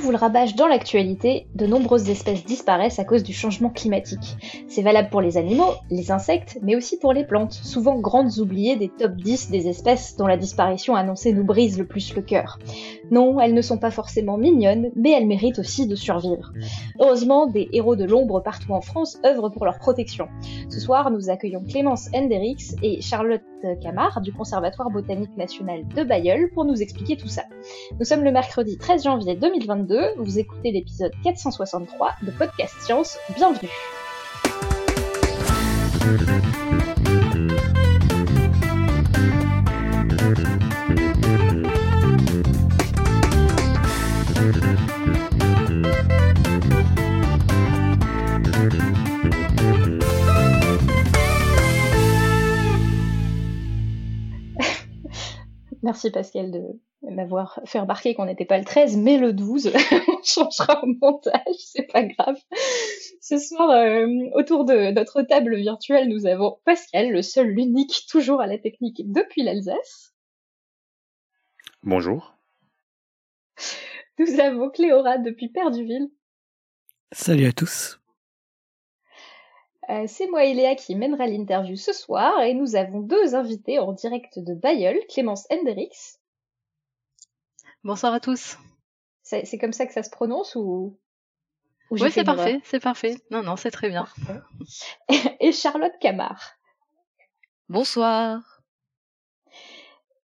vous le rabâche dans l'actualité, de nombreuses espèces disparaissent à cause du changement climatique. C'est valable pour les animaux, les insectes, mais aussi pour les plantes, souvent grandes oubliées des top 10 des espèces dont la disparition annoncée nous brise le plus le cœur. Non, elles ne sont pas forcément mignonnes, mais elles méritent aussi de survivre. Heureusement, des héros de l'ombre partout en France œuvrent pour leur protection. Ce soir, nous accueillons Clémence Hendrix et Charlotte Camard du Conservatoire botanique national de Bayeul pour nous expliquer tout ça. Nous sommes le mercredi 13 janvier 2022 vous écoutez l'épisode 463 de Podcast Science, bienvenue Merci Pascal de, m'avoir fait remarquer qu'on n'était pas le 13, mais le 12. on changera au montage, c'est pas grave. Ce soir, euh, autour de notre table virtuelle, nous avons Pascal, le seul, l'unique, toujours à la technique depuis l'Alsace. Bonjour. Nous avons Cléora depuis Perduville. Salut à tous. Euh, c'est moi et Léa qui mènera l'interview ce soir et nous avons deux invités en direct de Bayeul, Clémence Hendrix. Bonsoir à tous. C'est comme ça que ça se prononce ou, Oui, c'est parfait, c'est parfait. Non, non, c'est très bien. Et Charlotte Camard. Bonsoir.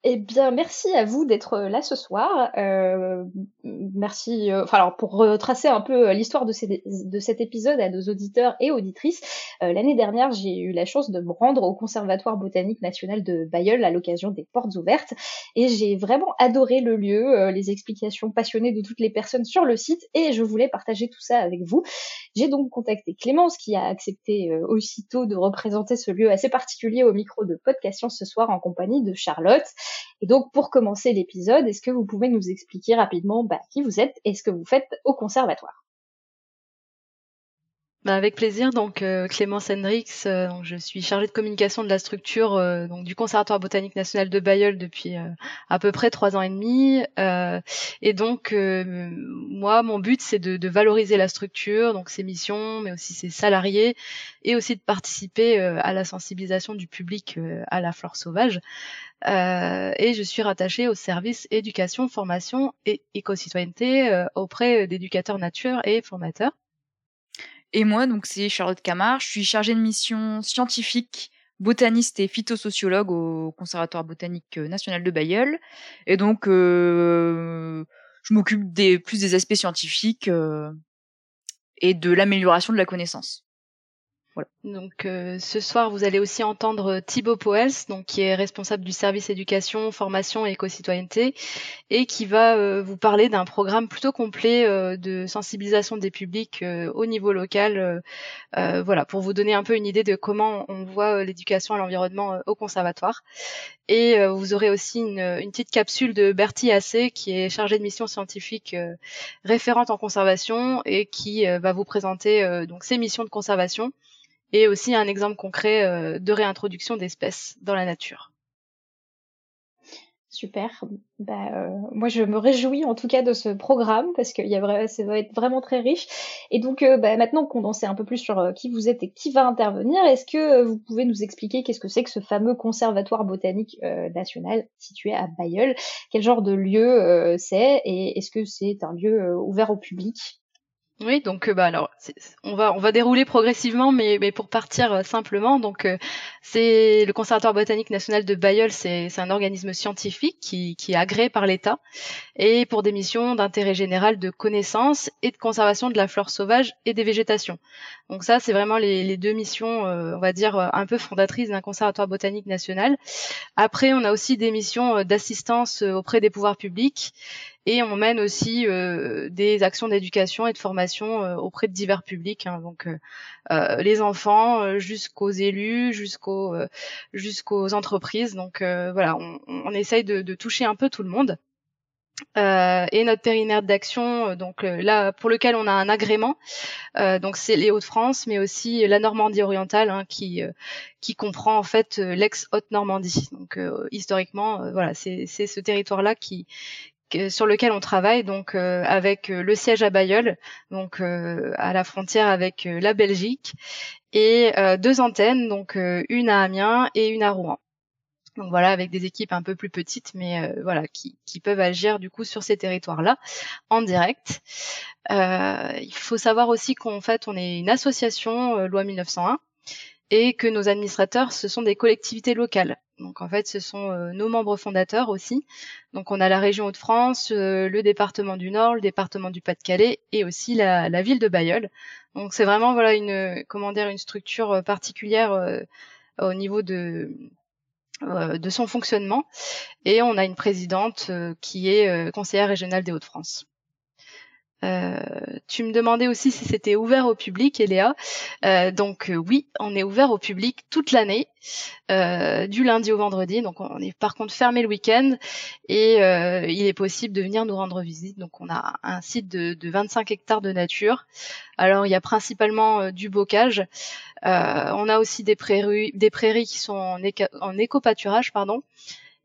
Eh bien, merci à vous d'être là ce soir. Euh, merci. Euh, enfin, alors pour retracer un peu euh, l'histoire de, cet épisode à nos auditeurs et auditrices, l'année dernière, j'ai eu la chance de me rendre au Conservatoire botanique national de Bayeul à l'occasion des portes ouvertes, et j'ai vraiment adoré le lieu, les explications passionnées de toutes les personnes sur le site, et je voulais partager tout ça avec vous. J'ai donc contacté Clémence qui a accepté aussitôt de représenter ce lieu assez particulier au micro de Podcast ce soir en compagnie de Charlotte. Et donc, pour commencer l'épisode, est-ce que vous pouvez nous expliquer rapidement bah, qui vous êtes et ce que vous faites au conservatoire? Avec plaisir. Donc euh, Clémence Hendrix, euh, je suis chargée de communication de la structure euh, donc du Conservatoire botanique national de Bayeul depuis à peu près trois ans et demi. et donc moi, mon but c'est de, valoriser la structure, donc ses missions, mais aussi ses salariés, et aussi de participer à la sensibilisation du public à la flore sauvage. et je suis rattachée au service éducation, formation et éco-citoyenneté auprès d'éducateurs nature et formateurs. Et moi, donc c'est Charlotte Camard, je suis chargée de mission scientifique, botaniste et phytosociologue au Conservatoire botanique euh, national de Bayeul. Et donc, euh, je m'occupe des plus des aspects scientifiques euh, et de l'amélioration de la connaissance. Donc euh, ce soir, vous allez aussi entendre Thibaut Poels, donc qui est responsable du service éducation, formation et éco-citoyenneté, et qui va euh, vous parler d'un programme plutôt complet euh, de sensibilisation des publics au niveau local, voilà, pour vous donner un peu une idée de comment on voit l'éducation à l'environnement au conservatoire. Et vous aurez aussi une, une, petite capsule de Bertie Assé, qui est chargée de mission scientifique référente en conservation et qui va vous présenter donc ses missions de conservation et aussi un exemple concret euh, de réintroduction d'espèces dans la nature. Super. Bah, euh, moi, je me réjouis en tout cas de ce programme parce que ça va être vraiment très riche. Et donc, euh, bah, maintenant qu'on en sait un peu plus sur qui vous êtes et qui va intervenir, est-ce que vous pouvez nous expliquer qu'est-ce que c'est que ce fameux conservatoire botanique national situé à Bayeul Quel genre de lieu c'est? Et est-ce que c'est un lieu ouvert au public? Oui, donc euh, bah alors on va on va dérouler progressivement, mais, mais pour partir euh, simplement, donc euh, c'est le Conservatoire botanique national de Bayeul, c'est un organisme scientifique qui, qui est agréé par l'État et pour des missions d'intérêt général de connaissance et de conservation de la flore sauvage et des végétations. Donc ça, c'est vraiment les, les, deux missions, on va dire un peu fondatrices d'un Conservatoire botanique national. Après, on a aussi des missions d'assistance auprès des pouvoirs publics et on mène aussi euh, des actions d'éducation et de formation euh, auprès de divers publics, hein, donc euh, les enfants jusqu'aux élus, jusqu'aux jusqu'aux entreprises. Donc voilà, on, on essaye de, de, toucher un peu tout le monde. Euh, et notre périmètre d'action, euh, donc euh, là pour lequel on a un agrément, donc c'est les Hauts-de-France, mais aussi la Normandie orientale, hein, qui qui comprend en fait l'ex-Haute-Normandie. Donc historiquement, voilà, c'est ce territoire-là qui sur lequel on travaille donc avec le siège à Bayeul, donc à la frontière avec la Belgique, et deux antennes, donc une à Amiens et une à Rouen. Donc voilà, avec des équipes un peu plus petites, mais euh, voilà, qui, qui, peuvent agir du coup sur ces territoires-là en direct. Euh, il faut savoir aussi qu'en fait, on est une association euh, loi 1901 et que nos administrateurs, ce sont des collectivités locales. Donc en fait, ce sont nos membres fondateurs aussi. Donc on a la région Hauts-de-France, le département du Nord, le département du Pas-de-Calais et aussi la, ville de Bayeul. Donc c'est vraiment voilà une comment dire une structure particulière au niveau de euh, de son fonctionnement et on a une présidente euh, qui est euh, conseillère régionale des Hauts-de-France. Euh, tu me demandais aussi si c'était ouvert au public, Eléa. Euh, donc euh, oui, on est ouvert au public toute l'année, du lundi au vendredi. Donc on est par contre fermé le week-end et il est possible de venir nous rendre visite. Donc on a un site de, de 25 hectares de nature. Alors il y a principalement du bocage. on a aussi des prairies, des prairies qui sont en, en éco-pâturage, pardon,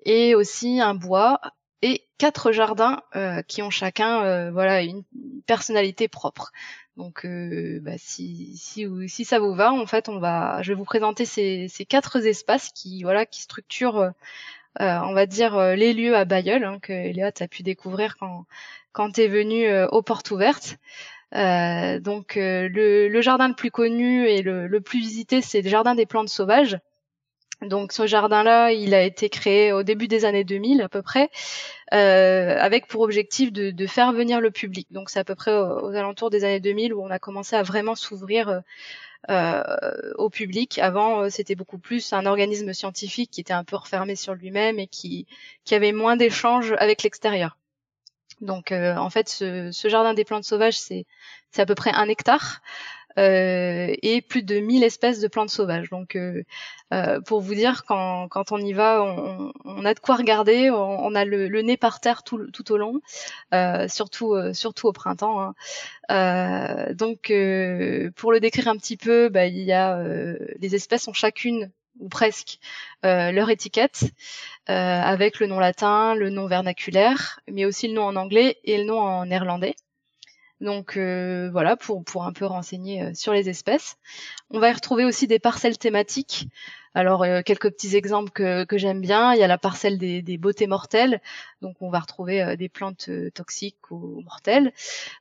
et aussi un bois et quatre jardins euh, qui ont chacun euh, voilà une personnalité propre. Donc euh, bah, si, si, si ça vous va, en fait, on va, je vais vous présenter ces, ces quatre espaces qui voilà qui structurent, on va dire les lieux à Bayeul hein, que Léa a pu découvrir quand quand t'es venu aux portes ouvertes. donc le, jardin le plus connu et le plus visité, c'est le jardin des plantes sauvages. Donc ce jardin-là, il a été créé au début des années 2000 à peu près, euh, avec pour objectif de, faire venir le public. Donc c'est à peu près aux, alentours des années 2000 où on a commencé à vraiment s'ouvrir euh, euh au public. Avant, c'était beaucoup plus un organisme scientifique qui était un peu refermé sur lui-même et qui, avait moins d'échanges avec l'extérieur. Donc en fait, ce, jardin des plantes sauvages, c'est à peu près un hectare. Euh, et plus de 1000 espèces de plantes sauvages. Donc, euh, euh, pour vous dire, quand, quand on y va, on, on a de quoi regarder, on, a le, le, nez par terre tout, tout au long, surtout, surtout au printemps. Hein. donc, pour le décrire un petit peu, bah, il y a les espèces ont chacune ou presque leur étiquette avec le nom latin, le nom vernaculaire, mais aussi le nom en anglais et le nom en néerlandais. Donc euh, voilà, pour, pour un peu renseigner euh, sur les espèces. On va y retrouver aussi des parcelles thématiques. Alors euh, quelques petits exemples que, que j'aime bien. Il y a la parcelle des, des beautés mortelles. Donc on va retrouver des plantes toxiques ou mortelles.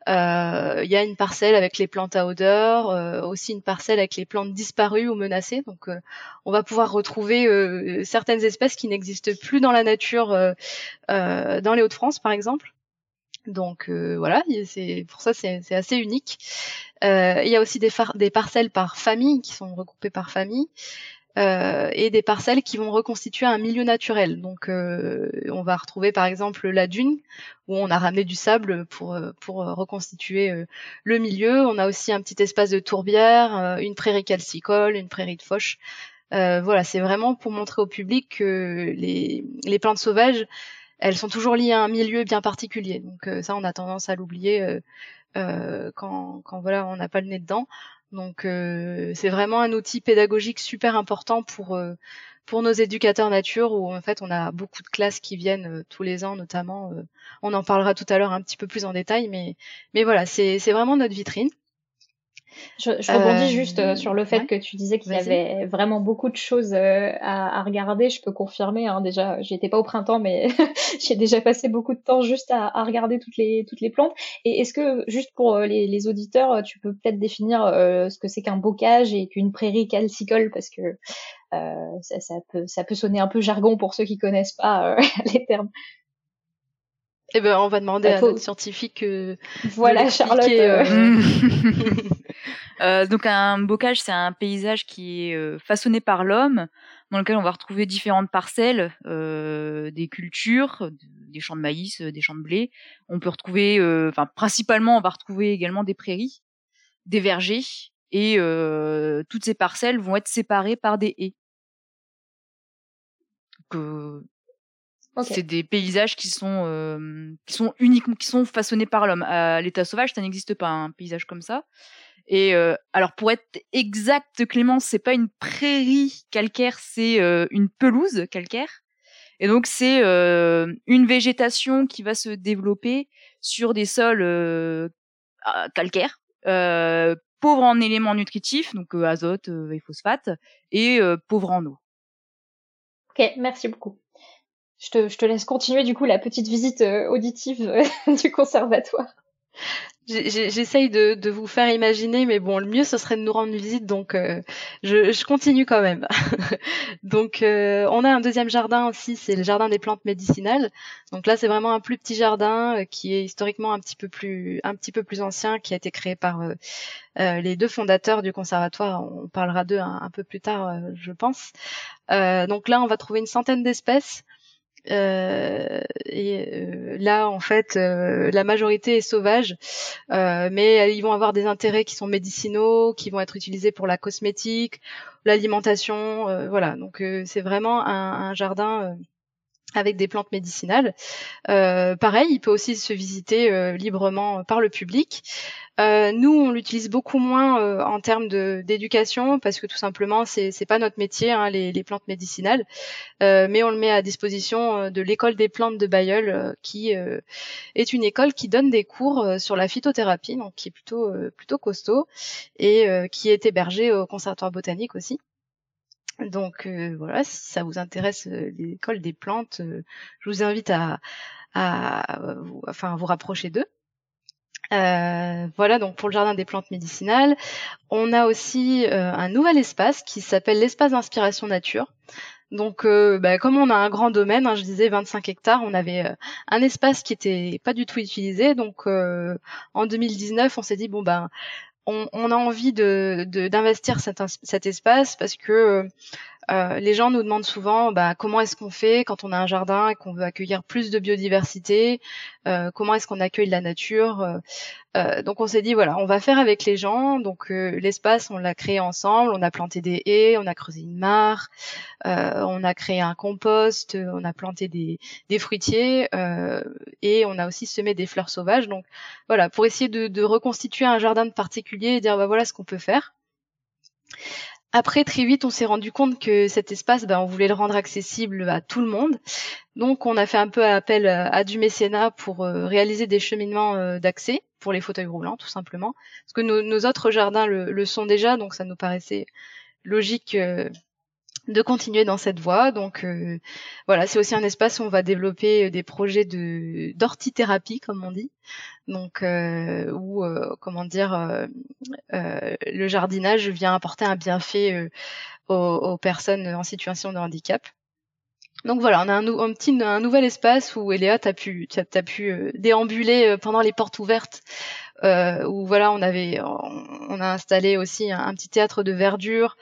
il y a une parcelle avec les plantes à odeur, aussi une parcelle avec les plantes disparues ou menacées. Donc on va pouvoir retrouver certaines espèces qui n'existent plus dans la nature dans les Hauts-de-France par exemple. Donc euh, voilà, c'est pour ça c'est assez unique. Euh, il y a aussi des, parcelles par famille qui sont regroupées par famille. Euh, et des parcelles qui vont reconstituer un milieu naturel. Donc, on va retrouver par exemple la dune où on a ramené du sable pour pour reconstituer le milieu. On a aussi un petit espace de tourbière, une prairie calcicole, une prairie de fauche. voilà, c'est vraiment pour montrer au public que les, les plantes sauvages elles sont toujours liées à un milieu bien particulier. Donc euh, ça, on a tendance à l'oublier euh, euh, quand, quand voilà, on n'a pas le nez dedans. Donc c'est vraiment un outil pédagogique super important pour pour nos éducateurs nature où en fait on a beaucoup de classes qui viennent tous les ans notamment. on en parlera tout à l'heure un petit peu plus en détail, mais mais voilà, c'est c'est vraiment notre vitrine. Je, je rebondis euh, juste euh, sur le fait que tu disais qu'il y avait vraiment beaucoup de choses euh, à, à regarder. Je peux confirmer. Hein, déjà, j'y étais pas au printemps, mais j'ai déjà passé beaucoup de temps juste à, à, regarder toutes les toutes les plantes. Et est-ce que juste pour les, les auditeurs, tu peux peut-être définir ce que c'est qu'un bocage et qu'une prairie calcicole, parce que ça, ça, peut ça peut sonner un peu jargon pour ceux qui connaissent pas les termes. Eh ben, on va demander bah, à notre scientifique. voilà, Charlotte. Euh, donc un bocage, c'est un paysage qui est euh, façonné par l'homme, dans lequel on va retrouver différentes parcelles, euh, des cultures, des champs de maïs, des champs de blé. On peut retrouver, enfin principalement, on va retrouver également des prairies, des vergers, et toutes ces parcelles vont être séparées par des haies. Donc, C'est des paysages qui sont euh, qui sont uniquement qui sont façonnés par l'homme. À l'état sauvage, ça n'existe pas un paysage comme ça. Et euh, alors pour être exact, Clément, c'est pas une prairie calcaire, c'est euh, une pelouse calcaire. Et donc c'est euh, une végétation qui va se développer sur des sols calcaires, pauvres en éléments nutritifs, donc azote et phosphate, et pauvres en eau. Ok, merci beaucoup. Je te, je te, laisse continuer du coup la petite visite euh, auditive euh, du conservatoire. J'essaye de, de, vous faire imaginer, mais bon, le mieux ce serait de nous rendre visite, donc euh, je, je, continue quand même. donc on a un deuxième jardin aussi, c'est le jardin des plantes médicinales. Donc là, c'est vraiment un plus petit jardin qui est historiquement un petit peu plus un petit peu plus ancien, qui a été créé par les deux fondateurs du conservatoire. On parlera d'eux un, un, peu plus tard, je pense. donc là, on va trouver une centaine d'espèces. Euh, et euh, là, en fait, euh, la majorité est sauvage, mais ils vont avoir des intérêts qui sont médicinaux, qui vont être utilisés pour la cosmétique, l'alimentation, voilà. Donc c'est vraiment un, un jardin avec des plantes médicinales. Euh, pareil, il peut aussi se visiter euh, librement par le public. Euh, nous, on l'utilise beaucoup moins en termes d'éducation parce que tout simplement, c'est c'est pas notre métier, hein, les, plantes médicinales, mais on le met à disposition de l'école des plantes de Bayeul, qui est une école qui donne des cours sur la phytothérapie, donc qui est plutôt plutôt costaud et qui est hébergée au conservatoire botanique aussi. Donc euh, voilà, si ça vous intéresse euh, l'école des plantes, euh, je vous invite à, à, enfin, vous rapprocher d'eux. voilà donc pour le jardin des plantes médicinales. On a aussi un nouvel espace qui s'appelle l'espace d'inspiration nature. Donc, bah, comme on a un grand domaine, hein, je disais 25 hectares, on avait un espace qui était pas du tout utilisé. Donc, en 2019, on s'est dit bon ben, on, a envie de d'investir cet, cet, espace parce que euh, les gens nous demandent souvent bah, comment est-ce qu'on fait quand on a un jardin et qu'on veut accueillir plus de biodiversité, euh, comment est-ce qu'on accueille la nature. Euh, donc on s'est dit voilà, on va faire avec les gens. Donc l'espace, on l'a créé ensemble, on a planté des haies, on a creusé une mare, on a créé un compost, on a planté des, fruitiers et on a aussi semé des fleurs sauvages. Donc voilà, pour essayer de, de reconstituer un jardin de particulier et dire bah voilà ce qu'on peut faire. Après, très vite, on s'est rendu compte que cet espace, ben, on voulait le rendre accessible à tout le monde. Donc, on a fait un peu appel à du mécénat pour euh, réaliser des cheminements euh, d'accès pour les fauteuils roulants, tout simplement. Parce que nos, autres jardins le, sont déjà, donc ça nous paraissait logique euh, de continuer dans cette voie. Donc euh, voilà, c'est aussi un espace où on va développer euh, des projets de d'ortithérapie, comme on dit. Donc euh, où comment dire, le jardinage vient apporter un bienfait aux, personnes en situation de handicap. Donc voilà, on a un, un petit un nouvel espace où Eléa t'as pu t'as, pu déambuler pendant les portes ouvertes où voilà on avait on, a installé aussi un petit théâtre de verdure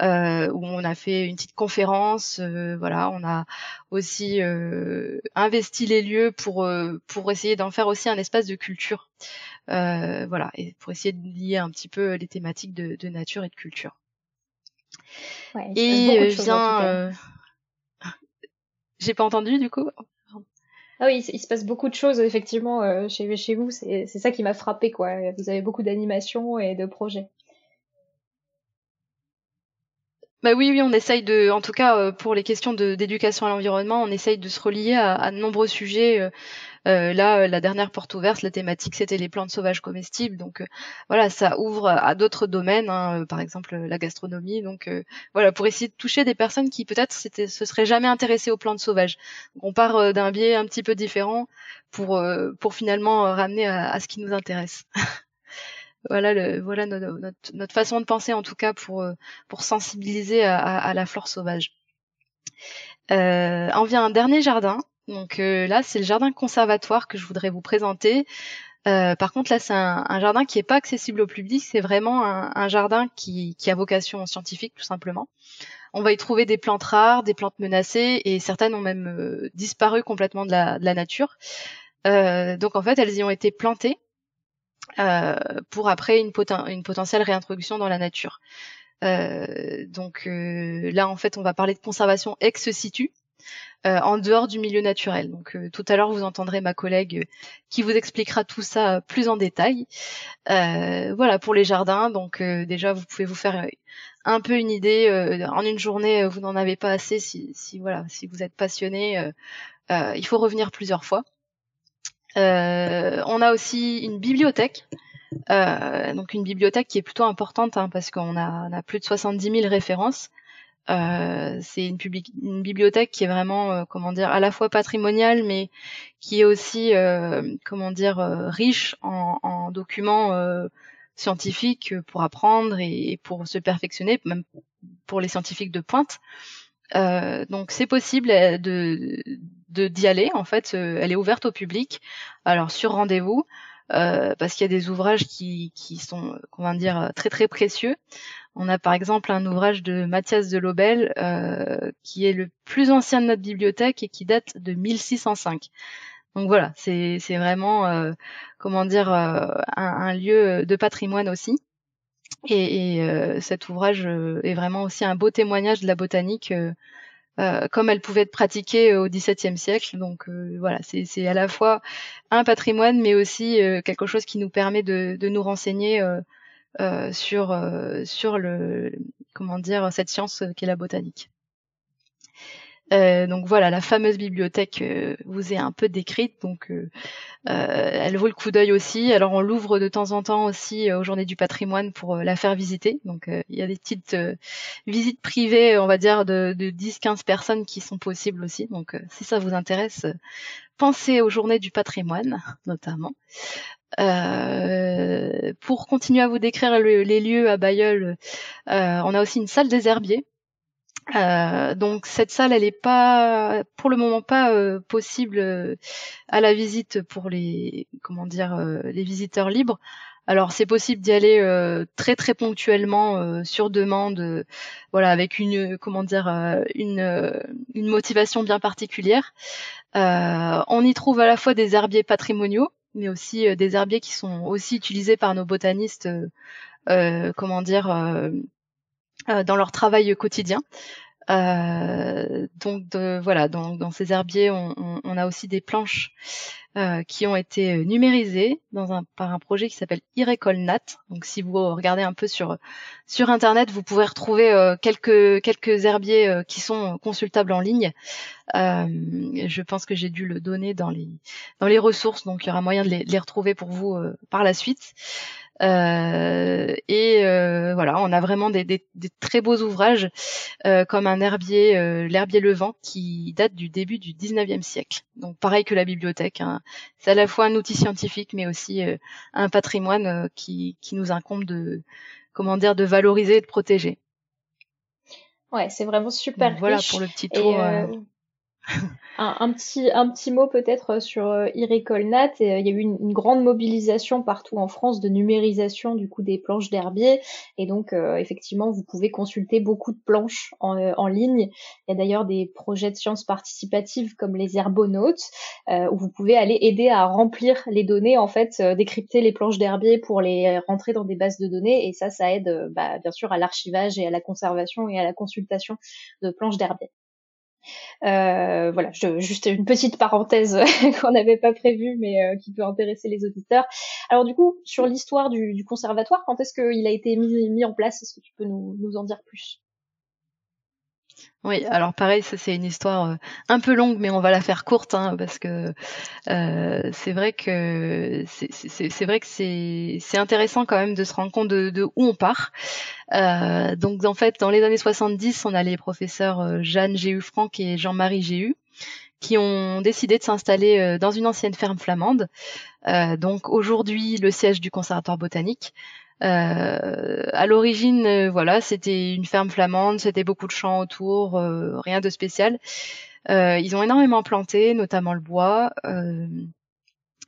euh, où on a fait une petite conférence. Euh, voilà, on a aussi euh, investi les lieux pour pour essayer d'en faire aussi un espace de culture. voilà, et pour essayer de lier un petit peu les thématiques de, de nature et de culture. Ouais, et vient. J'ai pas entendu du coup? Ah oui, il se passe beaucoup de choses effectivement chez, chez vous. C'est ça qui m'a frappé quoi. Vous avez beaucoup d'animations et de projets. Bah oui, oui, on essaye de, en tout cas euh, pour les questions d'éducation à l'environnement, on essaye de se relier à, à de nombreux sujets. Euh, euh là, la dernière porte ouverte, la thématique c'était les plantes sauvages comestibles, donc euh, voilà, ça ouvre à d'autres domaines, hein, par exemple la gastronomie. Donc voilà, pour essayer de toucher des personnes qui peut-être se seraient jamais intéressées aux plantes sauvages. on part d'un biais un petit peu différent pour pour finalement ramener à, à ce qui nous intéresse. voilà voilà notre, façon de penser en tout cas pour euh, sensibiliser à, la flore sauvage. Euh, en vient un dernier jardin. Donc euh, là, c'est le jardin conservatoire que je voudrais vous présenter. Euh, par contre, là, c'est un, jardin qui est pas accessible au public. C'est vraiment un, jardin qui, a vocation scientifique, tout simplement. On va y trouver des plantes rares, des plantes menacées, et certaines ont même disparu complètement de la nature. donc en fait, elles y ont été plantées euh, pour après une, potentielle réintroduction dans la nature. Euh, donc euh, là, en fait, on va parler de conservation ex situ. en dehors du milieu naturel. Donc tout à l'heure, vous entendrez ma collègue qui vous expliquera tout ça plus en détail. voilà pour les jardins. Donc déjà, vous pouvez vous faire un peu une idée. en une journée, vous n'en avez pas assez. Si voilà, si vous êtes passionné, il faut revenir plusieurs fois. On a aussi une bibliothèque. Euh, donc une bibliothèque qui est plutôt importante hein, parce qu'on a, on a, plus de 70 000 références. Euh, c'est une, bibliothèque qui est vraiment, euh, comment dire, à la fois patrimoniale, mais qui est aussi, euh, comment dire, euh, riche en, en documents scientifiques pour apprendre et, et, pour se perfectionner, même pour les scientifiques de pointe. donc c'est possible de d'y aller. En fait, elle est ouverte au public. Alors sur rendez-vous. Euh, parce qu'il y a des ouvrages qui, qui sont, comment dire, très très précieux. On a par exemple un ouvrage de Mathias de Lobel euh, qui est le plus ancien de notre bibliothèque et qui date de 1605. Donc voilà, c'est vraiment, euh, comment dire, euh, un, lieu de patrimoine aussi. Et, et euh, cet ouvrage est vraiment aussi un beau témoignage de la botanique euh, comme elle pouvait être pratiquée euh, au XVIIe siècle. Donc euh, voilà, c'est à la fois un patrimoine, mais aussi quelque chose qui nous permet de, de nous renseigner sur sur le comment dire cette science qu'est la botanique. Euh, donc voilà, la fameuse bibliothèque euh, vous est un peu décrite, donc euh, elle vaut le coup d'œil aussi. Alors on l'ouvre de temps en temps aussi aux Journées du patrimoine pour la faire visiter. Donc il y a des petites visites privées, on va dire, de, de 10-15 personnes qui sont possibles aussi. Donc si ça vous intéresse, pensez aux Journées du patrimoine notamment. pour continuer à vous décrire les lieux à Bayeul, on a aussi une salle des herbiers euh, donc cette salle, elle n'est pas, pour le moment, pas euh, possible euh, à la visite pour les, comment dire, les visiteurs libres. Alors c'est possible d'y aller très très ponctuellement sur demande, voilà, avec une, comment dire, une, une motivation bien particulière. on y trouve à la fois des herbiers patrimoniaux, mais aussi des herbiers qui sont aussi utilisés par nos botanistes, comment dire euh, dans leur travail quotidien. Euh, donc voilà, dans, dans, ces herbiers, on, on, on, a aussi des planches euh, qui ont été numérisées dans un, par un projet qui s'appelle Irecolnat. Donc si vous regardez un peu sur sur internet, vous pouvez retrouver euh, quelques quelques herbiers euh, qui sont consultables en ligne. je pense que j'ai dû le donner dans les dans les ressources, donc il y aura moyen de les, de les retrouver pour vous par la suite. Euh, et euh, voilà, on a vraiment des, des, des très beaux ouvrages euh, comme un herbier, euh, l'herbier levant, qui date du début du 19e siècle. Donc pareil que la bibliothèque, hein. c'est à la fois un outil scientifique, mais aussi un patrimoine qui, qui nous incombe de, comment dire, de valoriser et de protéger. Ouais, c'est vraiment super. Donc, voilà pour le petit tour un, petit, un petit mot peut-être sur euh, Irecolnat. Il y a eu une, grande mobilisation partout en France de numérisation du coup des planches d'herbier. Et donc euh, effectivement, vous pouvez consulter beaucoup de planches en, euh, en ligne. Il y a d'ailleurs des projets de sciences participatives comme les herbonautes, où vous pouvez aller aider à remplir les données, en fait, décrypter les planches d'herbier pour les rentrer dans des bases de données. Et ça, ça aide bah, bien sûr à l'archivage et à la conservation et à la consultation de planches d'herbier. Euh, voilà, je, juste une petite parenthèse qu'on n'avait pas prévue, mais euh, qui peut intéresser les auditeurs. Alors du coup, sur l'histoire du, conservatoire, quand est-ce qu'il a été mis, en place? Est-ce que tu peux nous en dire plus? Oui, alors pareil, ça c'est une histoire euh, un peu longue, mais on va la faire courte hein, parce que euh, c'est vrai que c'est vrai que c'est intéressant quand même de se rendre compte de, de où on part. Euh, donc en fait, dans les années 70, on a les professeurs Jeanne Géhu Franck et Jean-Marie Géhu qui ont décidé de s'installer dans une ancienne ferme flamande. donc aujourd'hui, le siège du conservatoire botanique. Euh, à l'origine, euh, voilà, c'était une ferme flamande, c'était beaucoup de champs autour, euh, rien de spécial. Euh, ils ont énormément planté, notamment le bois,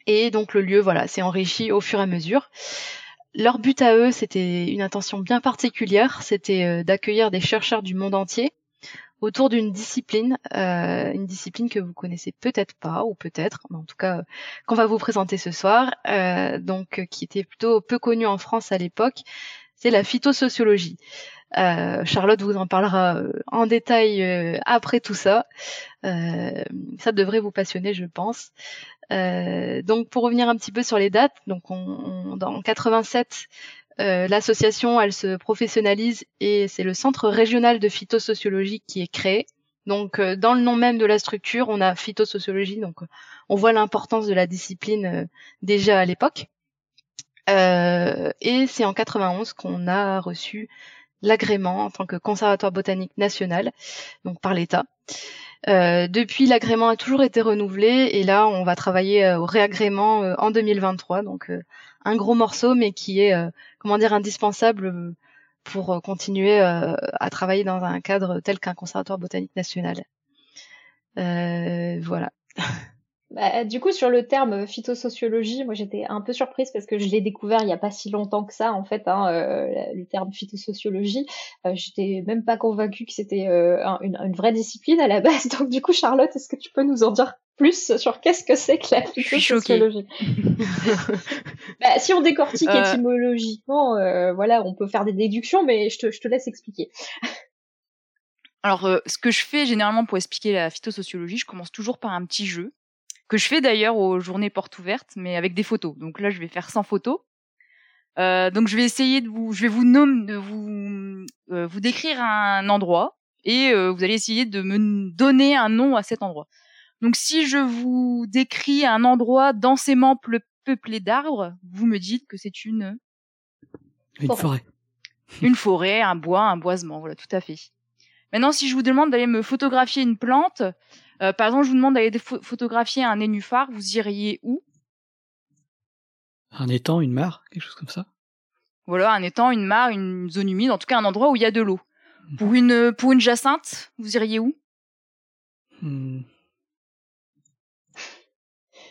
et donc le lieu, voilà, s'est enrichi au fur et à mesure. Leur but à eux, c'était une intention bien particulière, c'était d'accueillir des chercheurs du monde entier autour d'une discipline, euh, une discipline que vous connaissez peut-être pas ou peut-être, mais en tout cas qu'on va vous présenter ce soir, euh, donc qui était plutôt peu connue en France à l'époque, c'est la phytosociologie. Charlotte vous en parlera en détail après tout ça. ça devrait vous passionner, je pense. donc pour revenir un petit peu sur les dates, donc on, dans 87, l'association elle se professionnalise et c'est le Centre régional de phytosociologie qui est créé. Donc, euh, dans le nom même de la structure, on a phytosociologie, donc on voit l'importance de la discipline euh, déjà à l'époque. Euh, et c'est en 91 qu'on a reçu l'agrément en tant que conservatoire botanique national, donc par l'État. Depuis, l'agrément a toujours été renouvelé et là, on va travailler au réagrément en 2023. Donc, un gros morceau, mais qui est, comment dire, indispensable pour euh, continuer euh, à travailler dans un cadre tel qu'un conservatoire botanique national. Euh, voilà. Bah, du coup, sur le terme phytosociologie, moi j'étais un peu surprise parce que je l'ai découvert il n'y a pas si longtemps que ça, en fait, hein, le terme phytosociologie. j'étais même pas convaincue que c'était une, une, vraie discipline à la base. Donc du coup, Charlotte, est-ce que tu peux nous en dire plus sur qu'est-ce que c'est que la phytosociologie? bah, si on décortique euh... étymologiquement, euh, voilà, on peut faire des déductions, mais je te, je te laisse expliquer. Alors, euh, ce que je fais généralement pour expliquer la phytosociologie, je commence toujours par un petit jeu que je fais d'ailleurs aux journées portes ouvertes, mais avec des photos. Donc là, je vais faire sans photos. Euh, donc je vais essayer de vous, je vais vous nommer, de vous, euh, vous décrire un endroit et euh, vous allez essayer de me donner un nom à cet endroit. Donc si je vous décris un endroit densément peuplé d'arbres, vous me dites que c'est une une forêt. Une forêt, un bois, un boisement, voilà, tout à fait. Maintenant, si je vous demande d'aller me photographier une plante, euh, par exemple, je vous demande d'aller photographier un nénuphar, vous iriez où? Un étang, une mare, quelque chose comme ça? Voilà, un étang, une mare, une zone humide, en tout cas un endroit où il y a de l'eau. Mmh. Pour une pour une jacinthe, vous iriez où? Mmh.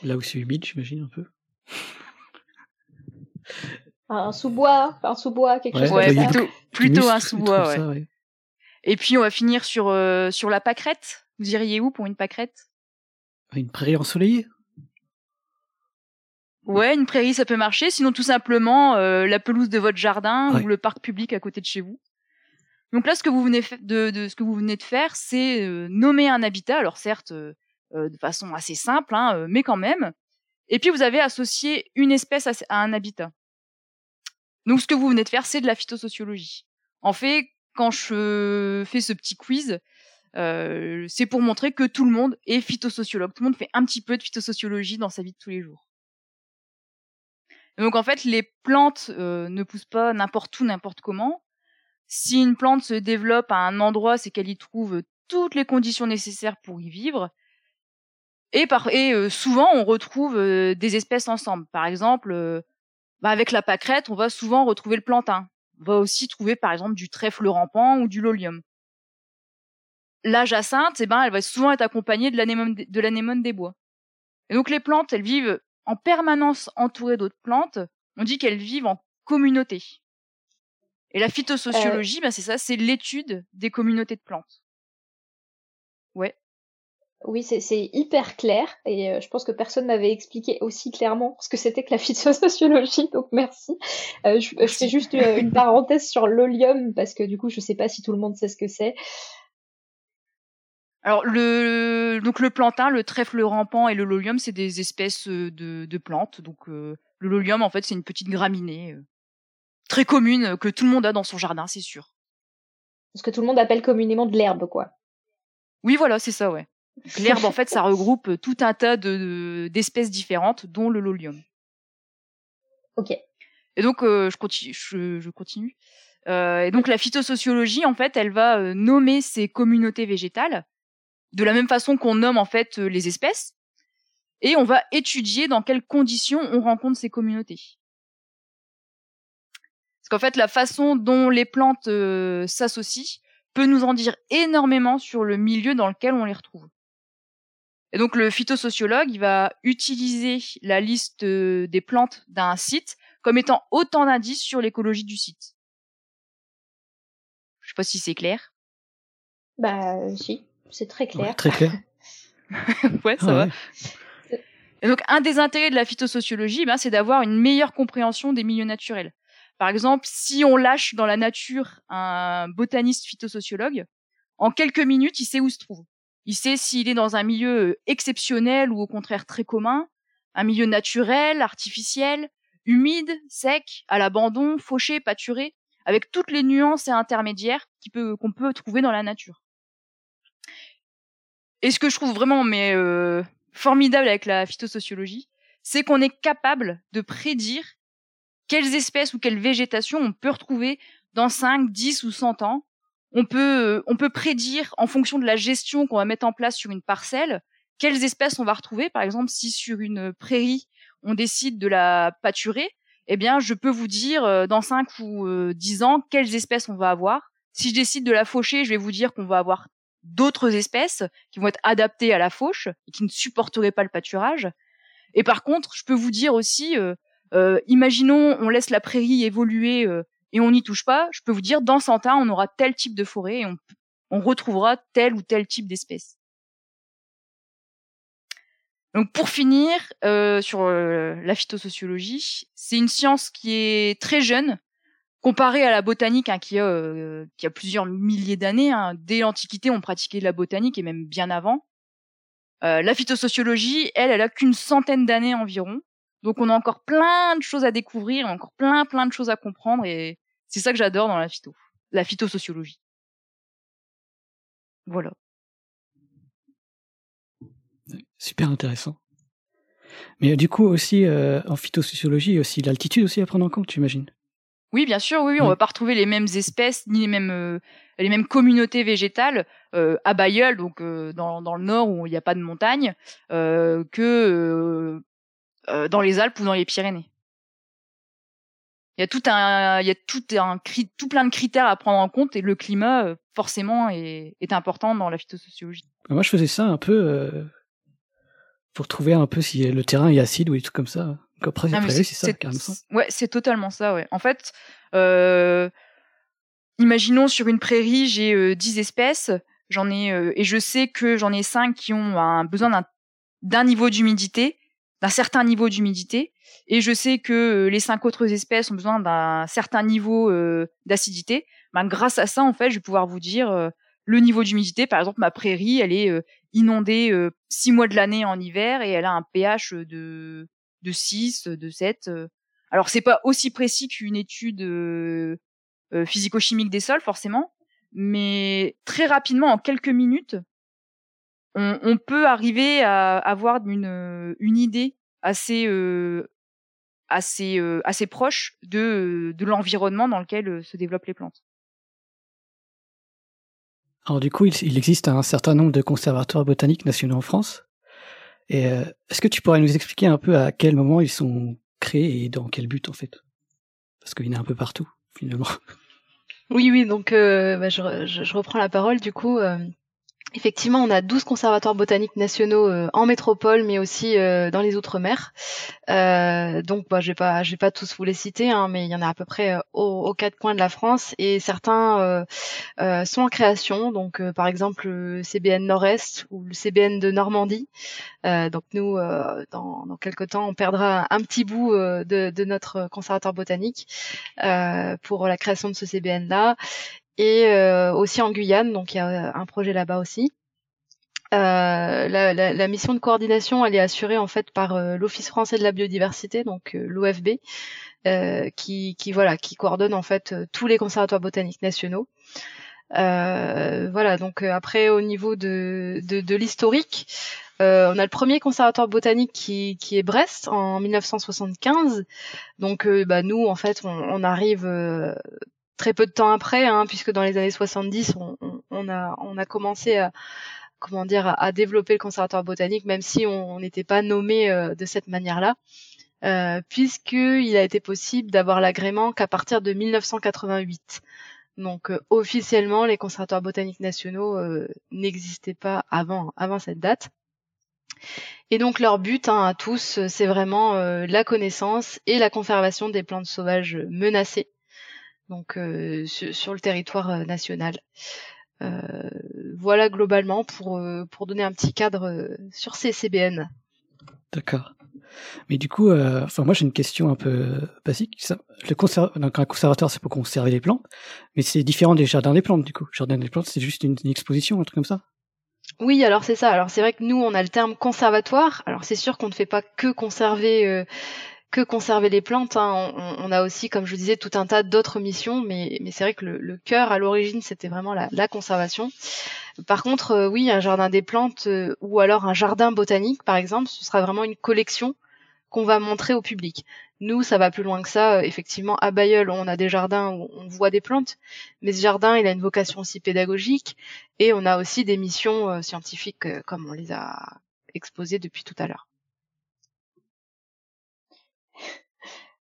Là où c'est humide, j'imagine un peu. Un sous-bois, un sous-bois, quelque chose ouais, plutôt, plutôt un sous-bois, ouais. Et puis on va finir sur euh, sur la pâquerette? Vous iriez où pour une pâquerette? Une prairie ensoleillée? Ouais, une prairie ça peut marcher. Sinon tout simplement euh, la pelouse de votre jardin ou le parc public à côté de chez vous. Donc là, ce que vous venez de, de ce que vous venez de faire, c'est euh, nommer un habitat. Alors certes, euh, de façon assez simple, hein, mais quand même. Et puis vous avez associé une espèce à, un habitat. Donc ce que vous venez de faire, c'est de la phytosociologie. En fait, quand je fais ce petit quiz, euh, c'est pour montrer que tout le monde est phytosociologue. Tout le monde fait un petit peu de phytosociologie dans sa vie de tous les jours. donc en fait, les plantes ne poussent pas n'importe où, n'importe comment. Si une plante se développe à un endroit, c'est qu'elle y trouve toutes les conditions nécessaires pour y vivre. Et, par, et euh, souvent, on retrouve euh, des espèces ensemble. Par exemple, euh, bah avec la pâquerette, on va souvent retrouver le plantain. On va aussi trouver, par exemple, du trèfle rampant ou du lolium. La jacinthe, eh ben, elle va souvent être accompagnée de l'anémone, de l'anémone des bois. Et donc, les plantes, elles vivent en permanence entourées d'autres plantes. On dit qu'elles vivent en communauté. Et la phytosociologie, ben, c'est ça, c'est l'étude des communautés de plantes. Ouais. Oui, c'est hyper clair et euh, je pense que personne m'avait expliqué aussi clairement ce que c'était que la phytosociologie, donc merci. Euh, je, fais juste euh, une, parenthèse sur l'olium parce que du coup, je sais pas si tout le monde sait ce que c'est. Alors le donc le plantain, le trèfle rampant et le lolium, c'est des espèces de, de plantes. Donc le lolium, en fait, c'est une petite graminée très commune que tout le monde a dans son jardin, c'est sûr. Ce que tout le monde appelle communément de l'herbe, quoi. Oui, voilà, c'est ça, ouais. L'herbe, en fait, ça regroupe tout un tas de d'espèces différentes, dont le lolium. Ok. Et donc, euh, je continue. Je, continue. Euh, et donc, la phytosociologie, en fait, elle va euh, nommer ces communautés végétales de la même façon qu'on nomme en fait les espèces, et on va étudier dans quelles conditions on rencontre ces communautés. Parce qu'en fait, la façon dont les plantes s'associent peut nous en dire énormément sur le milieu dans lequel on les retrouve. Et donc le phytosociologue, il va utiliser la liste euh, des plantes d'un site comme étant autant d'indices sur l'écologie du site. Je sais pas si c'est clair. Bah si, c'est très clair. très clair. ouais, ça va. Et donc un des intérêts de la phytosociologie, ben, c'est d'avoir une meilleure compréhension des milieux naturels. Par exemple, si on lâche dans la nature un botaniste phytosociologue, en quelques minutes, il sait où se trouve. Il sait s'il est dans un milieu exceptionnel ou au contraire très commun, un milieu naturel, artificiel, humide, sec, à l'abandon, fauché, pâturé, avec toutes les nuances et intermédiaires qu'on peut, trouver dans la nature. Et ce que je trouve vraiment mais euh, formidable avec la phytosociologie, c'est qu'on est capable de prédire quelles espèces ou quelle végétation on peut retrouver dans 5, 10 ou 100 ans. On peut, euh, on peut prédire en fonction de la gestion qu'on va mettre en place sur une parcelle, quelles espèces on va retrouver. Par exemple, si sur une prairie, on décide de la pâturer, eh bien, je peux vous dire euh, dans 5 ou 10 euh, ans quelles espèces on va avoir. Si je décide de la faucher, je vais vous dire qu'on va avoir d'autres espèces qui vont être adaptées à la fauche et qui ne supporteraient pas le pâturage. Et par contre, je peux vous dire aussi, euh, imaginons, on laisse la prairie évoluer euh, et on n'y touche pas. Je peux vous dire, dans 100 ans, on aura tel type de forêt et on, retrouvera tel ou tel type d'espèce. Donc pour finir euh, sur euh, la phytosociologie, c'est une science qui est très jeune comparée à la botanique hein, qui, a, euh, qui a plusieurs milliers d'années. Hein. Dès l'Antiquité, on pratiquait la botanique et même bien avant. la phytosociologie, elle, elle a qu'une centaine d'années environ. Donc on a encore plein de choses à découvrir, encore plein plein de choses à comprendre et c'est ça que j'adore dans la phyto, la phytosociologie. Voilà. Super intéressant. Mais euh, du coup aussi euh, en phytosociologie, aussi l'altitude aussi à prendre en compte, tu imagines Oui, bien sûr, oui, oui, on va pas retrouver les mêmes espèces ni les mêmes euh, les mêmes communautés végétales à Bayeul, donc dans, dans le nord où il n'y a pas de montagne, que euh, dans les Alpes ou dans les Pyrénées. Il y a tout un, il y a tout un, tout plein de critères à prendre en compte et le climat, euh, forcément, est, est important dans la phytosociologie. Moi, je faisais ça un peu euh, pour trouver un peu si le terrain est acide ou des trucs comme ça. Après, ah, c'est ça, Ouais, c'est totalement ça, ouais. En fait, euh, imaginons sur une prairie, j'ai 10 espèces, j'en ai, et je sais que j'en ai 5 qui ont un besoin d'un niveau d'humidité d'un certain niveau d'humidité et je sais que euh, les cinq autres espèces ont besoin d'un certain niveau euh, d'acidité, ben, grâce à ça, en fait, je vais pouvoir vous dire euh, le niveau d'humidité. Par exemple, ma prairie, elle est inondée six mois de l'année en hiver et elle a un pH de, de 6, de 7. Alors, c'est pas aussi précis qu'une étude physico-chimique des sols, forcément, mais très rapidement, en quelques minutes, on, peut arriver à avoir une, idée assez assez assez proche de l'environnement dans lequel se développent les plantes. Alors du coup, il, existe un certain nombre de conservatoires botaniques nationaux en France? Et est-ce que tu pourrais nous expliquer un peu à quel moment ils sont créés et dans quel but en fait? Parce qu'il y en a un peu partout finalement. Oui, oui. Donc, bah, je, je, reprends la parole. Du coup, Effectivement, on a 12 conservatoires botaniques nationaux euh, en métropole, mais aussi euh, dans les outre-mer. Euh, donc, bah, je vais pas, vais pas tous vous les citer, hein, mais il y en a à peu près aux, quatre coins de la France, et certains sont en création. Donc, par exemple, le CBN Nord-Est ou le CBN de Normandie. donc, nous, dans, dans quelques temps, on perdra un petit bout de, de, notre conservatoire botanique pour la création de ce CBN-là et euh, aussi en Guyane, donc il y a un projet là-bas aussi. Euh, la, la, la, mission de coordination, elle est assurée en fait par euh, l'Office français de la biodiversité, donc euh, l'OFB, qui, qui, voilà, qui coordonne en fait tous les conservatoires botaniques nationaux. voilà, donc après au niveau de, de, de l'historique, on a le premier conservatoire botanique qui, qui est Brest en 1975. Donc bah, nous en fait on, on arrive très peu de temps après, hein, puisque dans les années 70, on, on, a, on a commencé à, comment dire, à, développer le conservatoire botanique, même si on n'était pas nommé euh, de cette manière-là, euh, puisqu'il a été possible d'avoir l'agrément qu'à partir de 1988. Donc euh, officiellement, les conservatoires botaniques nationaux euh, n'existaient pas avant, avant cette date. Et donc leur but hein, à tous, c'est vraiment la connaissance et la conservation des plantes sauvages menacées donc euh, sur, le territoire euh, national. Euh, voilà globalement pour, pour donner un petit cadre sur ces CBN. D'accord. Mais du coup, enfin moi j'ai une question un peu basique. le conserv... Donc, un conservatoire c'est pour conserver les plantes, mais c'est différent des jardins des plantes du coup. Jardin des plantes c'est juste une, exposition, un truc comme ça? Oui, alors c'est ça. Alors c'est vrai que nous on a le terme conservatoire. Alors c'est sûr qu'on ne fait pas que conserver euh, que conserver les plantes. Hein. On, a aussi, comme je disais, tout un tas d'autres missions, mais, mais c'est vrai que le, cœur à l'origine c'était vraiment la, conservation. Par contre, euh, oui, un jardin des plantes euh, ou alors un jardin botanique, par exemple, ce sera vraiment une collection qu'on va montrer au public. Nous, ça va plus loin que ça. Effectivement, à Bayeul, on a des jardins où on voit des plantes, mais ce jardin, il a une vocation aussi pédagogique, et on a aussi des missions euh, scientifiques comme on les a exposées depuis tout à l'heure.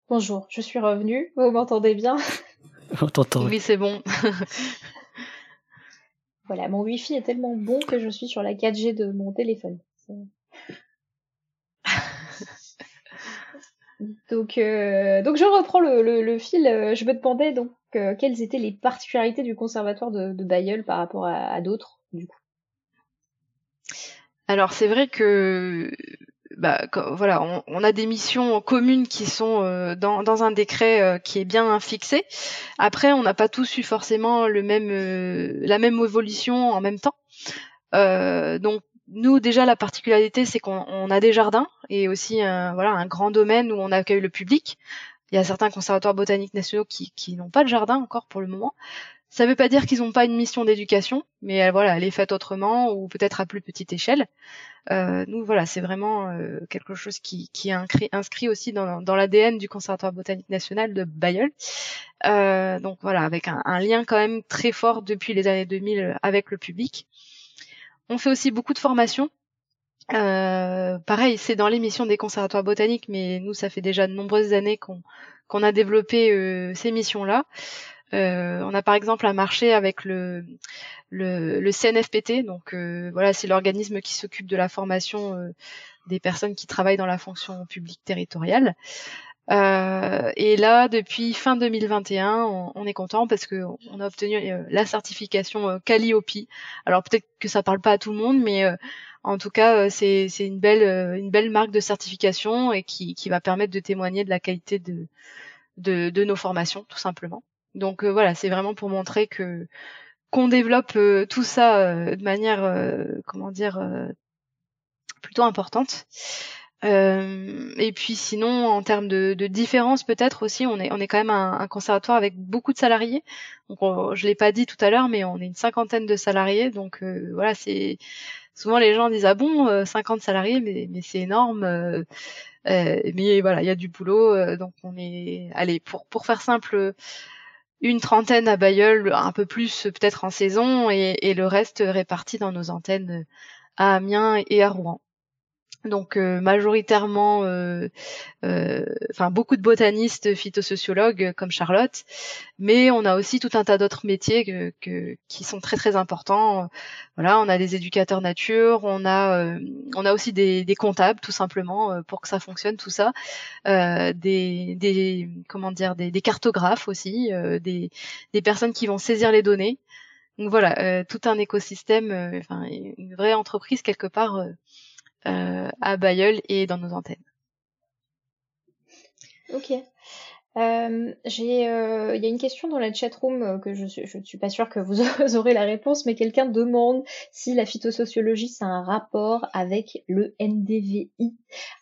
Bonjour, je suis revenue. Vous m'entendez bien? On t'entend. Oui, c'est bon. voilà, mon wifi est tellement bon que je suis sur la 4G de mon téléphone. donc, euh, donc je reprends le, fil. Je me demandais donc euh, quelles étaient les particularités du conservatoire de, de Bayeul par rapport à d'autres, du coup. Alors c'est vrai que bah, voilà, on, a des missions communes qui sont euh, dans, dans, un décret euh, qui est bien fixé. Après, on n'a pas tous eu forcément le même, euh, la même évolution en même temps. donc, nous, déjà, la particularité, c'est qu'on a des jardins et aussi un, voilà, un grand domaine où on accueille le public. Il y a certains conservatoires botaniques nationaux qui, qui n'ont pas de jardin encore pour le moment. Ça ne veut pas dire qu'ils n'ont pas une mission d'éducation, mais voilà, elle est faite autrement ou peut-être à plus petite échelle. Euh, nous, voilà, c'est vraiment euh, quelque chose qui, qui est inscrit, aussi dans, dans l'ADN du Conservatoire botanique national de Bayeul. Euh, donc voilà, avec un, un, lien quand même très fort depuis les années 2000 avec le public. On fait aussi beaucoup de formations. Euh, pareil, c'est dans l'émission des conservatoires botaniques, mais nous, ça fait déjà de nombreuses années qu'on qu'on a développé euh, ces missions-là. Euh, on a par exemple un marché avec le, le, le CNFPT, donc euh, voilà, c'est l'organisme qui s'occupe de la formation euh, des personnes qui travaillent dans la fonction publique territoriale. Euh, et là, depuis fin 2021, on, on est content parce que on a obtenu la certification Calliope. Alors peut-être que ça parle pas à tout le monde, mais en tout cas, c'est une belle une belle marque de certification et qui, qui va permettre de témoigner de la qualité de, de, de nos formations, tout simplement. Donc euh, voilà, c'est vraiment pour montrer que qu'on développe euh, tout ça euh, de manière, comment dire, plutôt importante. et puis sinon, en termes de, de différence, peut-être aussi, on est on est quand même un, conservatoire avec beaucoup de salariés. Donc je l'ai pas dit tout à l'heure, mais on est une cinquantaine de salariés. Donc voilà, c'est souvent les gens disent ah bon, 50 salariés, mais mais c'est énorme. mais voilà, il y a du boulot. donc on est, allez, pour pour faire simple une trentaine à Bayeul, un peu plus peut-être en saison, et, le reste réparti dans nos antennes à Amiens et à Rouen donc euh, majoritairement, euh, euh, beaucoup de botanistes, phytosociologues comme Charlotte, mais on a aussi tout un tas d'autres métiers qui sont très très importants. Voilà, on a des éducateurs nature, on a on a aussi des, comptables tout simplement pour que ça fonctionne tout ça, des, des comment dire des, cartographes aussi, des, des personnes qui vont saisir les données. Donc voilà, tout un écosystème, enfin une vraie entreprise quelque part à Bayeul et dans nos antennes. Ok. Euh, euh, il y a une question dans la chatroom que je, je ne suis pas sûre que vous aurez la réponse, mais quelqu'un demande si la phytosociologie c'est un rapport avec le NDVI,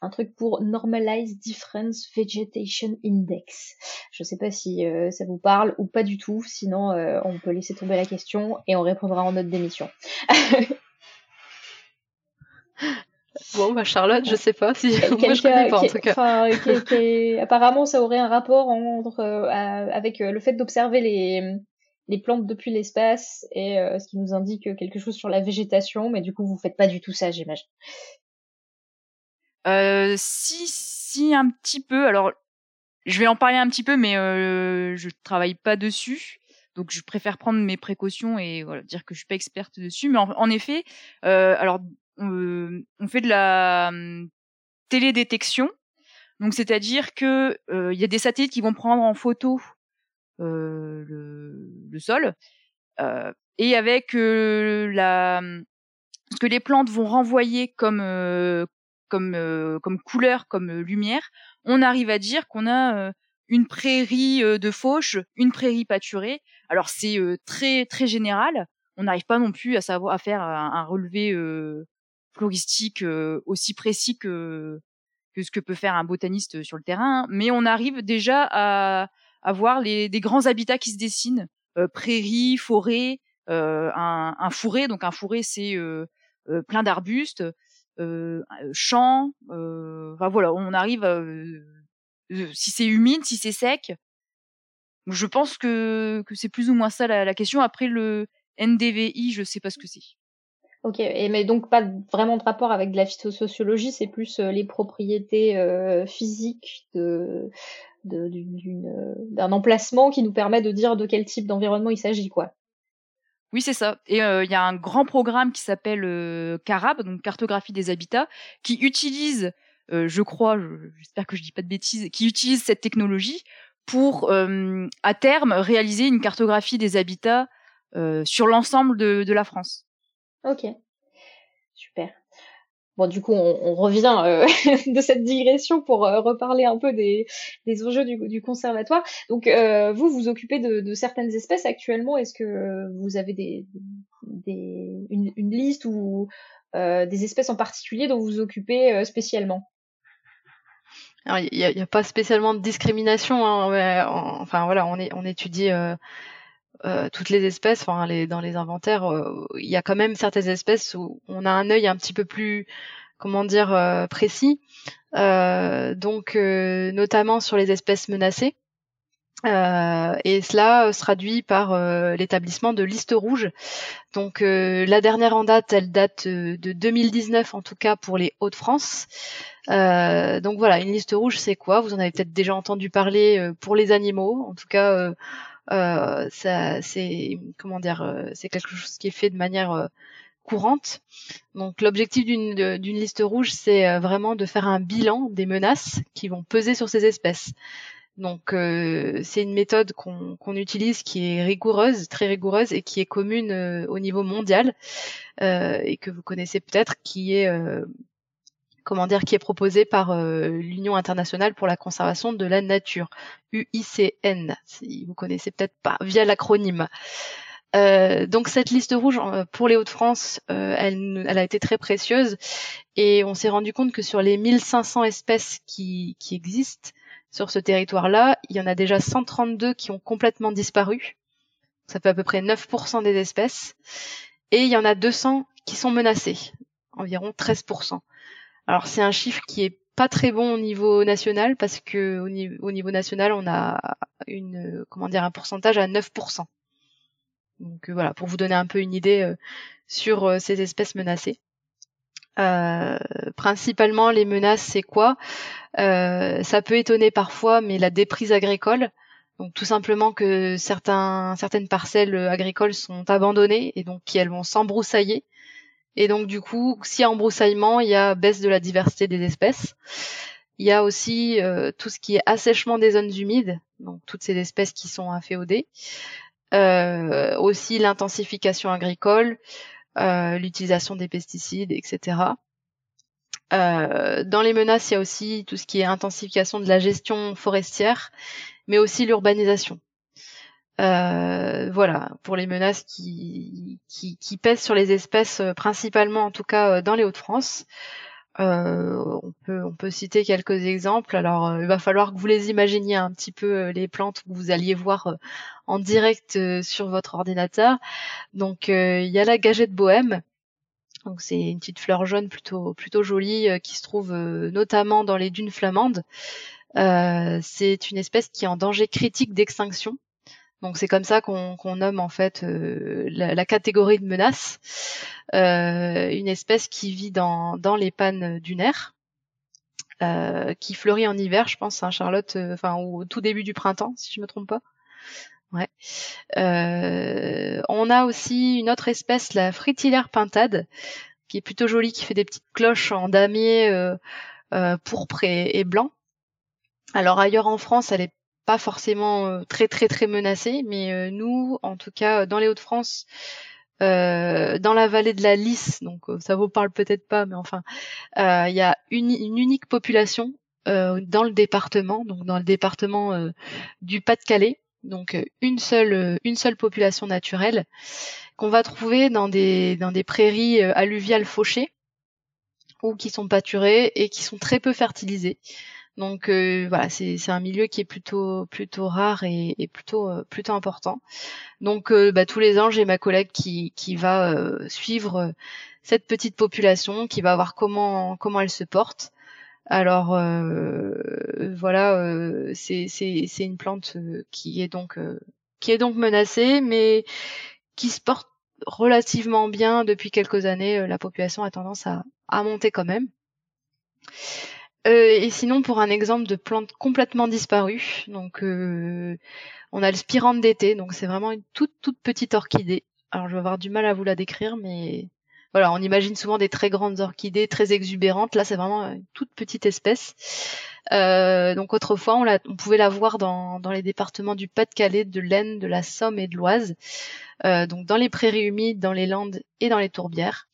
un truc pour Normalized Difference Vegetation Index. Je ne sais pas si ça vous parle ou pas du tout, sinon on peut laisser tomber la question et on répondra en note d'émission. Bon, bah Charlotte, je sais pas si moi je connais pas en tout cas. apparemment, ça aurait un rapport entre euh, avec euh, le fait d'observer les les plantes depuis l'espace et euh, ce qui nous indique quelque chose sur la végétation, mais du coup, vous faites pas du tout ça, j'imagine. Euh, si, si un petit peu. Alors, je vais en parler un petit peu, mais euh, je travaille pas dessus. Donc je préfère prendre mes précautions et voilà, dire que je suis pas experte dessus. Mais en, en effet, euh, alors on fait de la mmh, télédétection. Donc, c'est-à-dire que il y a des satellites qui vont prendre en photo le, le, sol et avec la mmh, ce que les plantes vont renvoyer comme comme comme couleur, comme lumière, on arrive à dire qu'on a une prairie de fauche, une prairie pâturée. Alors c'est très très général. On n'arrive pas non plus à savoir à faire un, relevé floristique aussi précis que que ce que peut faire un botaniste sur le terrain, mais on arrive déjà à, à voir les, des grands habitats qui se dessinent, prairies, forêts, un, un, fourré. Donc un fourré, c'est plein d'arbustes, champs. Enfin voilà, on arrive si c'est humide, si c'est sec. Je pense que, que c'est plus ou moins ça la, question. Après le NDVI, je sais pas ce que c'est. Ok, et mais donc pas vraiment de rapport avec de la phytosociologie, c'est plus euh, les propriétés euh, physiques de d'un emplacement qui nous permet de dire de quel type d'environnement il s'agit, quoi. Oui, c'est ça. Et euh, il y a un grand programme qui s'appelle CARAB, donc cartographie des habitats, qui utilise euh, je crois, j'espère que je dis pas de bêtises, qui utilisent cette technologie pour, euh, à terme, réaliser une cartographie des habitats euh, sur l'ensemble de, de, la France. Ok, super. Bon, du coup, on, revient euh, de cette digression pour euh, reparler un peu des, enjeux du, conservatoire. Donc, euh, vous, vous occupez de, certaines espèces actuellement. Est-ce que vous avez une, liste ou des espèces en particulier dont vous vous occupez spécialement? Il n'y a, pas spécialement de discrimination. Hein, enfin voilà, on étudie euh, toutes les espèces. Enfin, les, dans les inventaires, euh, il y a quand même certaines espèces où on a un œil un petit peu plus, comment dire, euh, précis. donc, notamment sur les espèces menacées. Euh, et cela se traduit par euh, l'établissement de listes rouges. Donc la dernière en date, elle date de 2019 en tout cas pour les Hauts-de-France. donc voilà, une liste rouge, c'est quoi? Vous en avez peut-être déjà entendu parler pour les animaux. En tout cas, ça, c'est comment dire, c'est quelque chose qui est fait de manière courante. Donc l'objectif d'une liste rouge, c'est vraiment de faire un bilan des menaces qui vont peser sur ces espèces. Donc euh, c'est une méthode qu'on utilise qui est rigoureuse, très rigoureuse et qui est commune euh, au niveau mondial euh, et que vous connaissez peut-être, qui est comment dire, qui est proposée par l'Union internationale pour la conservation de la nature, UICN, si vous connaissez peut-être pas, via l'acronyme. donc cette liste rouge pour les Hauts-de-France, elle, elle, a été très précieuse et on s'est rendu compte que sur les 1500 espèces qui, qui existent, sur ce territoire-là, il y en a déjà 132 qui ont complètement disparu. Ça fait à peu près 9% des espèces. Et il y en a 200 qui sont menacées, environ 13%. Alors c'est un chiffre qui est pas très bon au niveau national parce que au niveau, national on a une comment dire un pourcentage à 9%. Donc euh, voilà pour vous donner un peu une idée euh, sur euh, ces espèces menacées. Principalement, les menaces, c'est quoi? Ça peut étonner parfois, mais la déprise agricole. Donc tout simplement que certaines parcelles agricoles sont abandonnées et donc elles vont s'embroussailler. Et donc du coup, s'il y a embroussaillement, il y a baisse de la diversité des espèces. Il y a aussi euh, tout ce qui est assèchement des zones humides, donc toutes ces espèces qui sont inféodées. Euh, aussi l'intensification agricole, euh, l'utilisation des pesticides, etc. Euh, dans les menaces, il y a aussi tout ce qui est intensification de la gestion forestière, mais aussi l'urbanisation. Euh, voilà, pour les menaces qui, qui, pèsent sur les espèces, euh, principalement en tout cas dans les Hauts-de-France. Euh, on, peut, on peut citer quelques exemples. Alors, euh, il va falloir que vous les imaginiez un petit peu euh, les plantes que vous alliez voir en direct sur votre ordinateur. Donc, il y a la gagette bohème. Donc, c'est une petite fleur jaune plutôt plutôt jolie qui se trouve notamment dans les dunes flamandes. c'est une espèce qui est en danger critique d'extinction. Donc c'est comme ça qu'on nomme en fait euh, la, catégorie de menace, euh, une espèce qui vit dans, dans les pannes dunaires, euh, qui fleurit en hiver, je pense, hein, Charlotte, enfin au tout début du printemps, si je me trompe pas. Ouais. on a aussi une autre espèce, la fritillaire pintade, qui est plutôt jolie, qui fait des petites cloches en damier pourpre et, et blanc. Alors ailleurs en France, elle est pas forcément euh, très très très menacée, mais euh, nous, en tout cas dans les Hauts-de-France, dans la vallée de la Lys, donc ça vous parle peut-être pas, mais enfin, il y a une, une, unique population dans le département, donc dans le département du Pas-de-Calais, donc une seule une seule population naturelle qu'on va trouver dans des dans des prairies alluviales fauchées ou qui sont pâturées et qui sont très peu fertilisées. Donc euh, voilà, c'est un milieu qui est plutôt plutôt rare et, plutôt euh, plutôt important. Donc euh, bah, tous les ans, j'ai ma collègue qui va suivre cette petite population, qui va voir comment elle se porte. Alors voilà, c'est une plante qui est donc menacée, mais qui se porte relativement bien depuis quelques années. La population a tendance à monter quand même. Euh, et sinon, pour un exemple de plante complètement disparue, donc euh, on a le spirante d'été, donc c'est vraiment une toute toute petite orchidée. Alors je vais avoir du mal à vous la décrire, mais voilà, on imagine souvent des très grandes orchidées, très exubérantes. Là, c'est vraiment une toute petite espèce. Euh, donc autrefois, on, pouvait la voir dans, dans les départements du Pas-de-Calais, de l'Aisne, de la Somme et de l'Oise. Euh, donc dans les prairies humides, dans les Landes et dans les tourbières.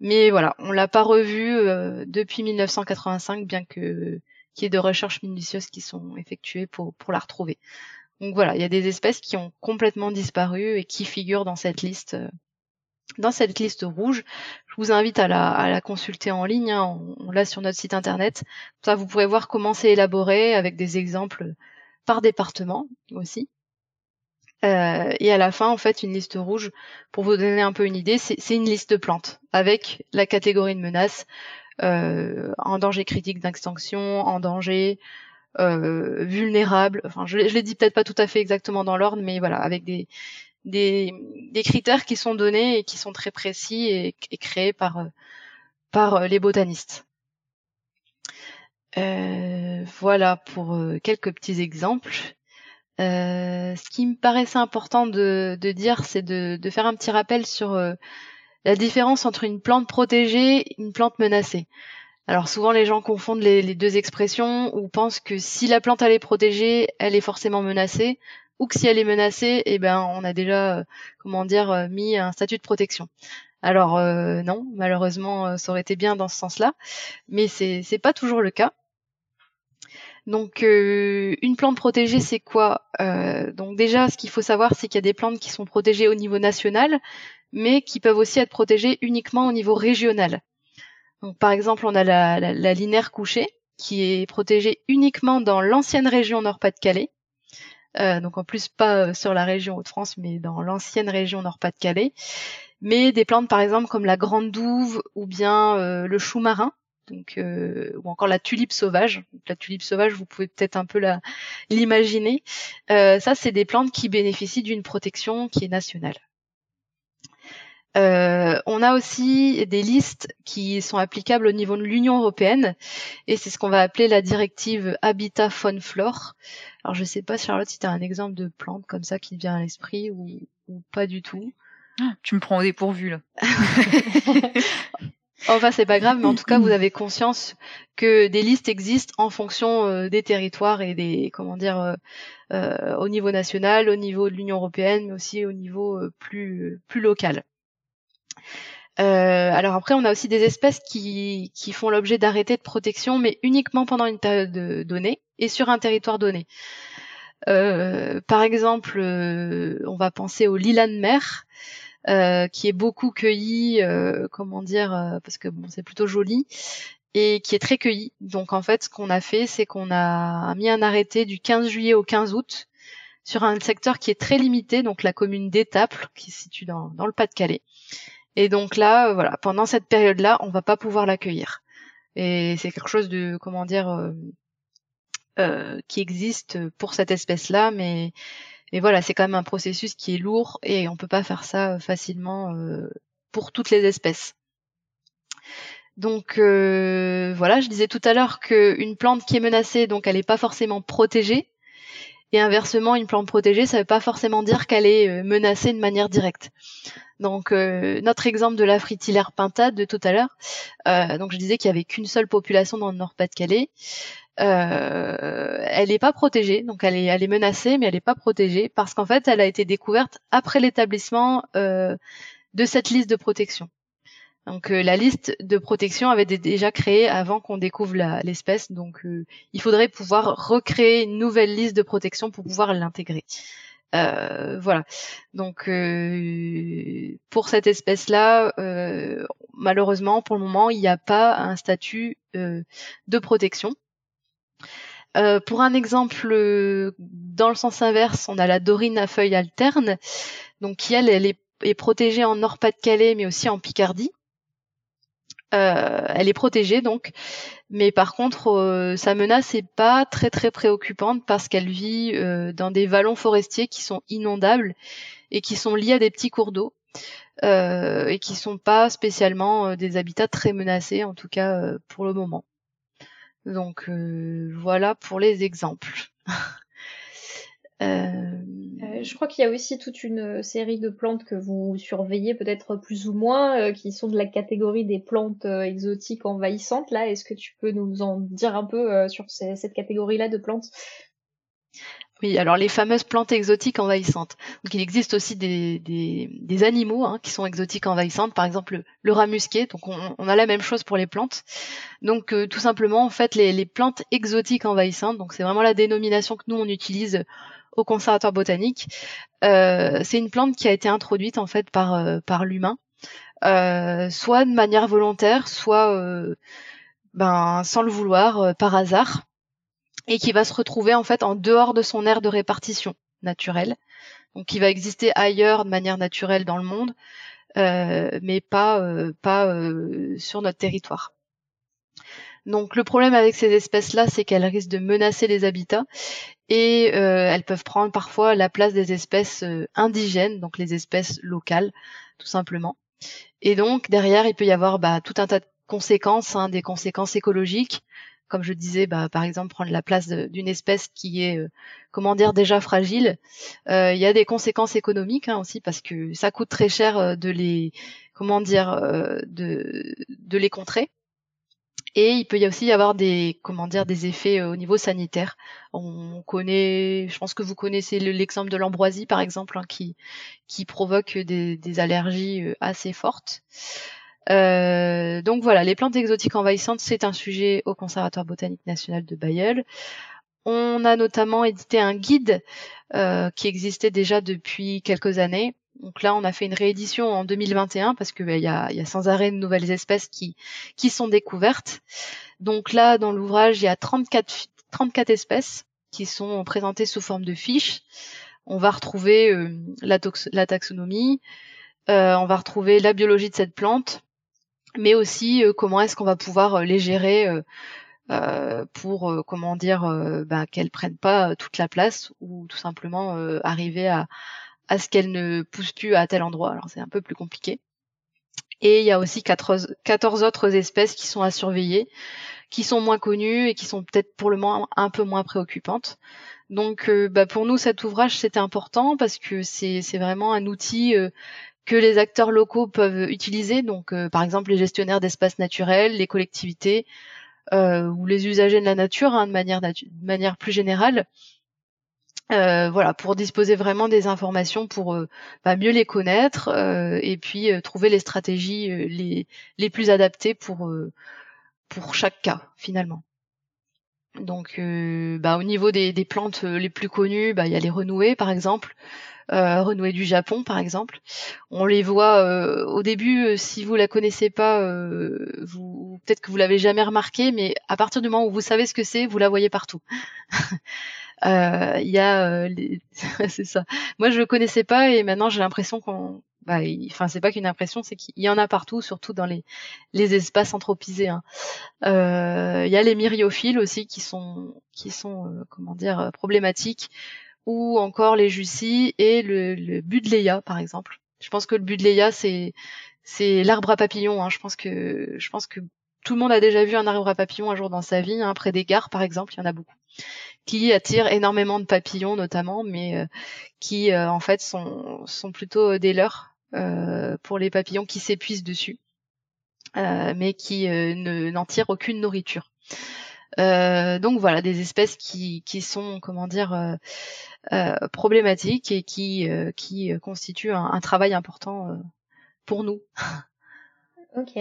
Mais voilà, on l'a pas revu euh, depuis 1985, bien que qu'il y ait de recherches minutieuses qui sont effectuées pour, pour la retrouver. Donc voilà, il y a des espèces qui ont complètement disparu et qui figurent dans cette liste euh, dans cette liste rouge. Je vous invite à la, à la consulter en ligne, hein. on, on l'a sur notre site internet. Ça, vous pourrez voir comment c'est élaboré avec des exemples par département aussi. Euh, et à la fin, en fait, une liste rouge, pour vous donner un peu une idée, c'est une liste de plantes avec la catégorie de menaces euh, en danger critique d'extinction, en danger euh, vulnérable. Enfin, je, je l'ai dit peut-être pas tout à fait exactement dans l'ordre, mais voilà, avec des, des, des, critères qui sont donnés et qui sont très précis et, et créés par, par les botanistes. Euh, voilà pour euh, quelques petits exemples. Euh, ce qui me paraissait important de, de dire, c'est de, de, faire un petit rappel sur euh, la différence entre une plante protégée et une plante menacée. Alors souvent les gens confondent les, les, deux expressions ou pensent que si la plante elle est protégée, elle est forcément menacée, ou que si elle est menacée, eh ben on a déjà, euh, comment dire, mis un statut de protection. Alors euh, non, malheureusement, ça aurait été bien dans ce sens-là, mais c'est c'est pas toujours le cas. Donc euh, une plante protégée, c'est quoi euh, Donc déjà, ce qu'il faut savoir, c'est qu'il y a des plantes qui sont protégées au niveau national, mais qui peuvent aussi être protégées uniquement au niveau régional. Donc par exemple, on a la, la, couchée, qui est protégée uniquement dans l'ancienne région Nord-Pas-de-Calais. Euh, donc en plus pas sur la région Hauts-de-France, mais dans l'ancienne région Nord-Pas-de-Calais. Mais des plantes par exemple comme la grande douve ou bien le chou marin, donc euh, ou encore la tulipe sauvage. la tulipe sauvage, vous pouvez peut-être un peu la l'imaginer. Euh, ça, c'est des plantes qui bénéficient d'une protection qui est nationale. Euh, on a aussi des listes qui sont applicables au niveau de l'Union européenne et c'est ce qu'on va appeler la directive Habitat Faune Flore. Alors je sais pas Charlotte si tu as un exemple de plante comme ça qui te vient à l'esprit ou, ou pas du tout. Ah, tu me prends au dépourvu là. Enfin, c'est pas grave, mais en tout cas, vous avez conscience que des listes existent en fonction euh, des territoires et des, comment dire, euh, euh, au niveau national, au niveau de l'Union européenne, mais aussi au niveau plus plus local. alors après, on a aussi des espèces qui, qui font l'objet d'arrêtés de protection, mais uniquement pendant une période donnée et sur un territoire donné. par exemple, on va penser au lilas de mer. Euh, qui est beaucoup cueilli, euh, comment dire, euh, parce que bon, c'est plutôt joli et qui est très cueilli. Donc en fait, ce qu'on a fait, c'est qu'on a mis un arrêté du 15 juillet au 15 août sur un secteur qui est très limité, donc la commune d'Étaples, qui se situe dans, dans le Pas-de-Calais. Et donc là, voilà, pendant cette période-là, on va pas pouvoir l'accueillir. Et c'est quelque chose de, comment dire, euh, qui existe pour cette espèce-là, mais mais voilà, c'est quand même un processus qui est lourd et on peut pas faire ça euh, facilement euh, pour toutes les espèces. Donc euh, voilà, je disais tout à l'heure qu'une plante qui est menacée, donc elle n'est pas forcément protégée. Et inversement, une plante protégée, ça ne veut pas forcément dire qu'elle est menacée de manière directe. Donc notre exemple de la fritillaire pintade de tout à l'heure, donc je disais qu'il y avait qu'une seule population dans le Nord-Pas-de-Calais. Euh, elle n'est pas protégée, donc elle est, menacée, mais elle n'est pas protégée parce qu'en fait, elle a été découverte après l'établissement euh, de cette liste de protection. Donc la liste de protection avait déjà créée avant qu'on découvre l'espèce, donc il faudrait pouvoir recréer une nouvelle liste de protection pour pouvoir l'intégrer. Euh, voilà. Donc euh, pour cette espèce-là, euh, malheureusement, pour le moment, il n'y a pas un statut de protection. Pour un exemple, dans le sens inverse, on a la dorine à feuilles alternes, donc qui elle, elle est, est protégée en Nord-Pas-de-Calais, mais aussi en Picardie. Euh, elle est protégée donc, mais par contre euh, sa menace est pas très très préoccupante parce qu'elle vit euh, dans des vallons forestiers qui sont inondables et qui sont liés à des petits cours d'eau et qui sont pas spécialement des habitats très menacés en tout cas pour le moment. Donc voilà pour les exemples. Euh, euh... je crois qu'il y a aussi toute une série de plantes que vous surveillez peut-être plus ou moins, euh, qui sont de la catégorie des plantes euh, exotiques envahissantes. Là, est-ce que tu peux nous en dire un peu sur cette catégorie-là de plantes? Oui, alors les fameuses plantes exotiques envahissantes. Donc il existe aussi des, animaux hein, qui sont exotiques envahissantes, par exemple le, rat musqué. Donc on, a la même chose pour les plantes. Donc tout simplement, en fait, les, plantes exotiques envahissantes, donc c'est vraiment la dénomination que nous on utilise au conservatoire botanique. Euh, c'est une plante qui a été introduite en fait par euh, l'humain, euh, soit de manière volontaire, soit ben sans le vouloir, par hasard, et qui va se retrouver en fait en dehors de son aire de répartition naturelle, donc qui va exister ailleurs de manière naturelle dans le monde, mais pas pas sur notre territoire. Donc le problème avec ces espèces-là, c'est qu'elles risquent de menacer les habitats et euh, elles peuvent prendre parfois la place des espèces euh, indigènes, donc les espèces locales, tout simplement. Et donc derrière, il peut y avoir bah, tout un tas de conséquences, hein, des conséquences écologiques, comme je disais, bah, par exemple prendre la place d'une espèce qui est, euh, comment dire, déjà fragile. Il y a des conséquences économiques hein, aussi parce que ça coûte très cher de les, comment dire, de, les contrer. Et il peut y aussi y avoir des comment dire des effets euh, au niveau sanitaire. On connaît, je pense que vous connaissez l'exemple de l'ambroisie par exemple, hein, qui provoque des, allergies euh, assez fortes. Euh, donc voilà, les plantes exotiques envahissantes, c'est un sujet au Conservatoire botanique national de Bayeul. On a notamment édité un guide euh, qui existait déjà depuis quelques années donc là, on a fait une réédition en 2021 parce qu'il bah, y, a, y a sans arrêt de nouvelles espèces qui, qui sont découvertes. Donc là, dans l'ouvrage, il y a 34, 34 espèces qui sont présentées sous forme de fiches. On va retrouver euh, la, la, taxonomie, euh, on va retrouver la biologie de cette plante, mais aussi euh, comment est-ce qu'on va pouvoir les gérer pour comment dire bah, qu'elles prennent pas toute la place ou tout simplement arriver à, à ce qu'elle ne pousse plus à tel endroit. Alors c'est un peu plus compliqué. Et il y a aussi 14, 14 autres espèces qui sont à surveiller, qui sont moins connues et qui sont peut-être pour le moment un peu moins préoccupantes. Donc euh, bah, pour nous cet ouvrage c'était important parce que c'est vraiment un outil euh, que les acteurs locaux peuvent utiliser. Donc euh, par exemple les gestionnaires d'espaces naturels, les collectivités ou les usagers de la nature hein, de, manière plus générale euh, voilà, pour disposer vraiment des informations pour euh, bah, mieux les connaître euh, et puis trouver les stratégies les, plus adaptées pour, pour chaque cas finalement. Donc, bah, au niveau des, des, plantes les plus connues, bah, il y a les renouées par exemple, renouées du Japon par exemple. On les voit au début, si vous la connaissez pas, vous peut-être que vous l'avez jamais remarqué, mais à partir du moment où vous savez ce que c'est, vous la voyez partout. Euh, il y a, euh, c'est ça. Moi, je connaissais pas et maintenant j'ai l'impression qu'on, bah, enfin, c'est pas qu'une impression, c'est qu'il y en a partout, surtout dans les les espaces anthropisés. Hein. Euh, il y a les myriophiles aussi qui sont qui sont comment dire problématiques ou encore les jussies et le, le par exemple. Je pense que le budleia c'est l'arbre à papillons. Hein. Je pense que tout le monde a déjà vu un arbre à papillons un jour dans sa vie, hein, près des gares par exemple, il y en a beaucoup qui attirent énormément de papillons notamment, mais euh, qui euh, en fait sont, plutôt des leurres euh, pour les papillons qui s'épuisent dessus, mais qui ne, n'en tirent aucune nourriture. Donc voilà, des espèces qui, qui sont, comment dire, problématiques et qui, qui constituent un travail important pour nous. Ok.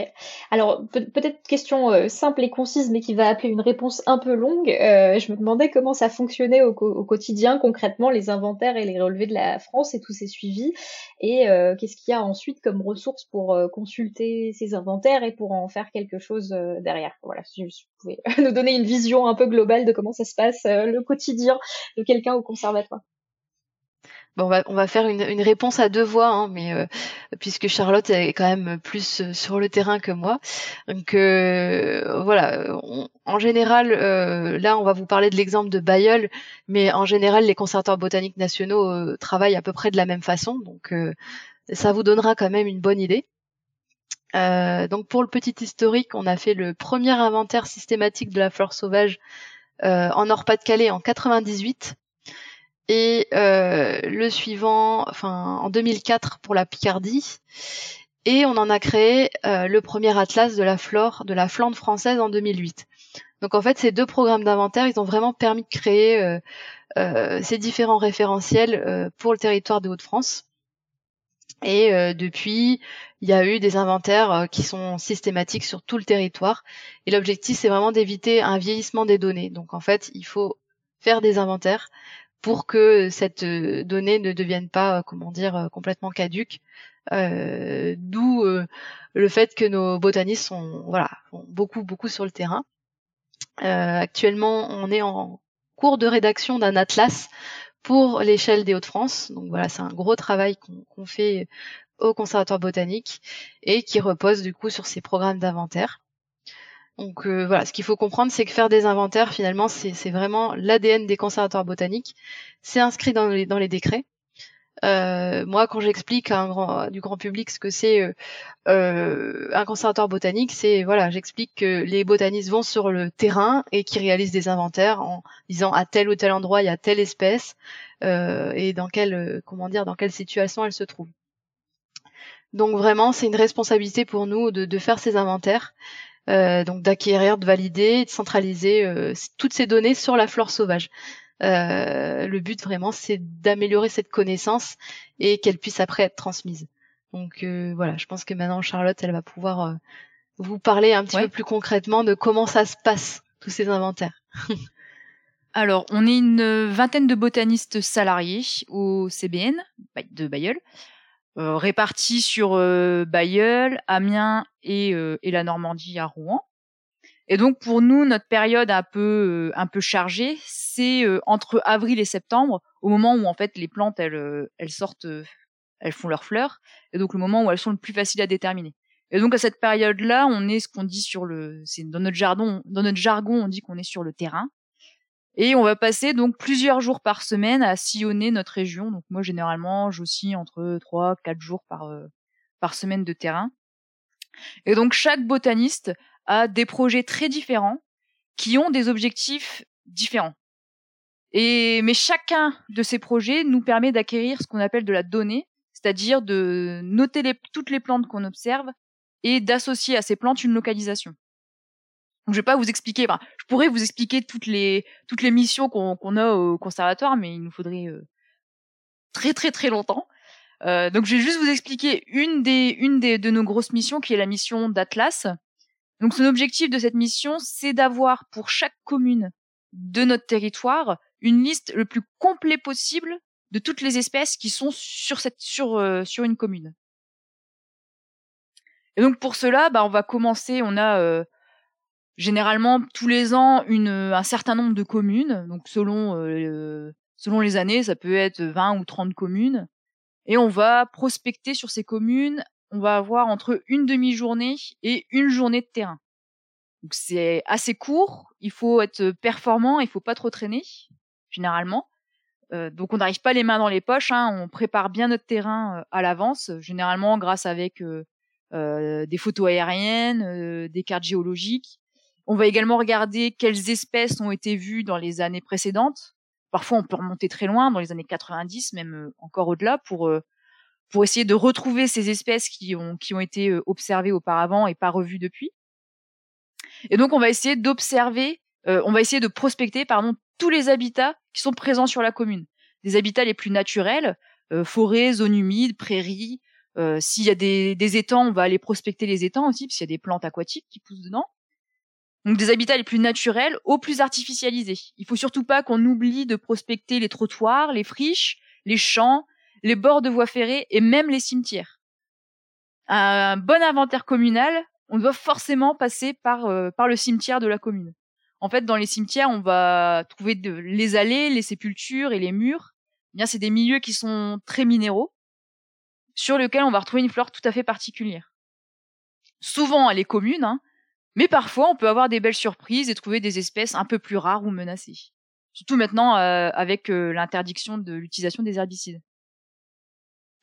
Alors peut-être question euh, simple et concise, mais qui va appeler une réponse un peu longue. Euh, je me demandais comment ça fonctionnait au, quotidien, concrètement, les inventaires et les relevés de la France et tous ces suivis, et euh, qu'est-ce qu'il y a ensuite comme ressources pour consulter ces inventaires et pour en faire quelque chose derrière? Voilà, si vous pouvez nous donner une vision un peu globale de comment ça se passe le quotidien de quelqu'un au conservatoire on, va, on va faire une, une réponse à deux voix, hein, mais euh, puisque Charlotte est quand même plus euh, sur le terrain que moi. Donc euh, voilà, en général, là on va vous parler de l'exemple de Bayeul, mais en général les conservateurs botaniques nationaux travaillent à peu près de la même façon, donc ça vous donnera quand même une bonne idée. donc pour le petit historique, on a fait le premier inventaire systématique de la flore sauvage en Nord-Pas-de-Calais en 98 et euh, le suivant, enfin en 2004 pour la Picardie. Et on en a créé euh, le premier atlas de la flore de la Flandre française en 2008. Donc en fait, ces deux programmes d'inventaire, ils ont vraiment permis de créer euh, ces différents référentiels pour le territoire de Haute-France. Et depuis, il y a eu des inventaires qui sont systématiques sur tout le territoire. Et l'objectif, c'est vraiment d'éviter un vieillissement des données. Donc en fait, il faut faire des inventaires pour que cette euh, donnée ne devienne pas, euh, comment dire, euh, complètement caduque. D'où le fait que nos botanistes sont, voilà, beaucoup, beaucoup sur le terrain. actuellement, on est en cours de rédaction d'un atlas pour l'échelle des Hauts-de-France. Donc voilà, c'est un gros travail qu'on fait au Conservatoire botanique et qui repose du coup sur ces programmes d'inventaire. Donc euh, voilà, ce qu'il faut comprendre, c'est que faire des inventaires, finalement, c'est vraiment l'ADN des conservateurs botaniques. C'est inscrit dans les, dans les décrets. Euh, moi, quand j'explique à un grand, du grand public ce que c'est euh, euh un conservatoire botanique, c'est voilà, j'explique que les botanistes vont sur le terrain et qui réalisent des inventaires en disant à tel ou tel endroit il y a telle espèce euh, et dans quelle comment dire dans quelle situation elle se trouve. Donc vraiment, c'est une responsabilité pour nous de, de faire ces inventaires. Euh, donc d'acquérir, de valider, de centraliser euh, toutes ces données sur la flore sauvage. Euh, le but vraiment, c'est d'améliorer cette connaissance et qu'elle puisse après être transmise. Donc voilà, je pense que maintenant Charlotte, elle va pouvoir vous parler un petit peu plus concrètement de comment ça se passe tous ces inventaires. Alors, on est une vingtaine de botanistes salariés au CBN de Bayeul. Euh, répartis sur euh, Bayeul, Amiens et, euh, et, la Normandie à Rouen. Et donc pour nous, notre période un peu un peu chargée, c'est entre avril et septembre, au moment où en fait les plantes elles elles sortent, elles font leurs fleurs, et donc le moment où elles sont le plus faciles à déterminer. Et donc à cette période-là, on est ce qu'on dit sur le, c'est dans notre jargon, dans notre jargon, on dit qu'on est sur le terrain. Et on va passer donc plusieurs jours par semaine à sillonner notre région. Donc moi généralement j'oscille entre 3 4 jours par euh, par semaine de terrain. Et donc chaque botaniste a des projets très différents qui ont des objectifs différents. Et mais chacun de ces projets nous permet d'acquérir ce qu'on appelle de la donnée, c'est-à-dire de noter toutes les plantes qu'on observe et d'associer à ces plantes une localisation. Je vais pas vous expliquer. je pourrais vous expliquer toutes les missions qu'on a au conservatoire, mais il nous faudrait euh, très très très longtemps. Euh, donc, je vais juste vous expliquer une des de nos grosses missions, qui est la mission d'Atlas. Donc, son objectif de cette mission, c'est d'avoir pour chaque commune de notre territoire une liste le plus complet possible de toutes les espèces qui sont sur euh, une commune. Et donc pour cela, bah, on va commencer. On a généralement tous les ans une, un certain nombre de communes. Donc selon euh, selon les années, ça peut être 20 ou 30 communes. Et on va prospecter sur ces communes. On va avoir entre une demi-journée et une journée de terrain. Donc c'est assez court. Il faut être performant. Il faut pas trop traîner généralement. Euh, donc on n'arrive pas les mains dans les poches. Hein, on prépare bien notre terrain euh, à l'avance, généralement grâce avec euh, des photos aériennes, des cartes géologiques. On va également regarder quelles espèces ont été vues dans les années précédentes. Parfois, on peut remonter très loin, dans les années 90, même euh, encore au-delà, pour euh, pour essayer de retrouver ces espèces qui ont qui ont été euh, observées auparavant et pas revues depuis. Et donc, on va essayer d'observer, on va essayer de prospecter, pardon, tous les habitats qui sont présents sur la commune. Des habitats les plus naturels, forêts, zones humides, prairies, S'il y a des, des étangs, on va aller prospecter les étangs aussi, parce qu'il y a des plantes aquatiques qui poussent dedans. Donc des habitats les plus naturels aux plus artificialisés. Il faut surtout pas qu'on oublie de prospecter les trottoirs, les friches, les champs, les bords de voies ferrées et même les cimetières. Un bon inventaire communal, on doit forcément passer par, euh, par le cimetière de la commune. En fait, dans les cimetières, on va trouver les allées, les sépultures et les murs. Eh bien, c'est des milieux qui sont très minéraux, sur lesquels on va retrouver une flore tout à fait particulière. Souvent, elle est commune, hein, mais parfois, on peut avoir des belles surprises et trouver des espèces un peu plus rares ou menacées. Surtout maintenant euh, avec euh, l'interdiction de l'utilisation des herbicides.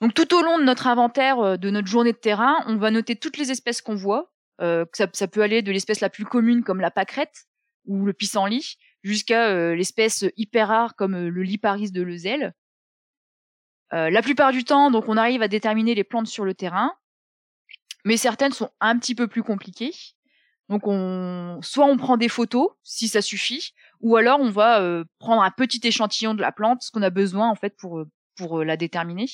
Donc tout au long de notre inventaire, euh, de notre journée de terrain, on va noter toutes les espèces qu'on voit. Ça, ça, peut aller de l'espèce la plus commune comme la pâquerette ou le pissenlit, jusqu'à l'espèce hyper rare comme le liparis de Lezel. la plupart du temps, donc on arrive à déterminer les plantes sur le terrain, mais certaines sont un petit peu plus compliquées. Donc on, soit on prend des photos si ça suffit, ou alors on va euh, prendre un petit échantillon de la plante, ce qu'on a besoin en fait pour euh, pour euh, la déterminer.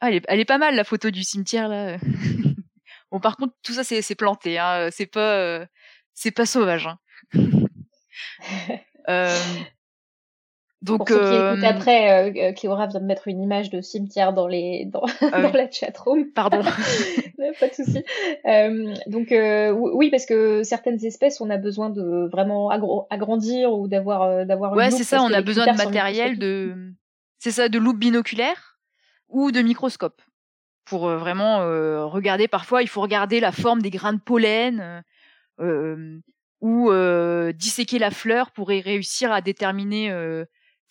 Ah, elle est, elle est pas mal la photo du cimetière là. bon par contre tout ça c'est c'est planté, hein, c'est pas c'est pas sauvage. Hein. Donc, Pour ceux qui écoutent euh, après, euh, Cléora vient de mettre une image de cimetière dans les dans, ah dans la chatroom. Pardon. pas de souci. Euh, donc euh, oui, parce que certaines espèces, on a besoin de vraiment agrandir ou d'avoir euh, d'avoir. Ouais, c'est ça. On a besoin de matériel de. C'est ça, de loupe binoculaire ou de microscope pour vraiment regarder. Parfois, il faut regarder la forme des grains de pollen. ou disséquer la fleur pour réussir à déterminer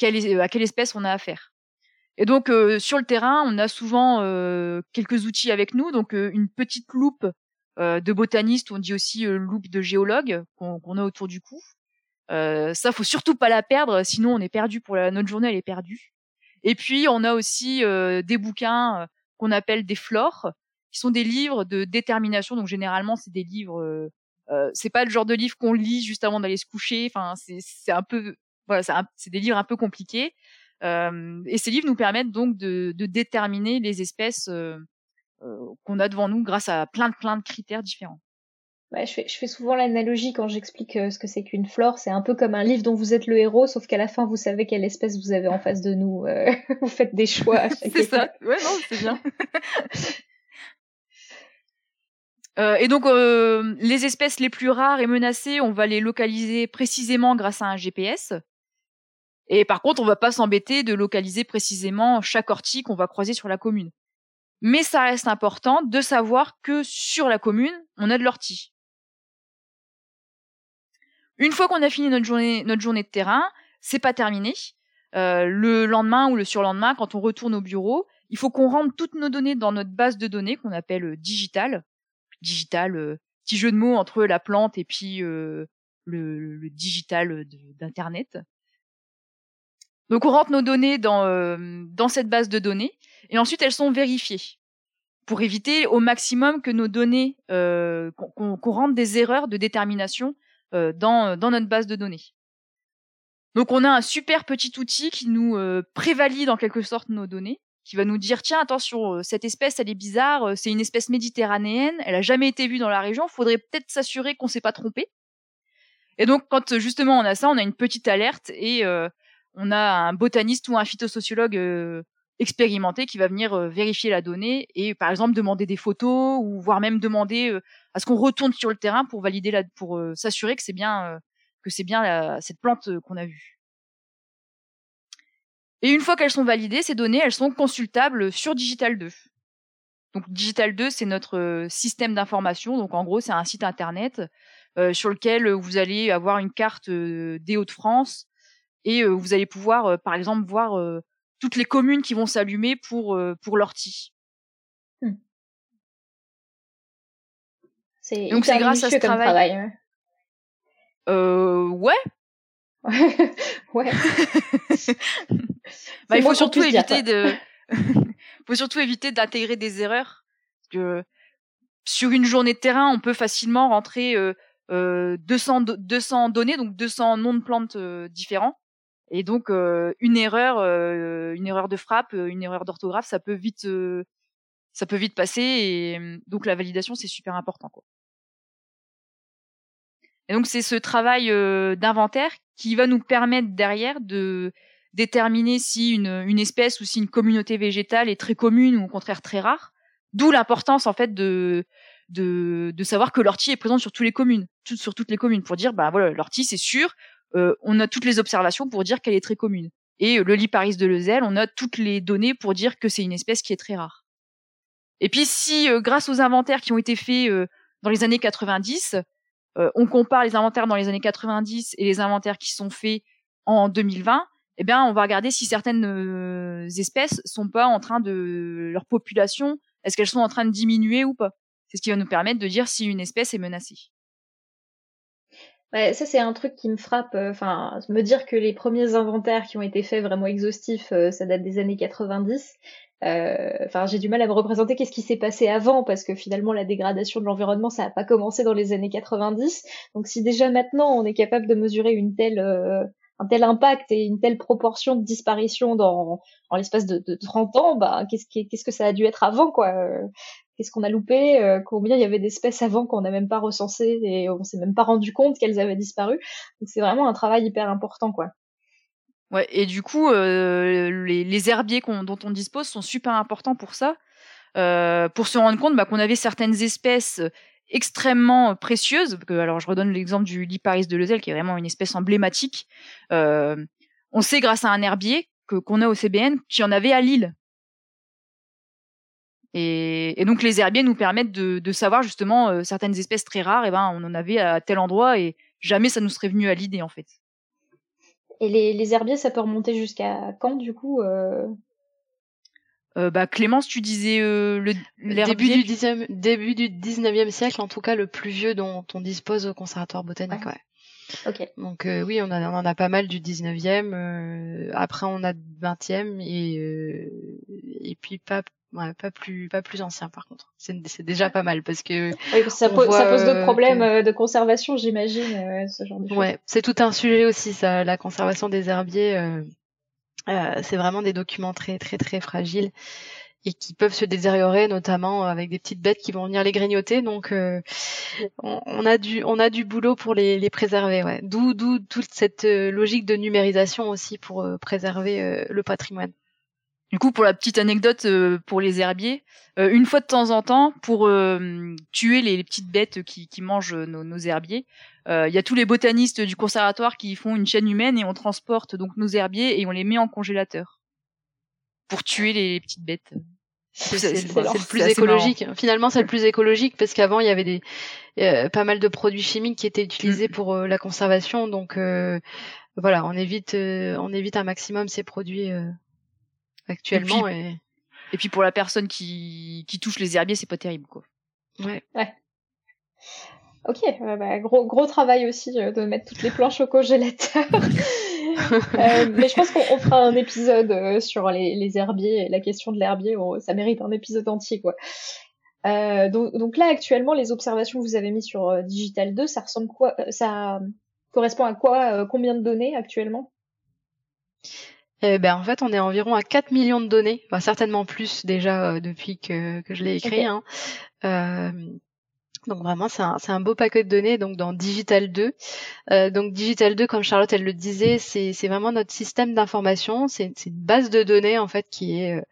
euh, à quelle espèce on a affaire. Et donc euh, sur le terrain, on a souvent euh, quelques outils avec nous, donc une petite loupe de botaniste, on dit aussi loupe de géologue qu'on a autour du cou. Euh, ça, faut surtout pas la perdre, sinon on est perdu pour la, notre journée, elle est perdue. Et puis on a aussi des bouquins qu'on appelle des flores, qui sont des livres de détermination. Donc généralement c'est des livres, euh, c'est pas le genre de livre qu'on lit juste avant d'aller se coucher. Enfin c'est un peu voilà, c'est des livres un peu compliqués. Euh, et ces livres nous permettent donc de, de déterminer les espèces euh, euh, qu'on a devant nous grâce à plein de plein de critères différents. Ouais, je, fais, je fais souvent l'analogie quand j'explique ce que c'est qu'une flore. C'est un peu comme un livre dont vous êtes le héros, sauf qu'à la fin, vous savez quelle espèce vous avez en face de nous. vous faites des choix. c'est ça. Ouais, non, c'est bien. Euh, et donc, euh, les espèces les plus rares et menacées, on va les localiser précisément grâce à un GPS. Et par contre, on va pas s'embêter de localiser précisément chaque ortie qu'on va croiser sur la commune. Mais ça reste important de savoir que sur la commune, on a de l'ortie. Une fois qu'on a fini notre journée, notre journée de terrain, c'est pas terminé. Euh, le lendemain ou le surlendemain, quand on retourne au bureau, il faut qu'on rentre toutes nos données dans notre base de données qu'on appelle euh, digital. Digital, euh, petit jeu de mots entre la plante et puis le, le, digital d'internet. Donc on rentre nos données dans, euh, dans cette base de données et ensuite elles sont vérifiées pour éviter au maximum que nos données, euh, qu'on rentre des erreurs de détermination euh, dans, dans notre base de données. Donc on a un super petit outil qui nous euh, prévalide en quelque sorte nos données, qui va nous dire tiens attention euh, cette espèce elle est bizarre, euh, c'est une espèce méditerranéenne, elle a jamais été vue dans la région, faudrait peut-être s'assurer qu'on s'est pas trompé. Et donc quand justement on a ça, on a une petite alerte et on a un botaniste ou un phytosociologue euh, expérimenté qui va venir euh, vérifier la donnée et par exemple demander des photos ou voire même demander euh, à ce qu'on retourne sur le terrain pour valider la, pour s'assurer que c'est bien que c'est bien cette plante qu'on a vue. Et une fois qu'elles sont validées, ces données, elles sont consultables sur Digital 2. Donc Digital 2, c'est notre système d'information. Donc en gros, c'est un site internet sur lequel vous allez avoir une carte des Hauts-de-France, et vous allez pouvoir, par exemple, voir toutes les communes qui vont s'allumer pour pour l'ortie. Hmm. C'est donc c'est grâce à ce travail. hein. Euh, ouais. ouais. bah, il faut surtout éviter de, faut surtout éviter d'intégrer des erreurs. Parce que sur une journée de terrain, on peut facilement rentrer euh, 200 200 données, donc 200 noms de plantes différents Et donc une erreur, une erreur de frappe, une erreur d'orthographe, ça peut vite, ça peut vite passer. Et donc la validation, c'est super important. Quoi. Et donc c'est ce travail d'inventaire qui va nous permettre derrière de déterminer si une, une espèce ou si une communauté végétale est très commune ou au contraire très rare. D'où l'importance en fait de de, de savoir que l'ortie est présente sur toutes les communes, sur toutes les communes, pour dire bah voilà l'ortie c'est sûr, on a toutes les observations pour dire qu'elle est très commune. Et le liparis de Lezel, on a toutes les données pour dire que c'est une espèce qui est très rare. Et puis si, euh, grâce aux inventaires qui ont été faits euh, dans les années 90, on compare les inventaires dans les années 90 et les inventaires qui sont faits en 2020, eh bien, on va regarder si certaines espèces sont pas en train de leur population, est-ce qu'elles sont en train de diminuer ou pas. C'est ce qui va nous permettre de dire si une espèce est menacée. Ouais, ça c'est un truc qui me frappe. Euh, enfin, me dire que les premiers inventaires qui ont été faits vraiment exhaustifs, euh, ça date des années 90. Euh, enfin, j'ai du mal à me représenter qu'est-ce qui s'est passé avant parce que finalement la dégradation de l'environnement ça n'a pas commencé dans les années 90. Donc si déjà maintenant on est capable de mesurer une telle un tel impact et une telle proportion de disparition dans, en l'espace de, de 30 ans, bah, qu'est-ce, qu'est-ce que ça a dû être avant, quoi qu'est-ce qu'on a loupé, euh, combien il y avait d'espèces avant qu'on n'a même pas recensé et on s'est même pas rendu compte qu'elles avaient disparu. C'est vraiment un travail hyper important, quoi. Ouais, et du coup, euh, les, herbiers dont on dispose sont super importants pour ça, euh, pour se rendre compte bah, qu'on avait certaines espèces extrêmement précieuses. Que, alors, je redonne l'exemple du liparis de Lezel, qui est vraiment une espèce emblématique. On sait grâce à un herbier que qu'on a au CBN qu'il y en avait à Lille. Et, donc les herbiers nous permettent de, savoir justement euh, certaines espèces très rares, et ben on en avait à tel endroit et jamais ça nous serait venu à l'idée en fait. Et les, herbiers, ça peut remonter jusqu'à quand du coup euh... Euh, bah, Clémence, tu disais euh, le début du, 10 début du 19e siècle, en tout cas le plus vieux dont on dispose au conservatoire botanique. Ouais. Ok. Donc oui, on, on en a pas mal du 19e. après, on a 20e et et puis pas Ouais, pas plus, pas plus ancien par contre. C'est déjà pas mal parce que. Oui, ça, pose, ça pose d'autres problèmes euh, de conservation, j'imagine, euh, ce genre de choses. Ouais, c'est tout un sujet aussi, ça, la conservation des herbiers. Euh, euh, c'est vraiment des documents très, très, très fragiles et qui peuvent se détériorer, notamment avec des petites bêtes qui vont venir les grignoter. Donc, on, on, a du, on a du boulot pour les, les préserver. Ouais. D'où, d'où toute cette logique de numérisation aussi pour préserver le patrimoine. Du coup, pour la petite anecdote euh, pour les herbiers, euh, une fois de temps en temps, pour euh, tuer les, petites bêtes qui, qui mangent nos, nos herbiers, il y a tous les botanistes du conservatoire qui font une chaîne humaine et on transporte donc nos herbiers et on les met en congélateur pour tuer les, petites bêtes. C'est le plus écologique. Finalement, c'est le plus écologique parce qu'avant, il y avait des pas mal de produits chimiques qui étaient utilisés mm. pour la conservation. Donc voilà, on évite on évite un maximum ces produits actuellement. Et puis, et... puis pour la personne qui, qui touche les herbiers, c'est pas terrible, quoi. Ouais. Ouais. Ok, bah, gros, gros travail aussi euh, de mettre toutes les planches au congélateur. euh, mais je pense qu'on fera un épisode euh, sur les, les, herbiers et la question de l'herbier. ça mérite un épisode entier, quoi. Euh, donc, donc, là, actuellement, les observations que vous avez mises sur Digital 2, ça ressemble quoi Ça correspond à quoi Combien de données actuellement? Eh ben, en fait, on est environ à 4 millions de données, enfin, certainement plus déjà euh, depuis que, que je l'ai écrit. Hein. Euh, donc vraiment, c'est un, un, beau paquet de données donc dans Digital 2. Euh, donc Digital 2, comme Charlotte elle le disait, c'est vraiment notre système d'information. C'est une base de données en fait qui est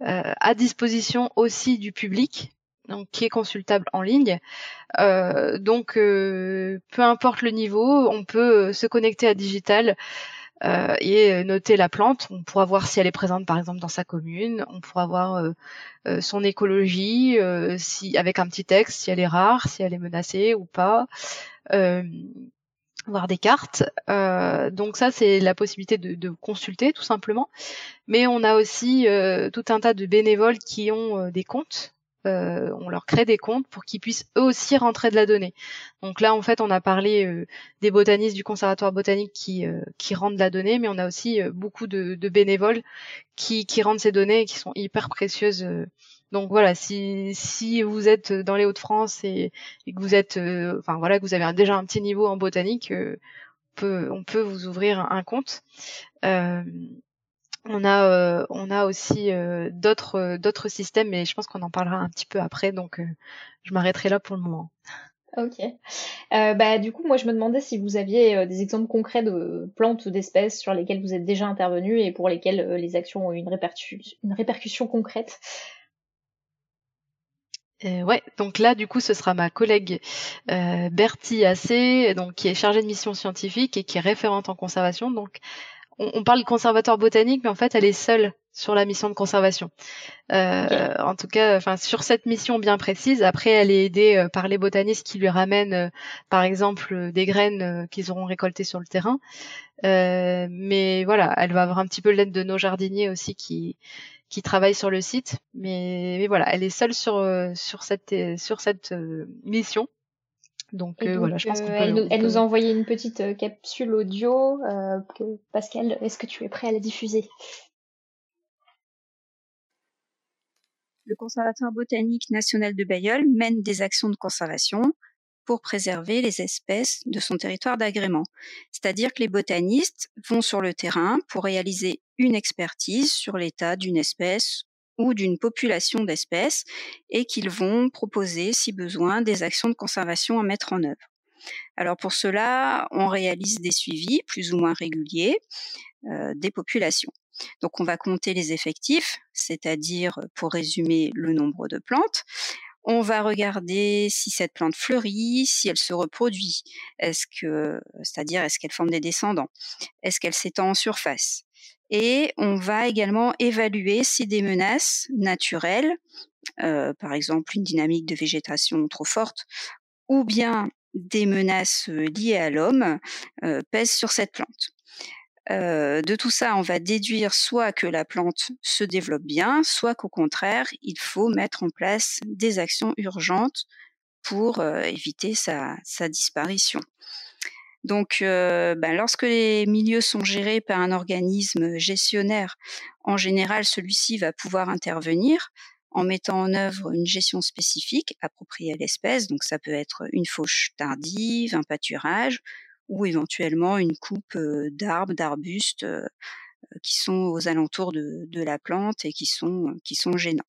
à disposition aussi du public, donc qui est consultable en ligne. Euh, donc peu importe le niveau, on peut se connecter à Digital. Euh, et noter la plante. On pourra voir si elle est présente par exemple dans sa commune. On pourra voir euh, euh, son écologie, si avec un petit texte, si elle est rare, si elle est menacée ou pas. voir des cartes. donc ça, c'est la possibilité de, de, consulter tout simplement. Mais on a aussi tout un tas de bénévoles qui ont des comptes euh, on leur crée des comptes pour qu'ils puissent eux aussi rentrer de la donnée. Donc là, en fait, on a parlé euh, des botanistes du conservatoire botanique qui, euh, qui rendent de la donnée, mais on a aussi beaucoup de, bénévoles qui, qui rendent ces données et qui sont hyper précieuses. Donc voilà, si, si vous êtes dans les Hauts-de-France et, que vous êtes, enfin voilà, que vous avez déjà un petit niveau en botanique, peut, on peut vous ouvrir un compte. On a, on a aussi d'autres, d'autres systèmes, mais je pense qu'on en parlera un petit peu après, donc je m'arrêterai là pour le moment. Ok. Euh, bah, du coup, moi, je me demandais si vous aviez euh, des exemples concrets de plantes ou d'espèces sur lesquelles vous êtes déjà intervenu et pour lesquelles euh, les actions ont eu une, une répercussion concrète. Euh, ouais, donc là, du coup, ce sera ma collègue Bertie Assé, donc qui est chargée de mission scientifique et qui est référente en conservation. Donc, on, parle de conservateur botanique, mais en fait, elle est seule sur la mission de conservation. Euh, en tout cas, enfin sur cette mission bien précise. Après, elle est aidée euh, par les botanistes qui lui ramènent, euh, par exemple, des graines qu'ils auront récoltées sur le terrain. mais voilà, elle va avoir un petit peu l'aide de nos jardiniers aussi qui qui travaillent sur le site. Mais, mais voilà, elle est seule sur sur cette sur cette mission. Donc, voilà, je pense qu'on elle, nous, elle nous a envoyé une petite capsule audio. Pascal, est-ce que tu es prêt à la diffuser? Le Conservatoire botanique national de Bayeul mène des actions de conservation pour préserver les espèces de son territoire d'agrément. C'est-à-dire que les botanistes vont sur le terrain pour réaliser une expertise sur l'état d'une espèce ou d'une population d'espèces et qu'ils vont proposer, si besoin, des actions de conservation à mettre en œuvre. Alors pour cela, on réalise des suivis plus ou moins réguliers euh, des populations. Donc on va compter les effectifs, c'est-à-dire, pour résumer, le nombre de plantes. On va regarder si cette plante fleurit, si elle se reproduit, est-ce que, c'est-à-dire est-ce qu'elle forme des descendants, est-ce qu'elle s'étend en surface? Et on va également évaluer si des menaces naturelles, euh, par exemple une dynamique de végétation trop forte, ou bien des menaces euh, liées à l'homme, euh, pèsent sur cette plante de tout ça, on va déduire soit que la plante se développe bien, soit qu'au contraire, il faut mettre en place des actions urgentes pour éviter sa, disparition. Donc, ben, lorsque les milieux sont gérés par un organisme gestionnaire, en général, celui-ci va pouvoir intervenir en mettant en œuvre une gestion spécifique appropriée à l'espèce. Donc, ça peut être une fauche tardive, un pâturage ou éventuellement une coupe d'arbres, d'arbustes qui sont aux alentours de, la plante et qui sont gênants.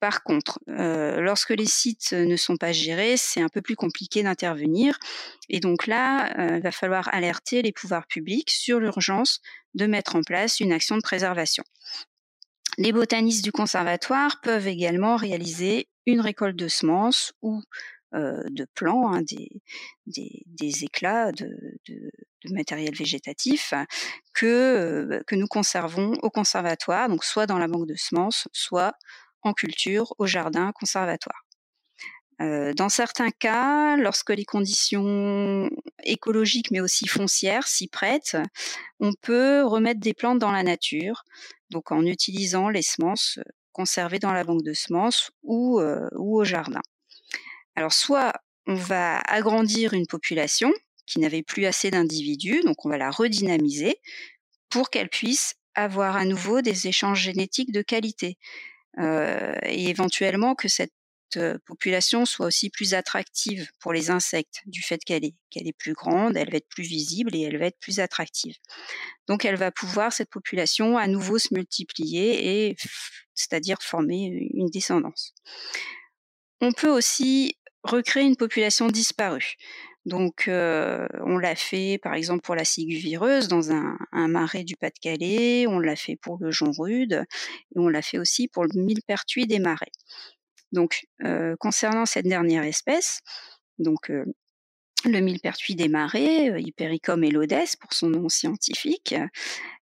Par contre, lorsque les sites ne sont pas gérés, c'est un peu plus compliqué d'intervenir. Et donc là, il va falloir alerter les pouvoirs publics sur l'urgence de mettre en place une action de préservation. Les botanistes du conservatoire peuvent également réaliser une récolte de semences ou euh, de plants, hein, des, éclats de, matériel végétatif que, euh, que nous conservons au conservatoire, donc soit dans la banque de semences, soit en culture au jardin conservatoire. Euh, dans certains cas, lorsque les conditions écologiques mais aussi foncières s'y prêtent, on peut remettre des plantes dans la nature, donc en utilisant les semences conservées dans la banque de semences ou, ou au jardin. Alors soit on va agrandir une population qui n'avait plus assez d'individus, donc on va la redynamiser pour qu'elle puisse avoir à nouveau des échanges génétiques de qualité euh, et éventuellement que cette euh, population soit aussi plus attractive pour les insectes du fait qu'elle est, qu'elle est plus grande, elle va être plus visible et elle va être plus attractive. Donc elle va pouvoir, cette population, à nouveau se multiplier et c'est-à-dire former une descendance. On peut aussi recréer une population disparue. Donc, euh, on l'a fait, par exemple, pour la ciguë vireuse dans un, marais du Pas-de-Calais, on l'a fait pour le jonc rude, et on l'a fait aussi pour le millepertuis des marais. Donc, euh, concernant cette dernière espèce, donc euh, le millepertuis des marais, Hypericum elodes pour son nom scientifique,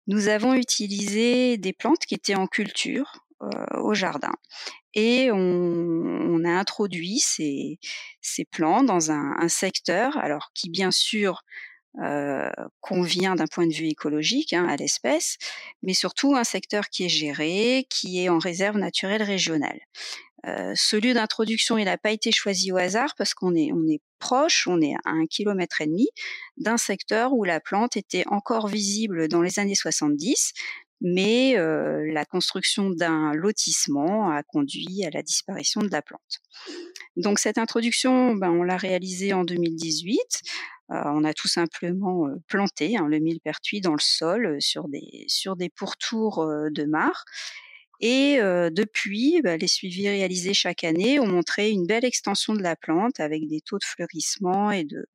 nous avons utilisé des plantes qui étaient en culture au jardin et on, a introduit ces, ces plants dans un, secteur, alors qui bien sûr euh, convient d'un point de vue écologique hein, à l'espèce, mais surtout un secteur qui est géré, qui est en réserve naturelle régionale. Euh, ce lieu d'introduction, il n'a pas été choisi au hasard parce qu'on est, on est proche, on est à un kilomètre et demi d'un secteur où la plante était encore visible dans les années 70, mais la construction d'un lotissement a conduit à la disparition de la plante. Donc cette introduction, ben, on l'a réalisée en 2018. on a tout simplement planté hein, le millepertuis dans le sol sur des sur des pourtours de mares. Et depuis, ben, les suivis réalisés chaque année ont montré une belle extension de la plante avec des taux de fleurissement et de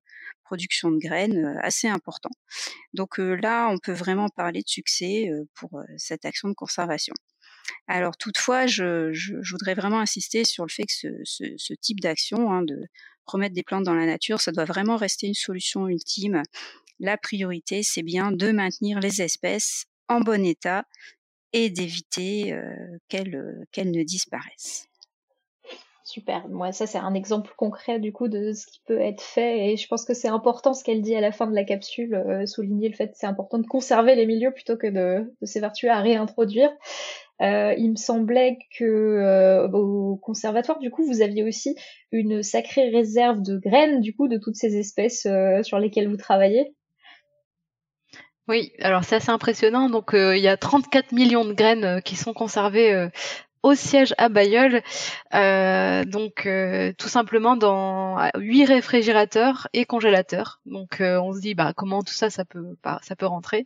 production de graines assez importants. Donc là, on peut vraiment parler de succès pour cette action de conservation. Alors toutefois, je, voudrais vraiment insister sur le fait que ce, type d'action, hein, de remettre des plantes dans la nature, ça doit vraiment rester une solution ultime. La priorité, c'est bien de maintenir les espèces en bon état et d'éviter qu'elles ne disparaissent. Super. Moi, ça, c'est un exemple concret du coup de ce qui peut être fait. Et je pense que c'est important ce qu'elle dit à la fin de la capsule, euh, souligner le fait que c'est important de conserver les milieux plutôt que de, s'évertuer à réintroduire. Euh, il me semblait que euh, au conservatoire, du coup, vous aviez aussi une sacrée réserve de graines, du coup, de toutes ces espèces sur lesquelles vous travaillez. Oui, alors c'est assez impressionnant. Donc il y a 34 millions de graines qui sont conservées au siège à Bayeul, euh, donc euh, tout simplement dans huit réfrigérateurs et congélateurs. Donc euh, on se dit bah comment tout ça ça peut bah, ça peut rentrer?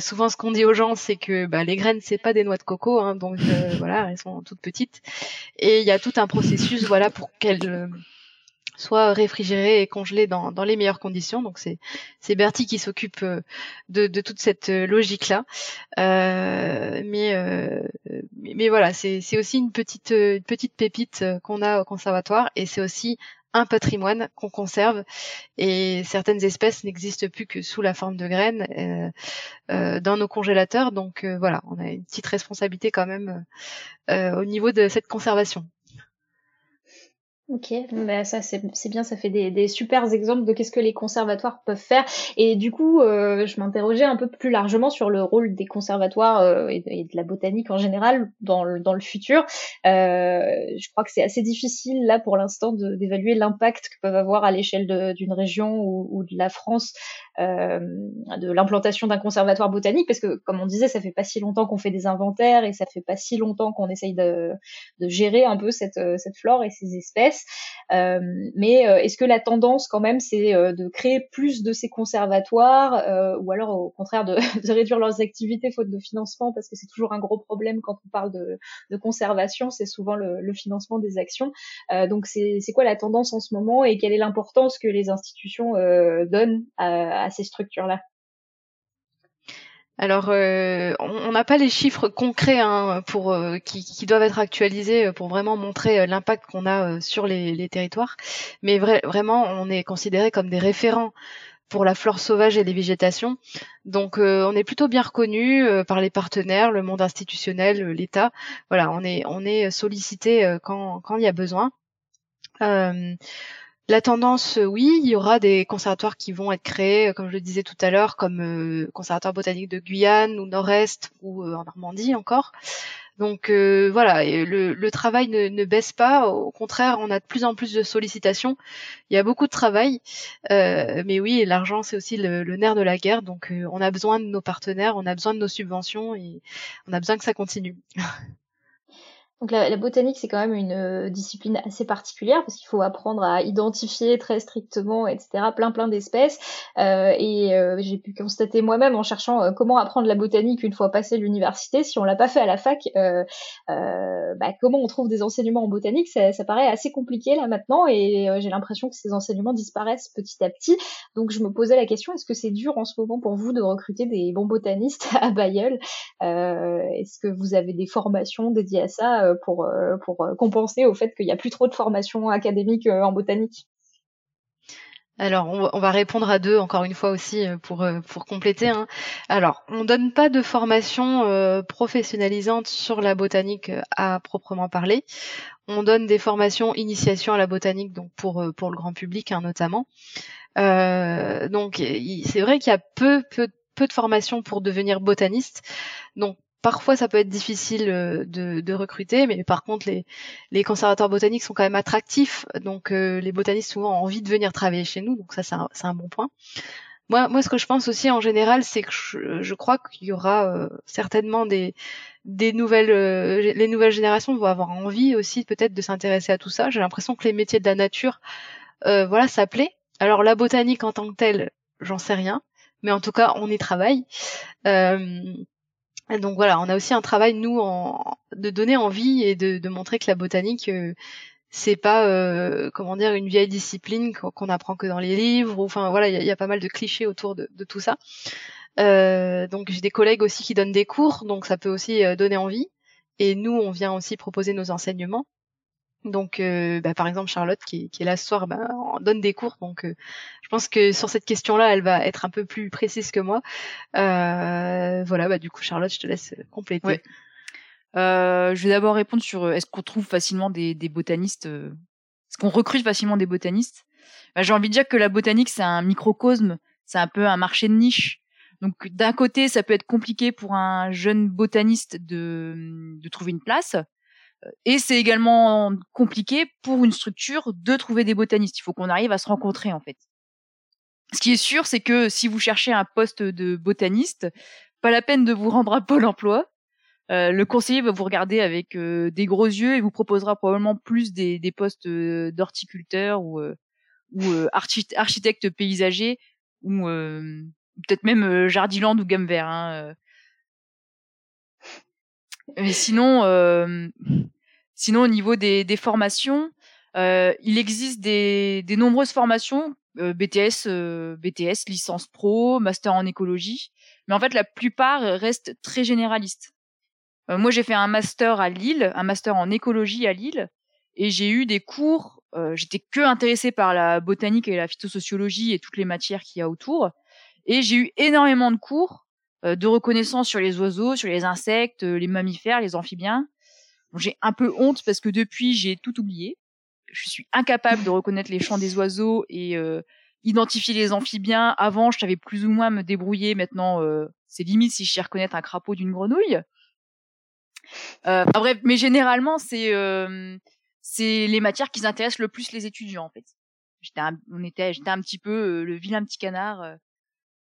souvent ce qu'on dit aux gens c'est que bah, les graines c'est pas des noix de coco, hein, donc voilà elles sont toutes petites et il y a tout un processus voilà pour qu'elles soit réfrigéré et congelé dans, les meilleures conditions. Donc c'est Bertie qui s'occupe euh, de, toute cette euh, logique là. Euh, mais, voilà, c'est aussi une petite pépite qu'on a au conservatoire et c'est aussi un patrimoine qu'on conserve et certaines espèces n'existent plus que sous la forme de graines dans nos congélateurs. Donc voilà, on a une petite responsabilité quand même au niveau de cette conservation. Ok, bah ça c'est bien, ça fait des, des super exemples de qu'est-ce que les conservatoires peuvent faire. Et du coup, euh, je m'interrogeais un peu plus largement sur le rôle des conservatoires euh, et, de la botanique en général dans le, dans le futur. Euh, je crois que c'est assez difficile là pour l'instant d'évaluer l'impact que peuvent avoir à l'échelle d'une région ou, ou, de la France euh, de l'implantation d'un conservatoire botanique, parce que comme on disait, ça fait pas si longtemps qu'on fait des inventaires et ça fait pas si longtemps qu'on essaye de, de gérer un peu cette, cette flore et ces espèces. Euh, mais euh, est-ce que la tendance quand même c'est euh, de créer plus de ces conservatoires ou alors au contraire de, réduire leurs activités faute de financement? Parce que c'est toujours un gros problème quand on parle de, conservation, c'est souvent le, financement des actions. donc c'est quoi la tendance en ce moment et quelle est l'importance que les institutions donnent à, à ces structures-là? Alors, euh, on n'a pas les chiffres concrets hein, pour euh, qui, doivent être actualisés pour vraiment montrer euh, l'impact qu'on a sur les, territoires, mais vraiment, on est considéré comme des référents pour la flore sauvage et les végétations. Donc, on est plutôt bien reconnu par les partenaires, le monde institutionnel, l'État. Voilà, on est sollicité quand il y a besoin. La tendance, euh, oui, il y aura des conservatoires qui vont être créés, euh, comme je le disais tout à l'heure, comme euh, conservatoire botanique de Guyane ou Nord-Est ou en Normandie encore. Donc voilà, le, travail ne, baisse pas. Au contraire, on a de plus en plus de sollicitations. Il y a beaucoup de travail, mais oui, l'argent c'est aussi le, nerf de la guerre. Donc on a besoin de nos partenaires, on a besoin de nos subventions et on a besoin que ça continue. Donc la, la botanique, c'est quand même une euh, discipline assez particulière parce qu'il faut apprendre à identifier très strictement, etc., plein plein d'espèces. Euh, et euh, j'ai pu constater moi-même en cherchant euh, comment apprendre la botanique une fois passé l'université, si on l'a pas fait à la fac, bah, comment on trouve des enseignements en botanique, ça, ça paraît assez compliqué là maintenant. Et j'ai l'impression que ces enseignements disparaissent petit à petit. Donc je me posais la question est-ce que c'est dur en ce moment pour vous de recruter des bons botanistes à Bayeul Est-ce que vous avez des formations dédiées à ça euh, pour, euh, euh, compenser au fait qu'il n'y a plus trop de formation académique en botanique alors, on va répondre à deux encore une fois aussi pour pour compléter. Hein. Alors, on donne pas de formation professionnalisante sur la botanique à proprement parler. On donne des formations initiation à la botanique, donc pour pour le grand public hein, notamment. donc, c'est vrai qu'il y a peu peu peu de formations pour devenir botaniste. Donc, parfois ça peut être difficile euh, de, recruter, mais par contre les, les conservateurs botaniques sont quand même attractifs, donc euh, les botanistes souvent ont envie de venir travailler chez nous, donc ça c'est un, bon point. moi, moi, ce que je pense aussi en général, c'est que je, crois qu'il y aura euh, certainement des, des nouvelles, euh, les nouvelles générations vont avoir envie aussi peut-être de s'intéresser à tout ça. J'ai l'impression que les métiers de la nature, euh, voilà, ça plaît. Alors la botanique en tant que telle, j'en sais rien, mais en tout cas, on y travaille. Donc voilà, on a aussi un travail nous de donner envie et de, montrer que la botanique c'est pas euh, comment dire une vieille discipline qu'on apprend que dans les livres. Enfin voilà, il y, a pas mal de clichés autour de, tout ça. Euh, donc j'ai des collègues aussi qui donnent des cours, donc ça peut aussi euh, donner envie. Et nous, on vient aussi proposer nos enseignements. Donc, bah, par exemple, Charlotte, qui, est là ce soir, bah, on donne des cours. Donc, je pense que sur cette question-là, elle va être un peu plus précise que moi. voilà, bah, du coup, Charlotte, je te laisse compléter. Euh, je vais d'abord répondre sur euh, est-ce qu'on trouve facilement des, des botanistes euh, Est-ce qu'on recrute facilement des botanistes? Bah, J'ai envie de dire que la botanique, c'est un microcosme, c'est un peu un marché de niche. Donc d'un côté, ça peut être compliqué pour un jeune botaniste de, de trouver une place. Et c'est également compliqué pour une structure de trouver des botanistes. Il faut qu'on arrive à se rencontrer en fait. Ce qui est sûr, c'est que si vous cherchez un poste de botaniste, pas la peine de vous rendre à Pôle Emploi. Euh, le conseiller va vous regarder avec euh, des gros yeux et vous proposera probablement plus des, postes euh, d'horticulteur ou, ou architecte paysager ou peut-être même jardiland ou gamme vert. Hein, Mais sinon, sinon au niveau des, des formations, il existe des, des nombreuses formations BTS, BTS, licence pro, master en écologie. Mais en fait, la plupart restent très généralistes. Euh, moi, j'ai fait un master à Lille, un master en écologie à Lille, et j'ai eu des cours. Euh, J'étais que intéressée par la botanique et la phytosociologie et toutes les matières qu'il y a autour, et j'ai eu énormément de cours euh, de reconnaissance sur les oiseaux, sur les insectes, euh, les mammifères, les amphibiens. Bon, j'ai un peu honte parce que depuis, j'ai tout oublié. Je suis incapable de reconnaître les chants des oiseaux et euh, identifier les amphibiens. Avant, je savais plus ou moins me débrouiller. Maintenant, c'est limite si je sais reconnaître un crapaud d'une grenouille. Euh, bref, mais généralement, c'est euh, c'est les matières qui intéressent le plus les étudiants en fait. J'étais on était, j'étais un petit peu euh, le vilain petit canard.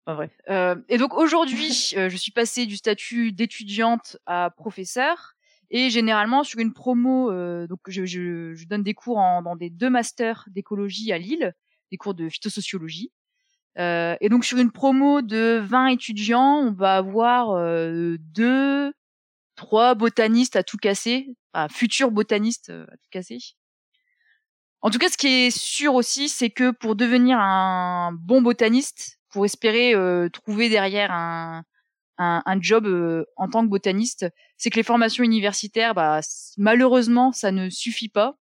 Euh. Enfin, bref. Euh, et donc aujourd'hui, je suis passée du statut d'étudiante à professeur. Et généralement sur une promo, donc je, je, je, donne des cours en, dans des deux masters d'écologie à Lille, des cours de phytosociologie. Euh, et donc sur une promo de 20 étudiants, on va avoir euh, deux, trois botanistes à tout casser, enfin, futurs botanistes euh, à tout casser. En tout cas, ce qui est sûr aussi, c'est que pour devenir un bon botaniste, pour espérer trouver derrière un, un, un job en tant que botaniste, c'est que les formations universitaires, bah, malheureusement, ça ne suffit pas.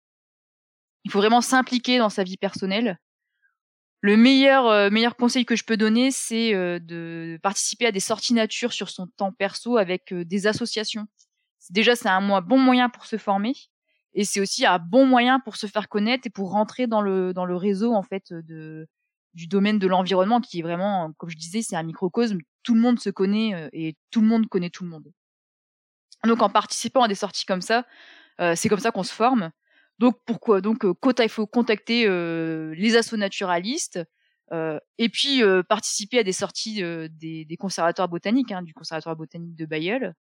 Il faut vraiment s'impliquer dans sa vie personnelle. Le meilleur euh, meilleur conseil que je peux donner, c'est euh, de participer à des sorties nature sur son temps perso avec euh, des associations. Déjà, c'est un bon moyen pour se former et c'est aussi un bon moyen pour se faire connaître et pour rentrer dans le dans le réseau en fait de du domaine de l'environnement qui est vraiment, comme je disais, c'est un microcosme. Tout le monde se connaît et tout le monde connaît tout le monde. Donc, en participant à des sorties comme ça, c'est comme ça qu'on se forme. Donc pourquoi? Donc euh, il faut contacter euh, les assos naturalistes euh, et puis participer à des sorties des, des, conservatoires botaniques, hein, du conservatoire botanique de Bayeul.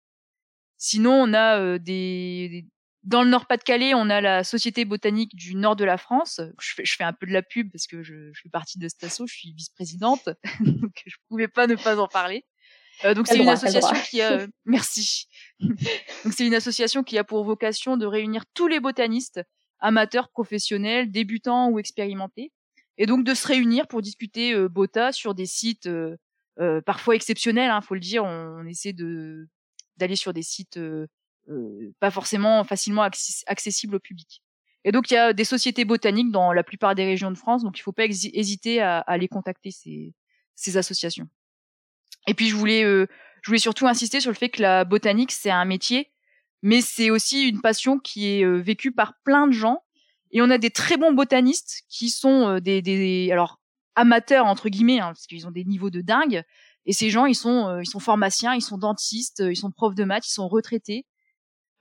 Sinon, on a des, dans le Nord-Pas-de-Calais, on a la Société botanique du Nord de la France. Je fais, je fais un peu de la pub parce que je, je fais partie de cet asso, je suis vice-présidente, donc je pouvais pas ne pas en parler. Euh, donc c'est une association qui a merci. donc c'est une association qui a pour vocation de réunir tous les botanistes amateurs, professionnels, débutants ou expérimentés, et donc de se réunir pour discuter euh, BOTA sur des sites euh, euh, parfois exceptionnels, hein, faut le dire. On, essaie de d'aller sur des sites pas forcément facilement accessibles au public. Et donc il y a des sociétés botaniques dans la plupart des régions de France, donc il faut pas hésiter à, à les contacter ces, ces associations. Et puis je voulais je voulais surtout insister sur le fait que la botanique c'est un métier mais c'est aussi une passion qui est euh, vécue par plein de gens. Et on a des très bons botanistes qui sont euh, des, des alors amateurs entre guillemets, hein, parce qu'ils ont des niveaux de dingue. Et ces gens, ils sont, euh, ils sont pharmaciens, ils sont dentistes, ils sont profs de maths, ils sont retraités.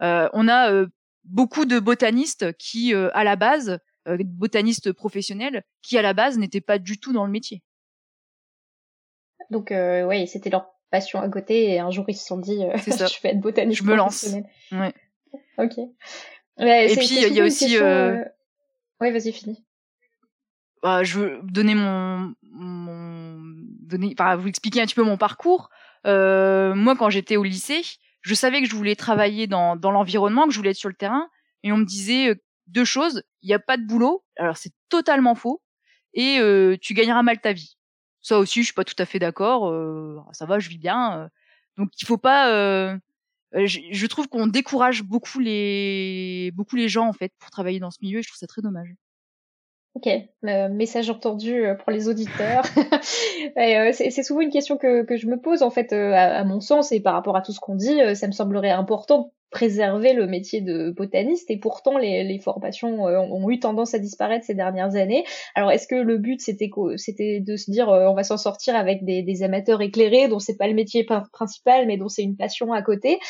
Euh, on a beaucoup de botanistes qui, à la base, botanistes professionnels, qui à la base n'étaient pas du tout dans le métier. Donc, euh, ouais, c'était leur passion à côté et un jour ils se sont dit, euh, je vais être botaniste. Je me lance. Ouais. Ok. et puis il y a aussi. Euh... Oui, vas-y, finis. Bah, je veux donner mon, mon donner, enfin, vous expliquer un petit peu mon parcours. Euh, moi, quand j'étais au lycée, je savais que je voulais travailler dans, l'environnement, que je voulais être sur le terrain, et on me disait euh, deux choses il n'y a pas de boulot. Alors c'est totalement faux, et euh, tu gagneras mal ta vie. Ça aussi, je suis pas tout à fait d'accord. Euh, ça va, je vis bien. Donc il faut pas. Je, je, trouve qu'on décourage beaucoup les beaucoup les gens en fait pour travailler dans ce milieu. Et je trouve ça très dommage. Ok, euh, message entendu euh, pour les auditeurs. euh, c'est souvent une question que, que, je me pose en fait, euh, à, à, mon sens, et par rapport à tout ce qu'on dit, ça me semblerait important de préserver le métier de botaniste, et pourtant les, les formations ont eu tendance à disparaître ces dernières années. Alors est-ce que le but c'était de se dire on va s'en sortir avec des, des, amateurs éclairés dont c'est pas le métier principal, mais dont c'est une passion à côté,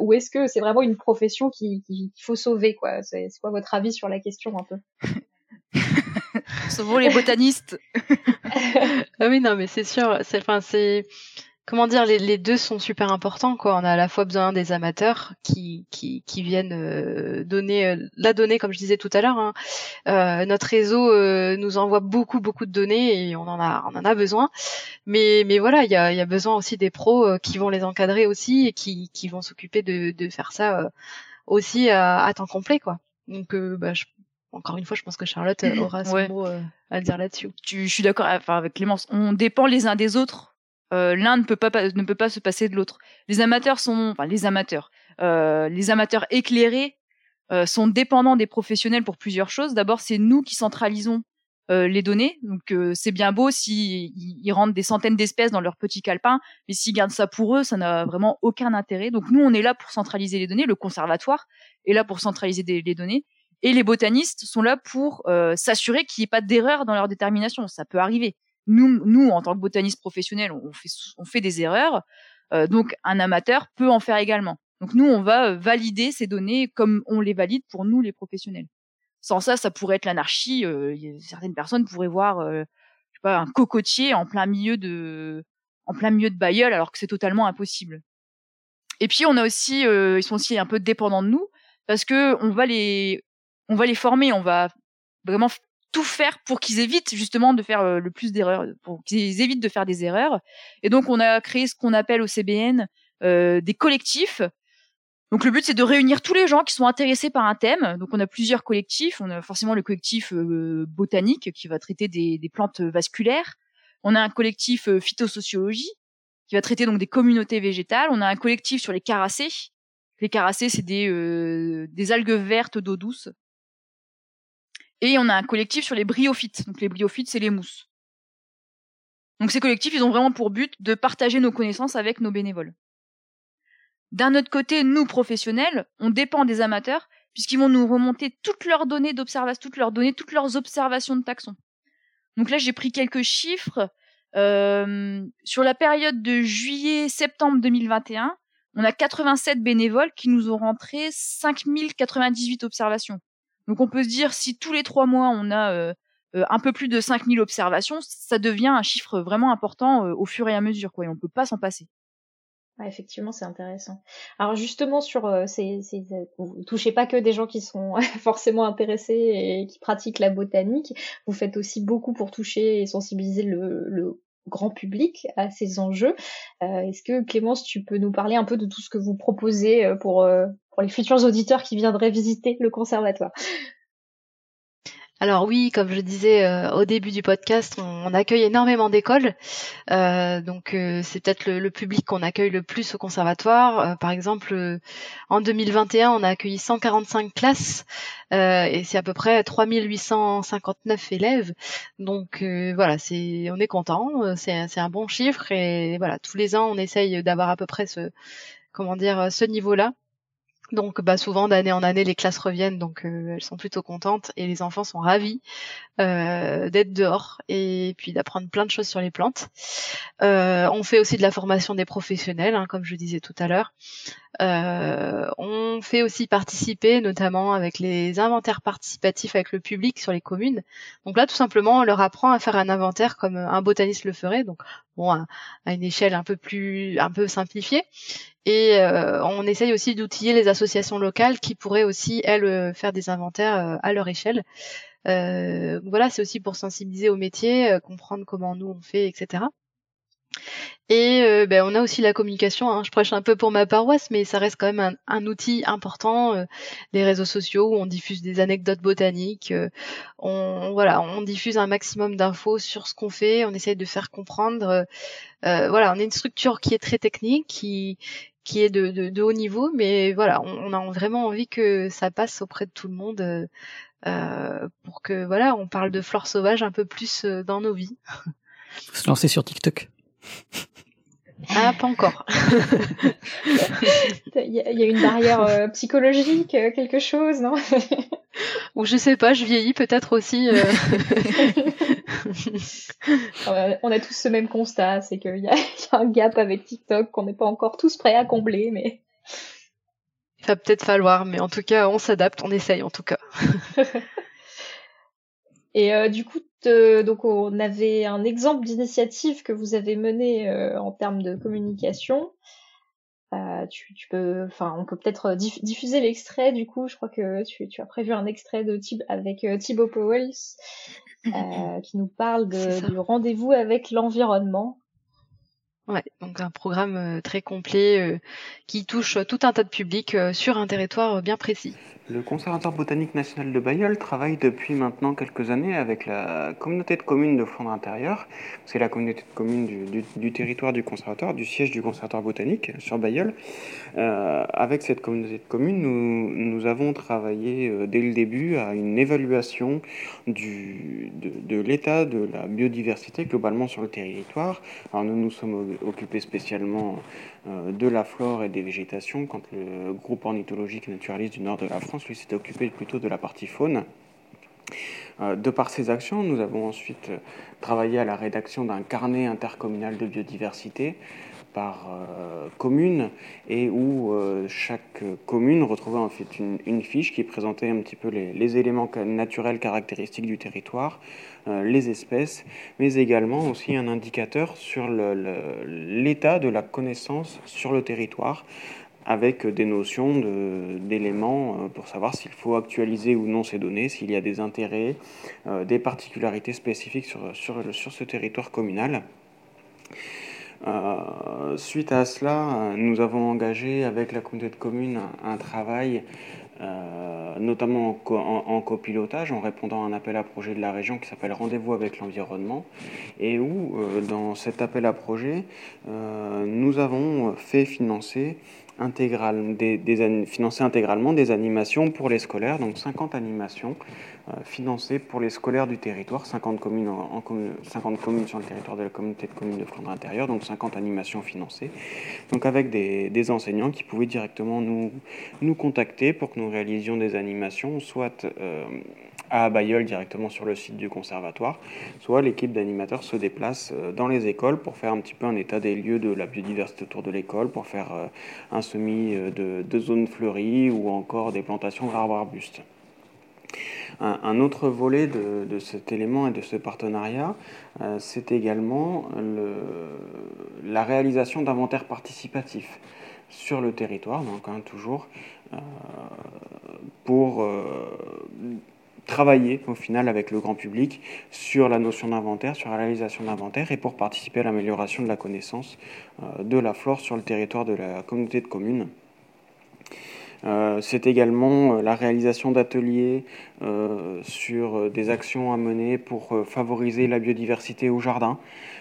ou est-ce que c'est vraiment une profession qu'il qui, faut sauver quoi? C'est quoi votre avis sur la question un peu? Sauvons les botanistes. ah oui, non, mais c'est sûr. C'est, enfin, c'est, comment dire, les, deux sont super importants, quoi. On a à la fois besoin des amateurs qui, qui, qui viennent euh, donner, euh, la donnée, comme je disais tout à l'heure. Hein. Euh, notre réseau euh, nous envoie beaucoup, beaucoup de données et on en a, on en a besoin. Mais, mais voilà, il y a, y a besoin aussi des pros euh, qui vont les encadrer aussi et qui, qui vont s'occuper de, de faire ça aussi à, à temps complet, quoi. Donc, bah, je encore une fois, je pense que Charlotte euh, aura son mot euh, à dire là-dessus. Je suis d'accord enfin, avec Clémence. On dépend les uns des autres. Euh, L'un ne peut pas ne peut pas se passer de l'autre. Les amateurs sont, enfin les amateurs, euh, les amateurs éclairés euh, sont dépendants des professionnels pour plusieurs choses. D'abord, c'est nous qui centralisons les données. Donc c'est bien beau s'ils ils rentrent des centaines d'espèces dans leur petit calepin, mais s'ils gardent ça pour eux, ça n'a vraiment aucun intérêt. Donc nous, on est là pour centraliser les données. Le conservatoire est là pour centraliser des, les données. Et les botanistes sont là pour euh, s'assurer qu'il n'y ait pas d'erreur dans leur détermination. Ça peut arriver. Nous, nous, en tant que botanistes professionnels, on fait, des erreurs. Euh, donc, un amateur peut en faire également. Donc, nous, on va euh, valider ces données comme on les valide pour nous, les professionnels. Sans ça, ça pourrait être l'anarchie. Certaines personnes pourraient voir, un cocotier en plein milieu de, en plein milieu de Bayeul, alors que c'est totalement impossible. Et puis, on a aussi, ils sont aussi un peu dépendants de nous parce que on va les, on va les former, on va vraiment tout faire pour qu'ils évitent justement de faire euh, le plus d'erreurs, pour qu'ils évitent de faire des erreurs. Et donc on a créé ce qu'on appelle au CBN euh, des collectifs. Donc le but c'est de réunir tous les gens qui sont intéressés par un thème. Donc on a plusieurs collectifs. On a forcément le collectif euh, botanique qui va traiter des, des, plantes vasculaires. On a un collectif euh, phytosociologie qui va traiter donc des communautés végétales. On a un collectif sur les caracées. Les caracées c'est des, euh, des algues vertes d'eau douce et on a un collectif sur les bryophytes. Donc les bryophytes, c'est les mousses. Donc ces collectifs, ils ont vraiment pour but de partager nos connaissances avec nos bénévoles. D'un autre côté, nous professionnels, on dépend des amateurs puisqu'ils vont nous remonter toutes leurs données d'observation, toutes leurs données, toutes leurs observations de taxons. Donc là, j'ai pris quelques chiffres. Euh, sur la période de juillet-septembre 2021, on a 87 bénévoles qui nous ont rentré 5098 observations. Donc on peut se dire si tous les trois mois on a euh, euh, un peu plus de 5000 observations, ça devient un chiffre vraiment important euh, au fur et à mesure quoi, et on peut pas s'en passer. Effectivement, c'est intéressant. Alors justement sur euh, ces, ces, touchez pas que des gens qui sont forcément intéressés et qui pratiquent la botanique. Vous faites aussi beaucoup pour toucher et sensibiliser le, grand public à ces enjeux. Est-ce que Clémence, tu peux nous parler un peu de tout ce que vous proposez pour pour les futurs auditeurs qui viendraient visiter le conservatoire alors oui, comme je disais euh, au début du podcast, on, accueille énormément d'écoles. Euh, donc euh, c'est peut-être le, public qu'on accueille le plus au conservatoire. par exemple, en 2021, on a accueilli 145 classes et c'est à peu près 3859 élèves. Donc voilà, c'est on est content, c'est un bon chiffre et voilà, tous les ans on essaye d'avoir à peu près ce comment dire ce niveau-là. Donc bah, souvent d'année en année les classes reviennent donc euh, elles sont plutôt contentes et les enfants sont ravis euh, d'être dehors et puis d'apprendre plein de choses sur les plantes. Euh, on fait aussi de la formation des professionnels hein, comme je disais tout à l'heure. Euh, on fait aussi participer, notamment avec les inventaires participatifs avec le public sur les communes. Donc là, tout simplement, on leur apprend à faire un inventaire comme un botaniste le ferait, donc bon, à, une échelle un peu plus, un peu simplifiée. Et euh, on essaye aussi d'outiller les associations locales qui pourraient aussi elles faire des inventaires à leur échelle. voilà, c'est aussi pour sensibiliser au métier, comprendre comment nous on fait, etc. Et euh, ben, on a aussi la communication. Hein. Je prêche un peu pour ma paroisse, mais ça reste quand même un, outil important. Euh, les réseaux sociaux où on diffuse des anecdotes botaniques. Euh, on voilà, on diffuse un maximum d'infos sur ce qu'on fait. On essaye de faire comprendre. voilà, on est une structure qui est très technique, qui qui est de, de, haut niveau, mais voilà, on, a vraiment envie que ça passe auprès de tout le monde pour que voilà, on parle de flore sauvage un peu plus dans nos vies. Se lancer sur TikTok. Ah, pas encore. Il y, a une barrière euh, psychologique, euh, quelque chose, non? Ou je sais pas, je vieillis peut-être aussi. Euh. on a tous ce même constat, c'est qu'il y, a un gap avec TikTok qu'on n'est pas encore tous prêts à combler, mais. Il va peut-être falloir, mais en tout cas, on s'adapte, on essaye en tout cas. Et du coup, donc on avait un exemple d'initiative que vous avez menée euh, en termes de communication. Euh, tu, tu, peux, enfin, on peut peut-être diffuser l'extrait. Du coup, je crois que tu, tu as prévu un extrait de Thib avec Thibaut Powells qui nous parle de, du rendez-vous avec l'environnement. Ouais, donc un programme très complet qui touche tout un tas de publics sur un territoire bien précis. Le Conservatoire botanique national de Bayeul travaille depuis maintenant quelques années avec la communauté de communes de Flandre intérieure. C'est la communauté de communes du, territoire du conservatoire, du siège du conservatoire botanique sur Bayeul. Avec cette communauté de communes, nous, avons travaillé euh, dès le début à une évaluation de, l'état de la biodiversité globalement sur le territoire. Alors nous nous sommes occupés spécialement euh, de la flore et des végétations, quand le groupe ornithologique naturaliste du nord de la France, lui, s'était occupé plutôt de la partie faune. Euh, de par ces actions, nous avons ensuite travaillé à la rédaction d'un carnet intercommunal de biodiversité par euh, commune et où chaque commune retrouvait en fait une, fiche qui présentait un petit peu les éléments naturels caractéristiques du territoire, euh, les espèces, mais également aussi un indicateur sur l'état de la connaissance sur le territoire avec des notions d'éléments euh, pour savoir s'il faut actualiser ou non ces données, s'il y a des intérêts, euh, des particularités spécifiques sur, ce territoire communal. suite à cela, nous avons engagé avec la communauté de communes un travail euh, notamment en, copilotage, en répondant à un appel à projet de la région qui s'appelle Rendez-vous avec l'environnement, et où, euh, dans cet appel à projet, euh, nous avons fait financer des, financer intégralement des animations pour les scolaires, donc 50 animations euh, financées pour les scolaires du territoire, 50 communes, en, 50 communes sur le territoire de la communauté de communes de Flandre intérieure, donc 50 animations financées, donc avec des, enseignants qui pouvaient directement nous, contacter pour que nous réalisions des animations, soit euh, à Bayeul directement sur le site du conservatoire, soit l'équipe d'animateurs se déplace euh, dans les écoles pour faire un petit peu un état des lieux de la biodiversité autour de l'école, pour faire un semis euh, de, zones fleuries ou encore des plantations d'arbres arbustes. Un, autre volet de, cet élément et de ce partenariat, c'est également la réalisation d'inventaires participatifs sur le territoire, donc hein, toujours pour travailler au final avec le grand public sur la notion d'inventaire, sur la réalisation d'inventaire et pour participer à l'amélioration de la connaissance euh, de la flore sur le territoire de la communauté de communes. Euh, c'est également euh, la réalisation d'ateliers sur des actions à mener pour favoriser la biodiversité au jardin, euh,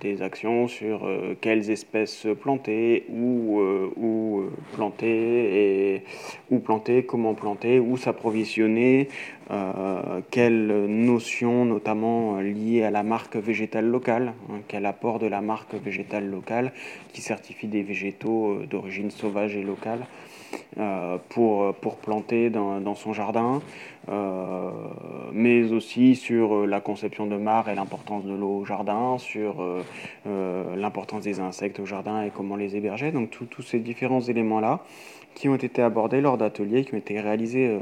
des actions sur euh, quelles espèces planter, où, euh, planter, et planter, comment planter, où s'approvisionner, quelles notions notamment liées à la marque végétale locale, hein, quel apport de la marque végétale locale qui certifie des végétaux d'origine sauvage et locale. pour, pour planter dans, dans son jardin, mais aussi sur la conception de mares et l'importance de l'eau au jardin, sur l'importance des insectes au jardin et comment les héberger. Donc tous ces différents éléments-là qui ont été abordés lors d'ateliers qui ont été réalisés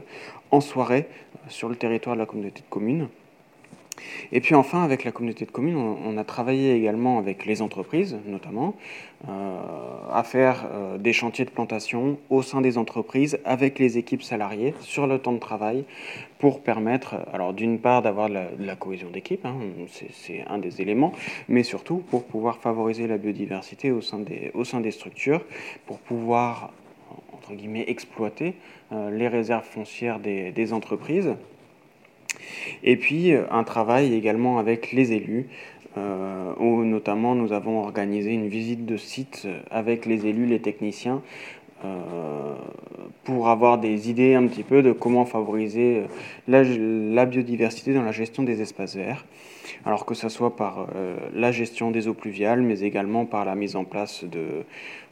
en soirée sur le territoire de la communauté de communes. Et puis enfin, avec la communauté de communes, on, a travaillé également avec les entreprises, notamment, euh, à faire euh, des chantiers de plantation au sein des entreprises avec les équipes salariées sur le temps de travail pour permettre, d'une part d'avoir de, la, cohésion d'équipe, hein, c'est un des éléments, mais surtout pour pouvoir favoriser la biodiversité au sein des, structures, pour pouvoir, entre guillemets, exploiter euh, les réserves foncières des entreprises et puis euh, un travail également avec les élus, euh, où notamment nous avons organisé une visite de site avec les élus, les techniciens, euh, pour avoir des idées un petit peu de comment favoriser la, biodiversité dans la gestion des espaces verts. Alors que ce soit par la gestion des eaux pluviales, mais également par la mise en place de,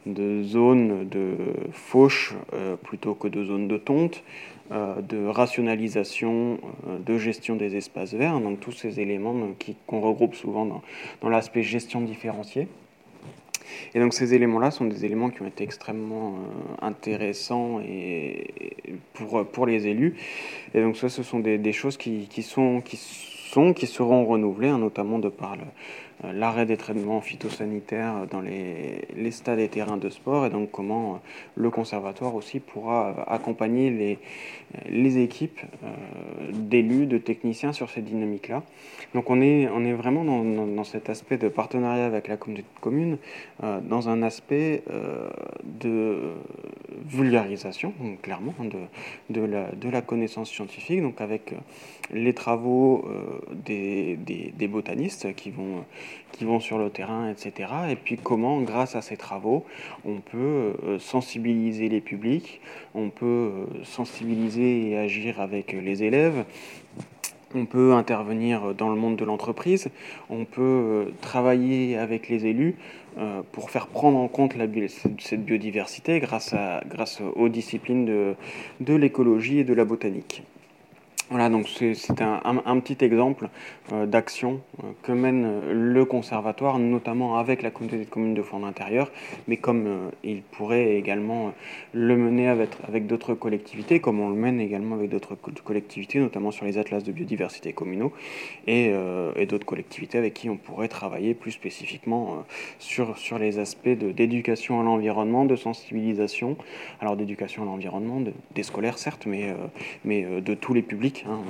de zones de fauche plutôt que de zones de tonte, de rationalisation, euh, de gestion des espaces verts, donc tous ces éléments qu'on regroupe souvent dans, l'aspect gestion différenciée. Et donc ces éléments-là sont des éléments qui ont été extrêmement euh, intéressants et, pour, pour les élus. Et donc ça, ce sont des, choses qui, sont, qui qui seront renouvelées, hein, notamment de par euh, l'arrêt des traitements phytosanitaires dans les, stades et terrains de sport et donc comment euh, le conservatoire aussi pourra euh, accompagner les, équipes d'élus, de techniciens sur ces dynamiques-là. Donc on est, vraiment dans, cet aspect de partenariat avec la communauté de communes, dans un aspect de vulgarisation, clairement, la, de la connaissance scientifique, donc avec les travaux des, des, botanistes qui vont sur le terrain, etc. Et puis comment, grâce à ces travaux, on peut euh, sensibiliser les publics, on peut euh, sensibiliser et agir avec les élèves, on peut intervenir dans le monde de l'entreprise, on peut euh, travailler avec les élus pour faire prendre en compte cette biodiversité grâce aux disciplines de, de l'écologie et de la botanique. Voilà, donc c'est un, petit exemple euh, d'action euh, que mène euh, le conservatoire, notamment avec la communauté de communes de Fond intérieur, mais comme il pourrait également le mener avec, d'autres collectivités, comme on le mène également avec d'autres collectivités, notamment sur les atlas de biodiversité communaux, et, et d'autres collectivités avec qui on pourrait travailler plus spécifiquement sur, sur les aspects d'éducation à l'environnement, de sensibilisation, alors d'éducation à l'environnement, des scolaires certes, mais, mais de tous les publics Hein,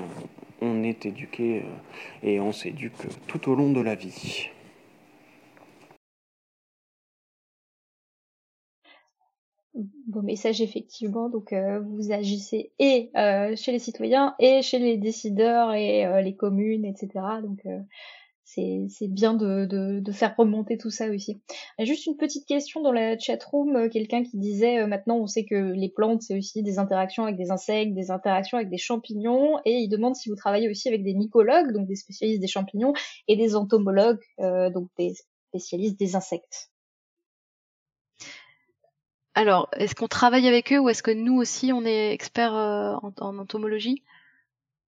on est éduqué euh, et on s'éduque tout au long de la vie. Beau message effectivement, donc euh, vous agissez et euh, chez les citoyens et chez les décideurs et les communes, etc. Donc c'est bien de, faire remonter tout ça aussi. Juste une petite question dans la chatroom, euh, quelqu'un qui disait euh, maintenant on sait que les plantes c'est aussi des interactions avec des insectes, des interactions avec des champignons, et il demande si vous travaillez aussi avec des mycologues, donc des spécialistes des champignons, et des entomologues, euh, donc des spécialistes des insectes. Alors, est-ce qu'on travaille avec eux ou est-ce que nous aussi on est experts en entomologie?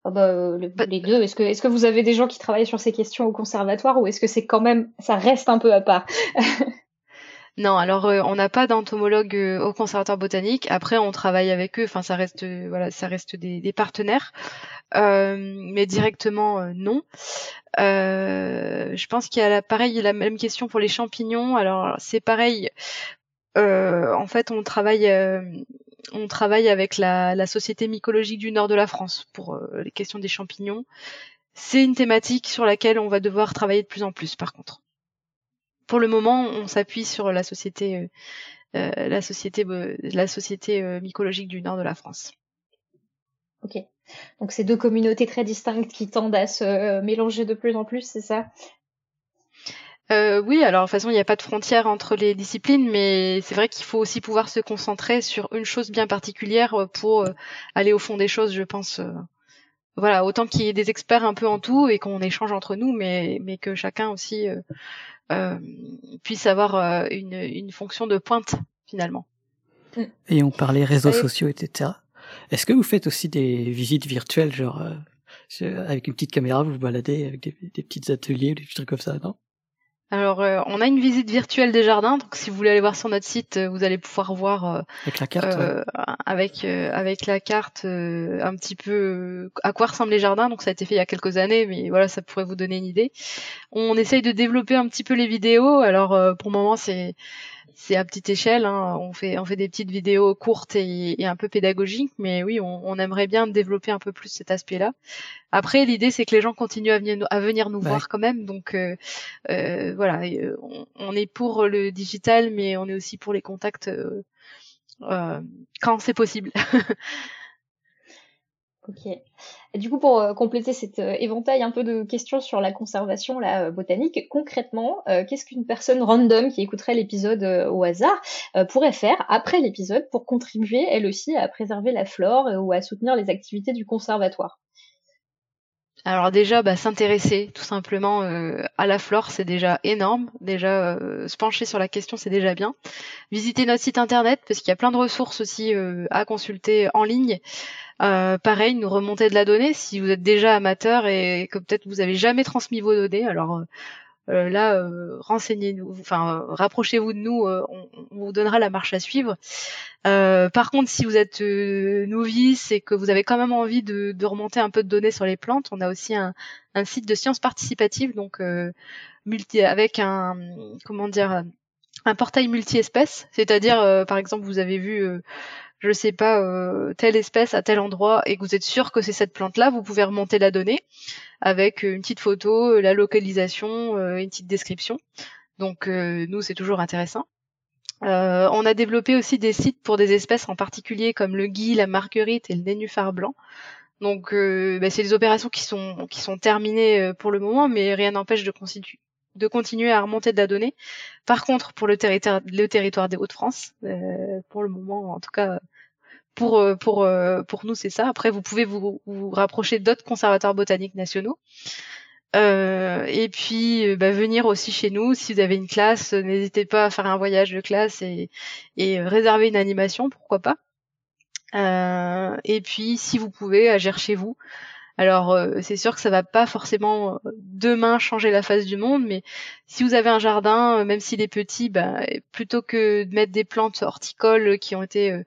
Ah bah, euh, les deux. Est-ce que, est-ce que vous avez des gens qui travaillent sur ces questions au conservatoire ou est-ce que c'est quand même, ça reste un peu à part Non, alors euh, on n'a pas d'entomologue euh, au conservatoire botanique. Après, on travaille avec eux. Enfin, ça reste, voilà, ça reste des, des partenaires, mais directement non. je pense qu'il y a la, pareil, la même question pour les champignons. Alors c'est pareil. en fait, on travaille on travaille avec la, Société mycologique du nord de la France pour euh, les questions des champignons. C'est une thématique sur laquelle on va devoir travailler de plus en plus, par contre. Pour le moment, on s'appuie sur la société, euh, euh, la société, la société mycologique du nord de la France. Ok. Donc c'est deux communautés très distinctes qui tendent à se mélanger de plus en plus, c'est ça? Euh, oui, alors de toute façon, il n'y a pas de frontière entre les disciplines, mais c'est vrai qu'il faut aussi pouvoir se concentrer sur une chose bien particulière euh, pour euh, aller au fond des choses, je pense. voilà, autant qu'il y ait des experts un peu en tout et qu'on échange entre nous, mais, mais que chacun aussi puisse avoir une, une fonction de pointe finalement. Et on parlait réseaux sociaux, etc. Est-ce que vous faites aussi des visites virtuelles, genre euh, avec une petite caméra, vous vous baladez avec des, des petits ateliers ou des trucs comme ça, non? Alors, euh, on a une visite virtuelle des jardins. Donc, si vous voulez aller voir sur notre site, euh, vous allez pouvoir voir euh, avec la carte, avec avec la carte un petit peu à quoi ressemblent les jardins. Donc, ça a été fait il y a quelques années, mais voilà, ça pourrait vous donner une idée. On essaye de développer un petit peu les vidéos. Alors, pour le moment, c'est c'est à petite échelle. Hein. On fait on fait des petites vidéos courtes et, un peu pédagogiques, mais oui, on, aimerait bien développer un peu plus cet aspect-là. Après, l'idée c'est que les gens continuent à venir, à venir nous voir quand même. Donc euh, euh, voilà, euh, on, est pour le digital, mais on est aussi pour les contacts quand c'est possible. Ok. Du coup, pour euh, compléter cet euh, éventail un peu de questions sur la conservation la euh, botanique, concrètement, qu'est-ce qu'une personne random qui écouterait l'épisode au hasard pourrait faire après l'épisode pour contribuer elle aussi à préserver la flore ou à soutenir les activités du conservatoire? Alors déjà, bah, s'intéresser tout simplement à la flore, c'est déjà énorme. Déjà, se pencher sur la question, c'est déjà bien. Visiter notre site internet parce qu'il y a plein de ressources aussi à consulter en ligne. Euh, pareil, nous remonter de la donnée si vous êtes déjà amateur et que peut-être vous avez jamais transmis vos données. Alors euh, euh, là, renseignez-nous, enfin rapprochez-vous de nous, on, vous donnera la marche à suivre. par contre, si vous êtes novice et que vous avez quand même envie de, remonter un peu de données sur les plantes, on a aussi un, site de sciences participatives, donc multi avec un comment dire un portail multi-espèces, c'est-à-dire par exemple vous avez vu je sais pas, euh, telle espèce à tel endroit et que vous êtes sûr que c'est cette plante-là, vous pouvez remonter la donnée avec euh, une petite photo, euh, la localisation, une petite description. Donc nous, c'est toujours intéressant. on a développé aussi des sites pour des espèces en particulier comme le gui, la marguerite et le nénuphar blanc. Donc bah, c'est des opérations qui sont qui sont terminées pour le moment, mais rien n'empêche de, de continuer à remonter de la donnée. Par contre, pour le le territoire des Hauts-de-France, pour le moment, en tout cas, pour euh, pour euh, pour nous c'est ça. Après vous pouvez vous, vous rapprocher d'autres conservateurs botaniques nationaux. Euh, et puis bah, venir aussi chez nous si vous avez une classe, n'hésitez pas à faire un voyage de classe et, et réserver une animation, pourquoi pas. Euh, et puis si vous pouvez agir chez vous. Alors c'est sûr que ça va pas forcément demain changer la face du monde, mais si vous avez un jardin, même s'il est petit, bah, plutôt que de mettre des plantes horticoles qui ont été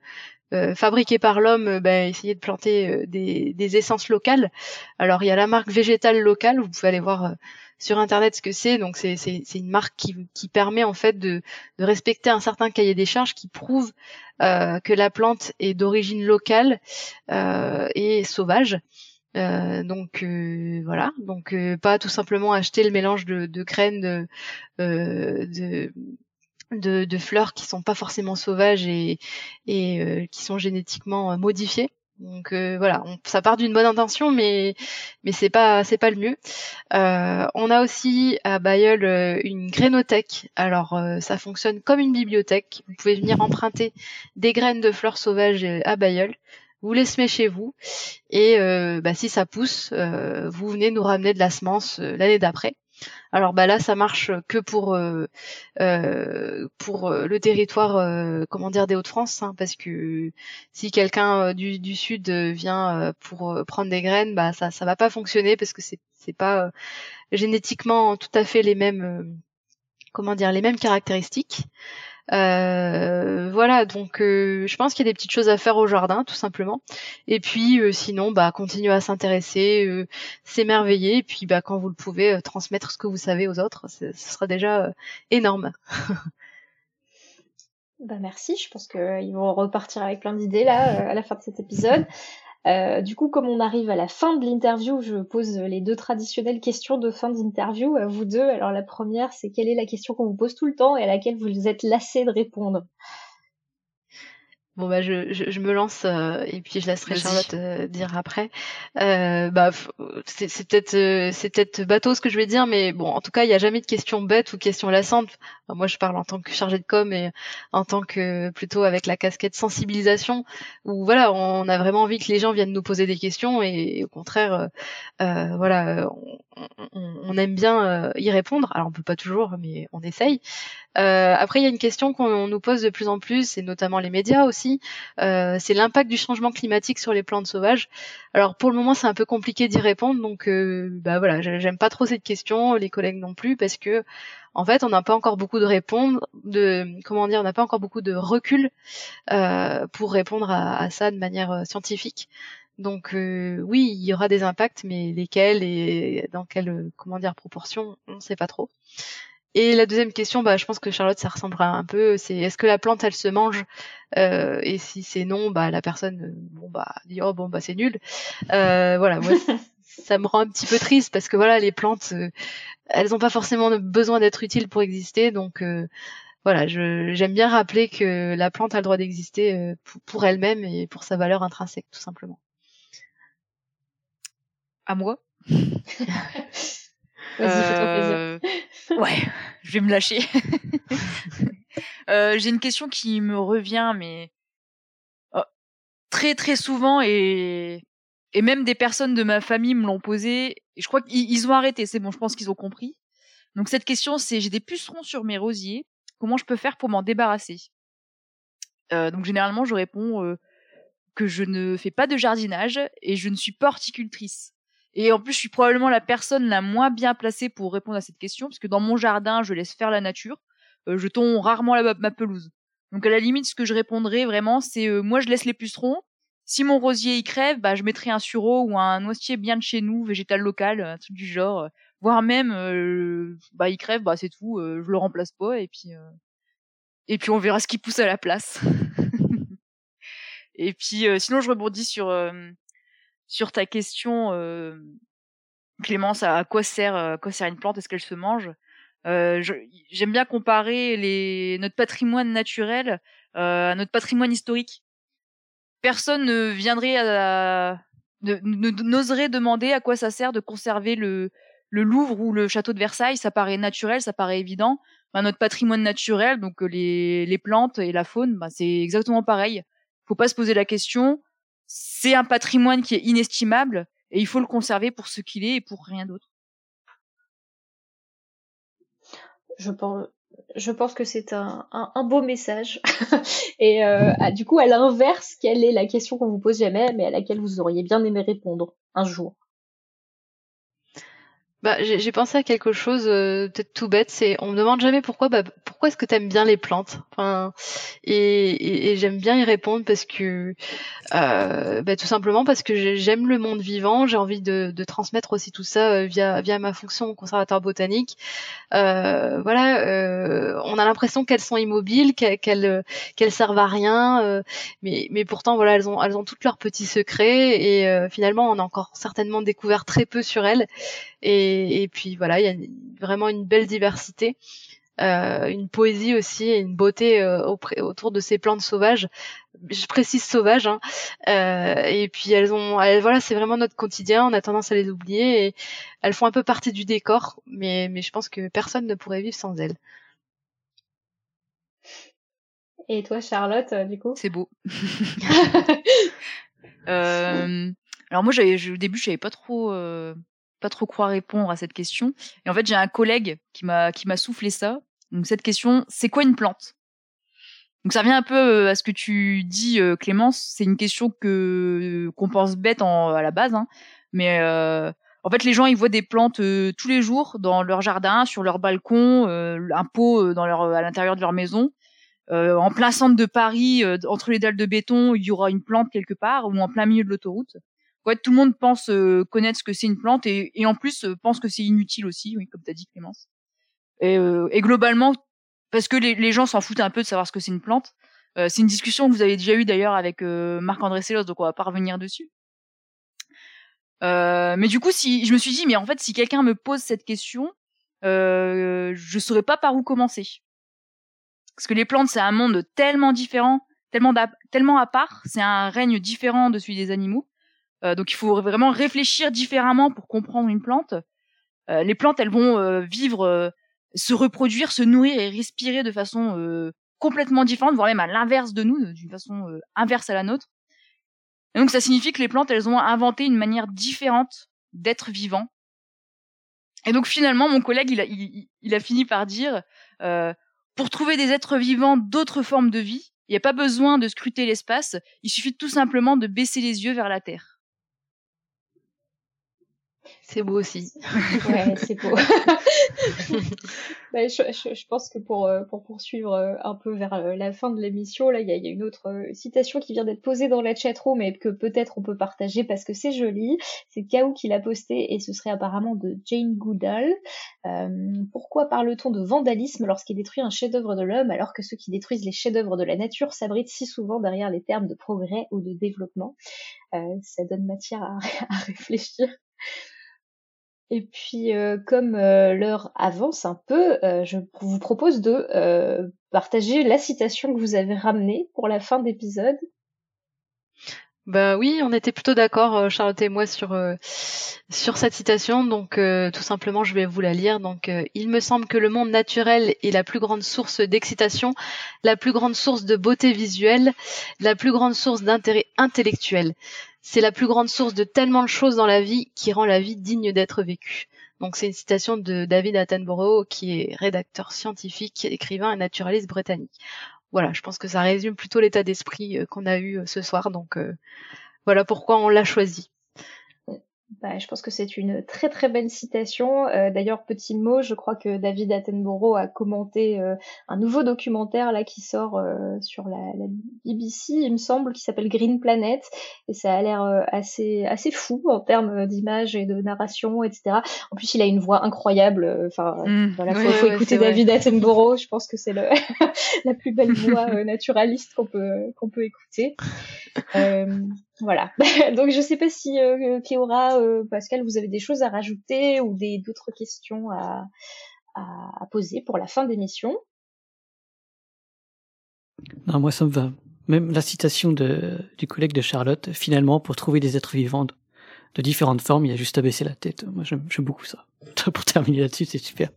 euh, fabriqués par l'homme, euh, ben, essayer de planter euh, des, des, essences locales. Alors il y a la marque végétale locale, vous pouvez aller voir sur internet ce que c'est. Donc c'est une marque qui, qui, permet en fait de, de, respecter un certain cahier des charges qui prouve euh, que la plante est d'origine locale euh, et sauvage. Euh, donc voilà, donc pas tout simplement acheter le mélange de, de de, de de, fleurs qui sont pas forcément sauvages et, euh, qui sont génétiquement euh, modifiées. Donc euh, voilà, ça part d'une bonne intention, mais mais c'est pas c'est pas le mieux. on a aussi à Bayeul une grainothèque. Alors ça fonctionne comme une bibliothèque. Vous pouvez venir emprunter des graines de fleurs sauvages à Bayeul. Vous les semez chez vous et bah, si ça pousse, vous venez nous ramener de la semence l'année d'après. Alors bah là, ça marche que pour euh, euh, pour euh, le territoire, comment dire, des Hauts-de-France, hein, parce que si quelqu'un du, du, sud vient pour prendre des graines, bah ça ça va pas fonctionner parce que c'est c'est pas génétiquement tout à fait les mêmes comment dire les mêmes caractéristiques. Euh, voilà, donc euh, je pense qu'il y a des petites choses à faire au jardin, tout simplement. Et puis euh, sinon, bah continuer à s'intéresser, s'émerveiller, et puis bah quand vous le pouvez, transmettre ce que vous savez aux autres, ce sera déjà énorme. bah merci, je pense qu'ils vont repartir avec plein d'idées là à la fin de cet épisode. Euh, du coup, comme on arrive à la fin de l'interview, je pose les deux traditionnelles questions de fin d'interview à vous deux. Alors la première, c'est quelle est la question qu'on vous pose tout le temps et à laquelle vous êtes lassé de répondre? Bon bah je, je, je me lance euh, et puis je laisserai Charlotte euh, dire après. Euh, bah c'est peut-être euh, c'est peut-être bateau ce que je vais dire, mais bon en tout cas il n'y a jamais de questions bêtes ou questions lassantes. Moi je parle en tant que chargée de com et en tant que plutôt avec la casquette sensibilisation où voilà on a vraiment envie que les gens viennent nous poser des questions et, au contraire voilà on, on, on aime bien y répondre. Alors on peut pas toujours, mais on essaye. après, il y a une question qu'on nous pose de plus en plus, et notamment les médias aussi. c'est l'impact du changement climatique sur les plantes sauvages. Alors pour le moment, c'est un peu compliqué d'y répondre, donc bah voilà, j'aime pas trop cette question, les collègues non plus, parce que en fait, on n'a pas encore beaucoup de répondre, de comment dire, on n'a pas encore beaucoup de recul euh, pour répondre à, ça de manière euh, scientifique. Donc euh, oui, il y aura des impacts, mais lesquels et dans quelle comment dire proportion, on ne sait pas trop. Et la deuxième question, bah, je pense que Charlotte, ça ressemblera un peu. C'est est-ce que la plante, elle se mange? Et si c'est non, bah la personne, bon bah dit oh bon bah c'est nul. voilà, ça me rend un petit peu triste parce que voilà, les plantes, elles n'ont pas forcément besoin d'être utiles pour exister. Donc euh, voilà, j'aime bien rappeler que la plante a le droit d'exister euh, pour, elle-même et pour sa valeur intrinsèque, tout simplement. À moi Vas-y, fais-toi plaisir. Euh, ouais, je vais me lâcher. J'ai une question qui me revient, mais oh, très très souvent et et même des personnes de ma famille me l'ont posé. Et je crois qu'ils ont arrêté. C'est bon, je pense qu'ils ont compris. Donc cette question, c'est j'ai des pucerons sur mes rosiers. Comment je peux faire pour m'en débarrasser? Euh, Donc généralement, je réponds euh, que je ne fais pas de jardinage et je ne suis pas horticultrice. Et en plus, je suis probablement la personne la moins bien placée pour répondre à cette question, parce que dans mon jardin, je laisse faire la nature. Euh, je tombe rarement la, ma pelouse. Donc à la limite, ce que je répondrais vraiment, c'est moi je laisse les pucerons si mon rosier y crève, bah, je mettrai un sureau ou un noisetier bien de chez nous, végétal local, un truc du genre. Euh, voire même, euh, bah, il crève, bah, c'est tout, euh, je le remplace pas et puis, et puis on verra ce qui pousse à la place. et puis, sinon, je rebondis sur, sur ta question, Clémence, à quoi sert, quoi sert une plante? Est-ce qu'elle se mange? J'aime bien comparer les, notre patrimoine naturel à notre patrimoine historique personne ne viendrait à n'oserait demander à quoi ça sert de conserver le, Louvre ou le château de Versailles, ça paraît naturel, ça paraît évident. Bah, notre patrimoine naturel, donc euh, les, plantes et la faune, bah, c'est exactement pareil. Faut pas se poser la question. C'est un patrimoine qui est inestimable et il faut le conserver pour ce qu'il est et pour rien d'autre. Je pense, je pense que c'est un, un, beau message. et euh, du coup, à l'inverse, quelle est la question qu'on vous pose jamais, mais à laquelle vous auriez bien aimé répondre un jour? Bah, j'ai pensé à quelque chose euh, peut-être tout bête, c'est on me demande jamais pourquoi bah, pourquoi est-ce que tu aimes bien les plantes? Enfin, et, et, j'aime bien y répondre parce que euh, bah, tout simplement parce que j'aime le monde vivant, j'ai envie de, de, transmettre aussi tout ça euh, via via ma fonction conservateur botanique. Euh, voilà, euh, on a l'impression qu'elles sont immobiles, qu'elles qu'elles servent à rien, mais mais pourtant voilà elles ont elles ont toutes leurs petits secrets et finalement on a encore certainement découvert très peu sur elles et, et puis voilà, il y a vraiment une belle diversité. Euh, une poésie aussi et une beauté euh, autour de ces plantes sauvages. Je précise sauvages. Hein. Euh, et puis elles ont, elles, voilà, c'est vraiment notre quotidien. On a tendance à les oublier et elles font un peu partie du décor, mais mais je pense que personne ne pourrait vivre sans elles. Et toi, Charlotte, du coup? C'est beau. euh, alors moi, j'avais, au début, je savais pas trop pas trop quoi répondre à cette question. Et en fait, j'ai un collègue qui m'a qui m'a soufflé ça. Donc cette question, c'est quoi une plante? Donc ça revient un peu euh, à ce que tu dis, euh, Clémence. C'est une question que qu'on pense bête à la base, hein. mais euh, en fait, les gens ils voient des plantes euh, tous les jours dans leur jardin, sur leur balcon, un pot dans leur à l'intérieur de leur maison. en plein centre de Paris, entre les dalles de béton, il y aura une plante quelque part, ou en plein milieu de l'autoroute tout le monde pense euh, connaître ce que c'est une plante et, en plus euh, pense que c'est inutile aussi, oui, comme tu as dit Clémence. Et, euh, et globalement, parce que les, gens s'en foutent un peu de savoir ce que c'est une plante. c'est une discussion que vous avez déjà eue d'ailleurs avec Marc-André Sellos, donc on va pas revenir dessus. mais du coup, si je me suis dit, mais en fait, si quelqu'un me pose cette question, euh, je saurais pas par où commencer. Parce que les plantes, c'est un monde tellement différent, tellement, tellement à part, c'est un règne différent de celui des animaux. Euh, donc il faut vraiment réfléchir différemment pour comprendre une plante. Euh, les plantes, elles vont euh, vivre, se reproduire, se nourrir et respirer de façon complètement différente, voire même à l'inverse de nous, d'une façon inverse à la nôtre. Et donc ça signifie que les plantes, elles ont inventé une manière différente d'être vivant. Et donc finalement, mon collègue, il a, fini par dire, pour trouver des êtres vivants d'autres formes de vie, il n'y a pas besoin de scruter l'espace, il suffit tout simplement de baisser les yeux vers la Terre. C'est beau aussi. ouais, c'est beau. bah, je, je, je, pense que pour, euh, pour poursuivre euh, un peu vers euh, la fin de l'émission, là, il y a, y a, une autre citation qui vient d'être posée dans la chatroom et que peut-être on peut partager parce que c'est joli. C'est Kaou qui l'a posté et ce serait apparemment de Jane Goodall. Euh, pourquoi parle-t-on de vandalisme lorsqu'il détruit un chef-d'œuvre de l'homme alors que ceux qui détruisent les chefs-d'œuvre de la nature s'abritent si souvent derrière les termes de progrès ou de développement? Euh, Ça donne matière à, à réfléchir. Et puis, euh, comme euh, l'heure avance un peu, euh, je vous propose de partager la citation que vous avez ramenée pour la fin d'épisode. Bah oui, on était plutôt d'accord, Charlotte et moi, sur sur cette citation. Donc, tout simplement, je vais vous la lire. Donc, il me semble que le monde naturel est la plus grande source d'excitation, la plus grande source de beauté visuelle, la plus grande source d'intérêt intellectuel c'est la plus grande source de tellement de choses dans la vie qui rend la vie digne d'être vécue. Donc c'est une citation de David Attenborough qui est rédacteur scientifique, écrivain et naturaliste britannique. Voilà, je pense que ça résume plutôt l'état d'esprit euh, qu'on a eu euh, ce soir. Donc euh, voilà pourquoi on l'a choisi. Bah, je pense que c'est une très très belle citation. Euh, D'ailleurs, petit mot, je crois que David Attenborough a commenté euh, un nouveau documentaire là qui sort euh, sur la, la, BBC, il me semble, qui s'appelle Green Planet, et ça a l'air euh, assez assez fou en termes d'image et de narration, etc. En plus, il a une voix incroyable. Enfin, mmh, voilà, faut, faut écouter David Attenborough. Je pense que c'est la plus belle voix naturaliste qu'on peut qu'on peut écouter. Voilà. Donc je sais pas si euh, euh, Pascal, vous avez des choses à rajouter ou d'autres questions à, à, poser pour la fin d'émission. Non, moi ça me va. Même la citation de, du collègue de Charlotte, finalement, pour trouver des êtres vivants de, différentes formes, il y a juste à baisser la tête. Moi j'aime beaucoup ça. pour terminer là-dessus, c'est super.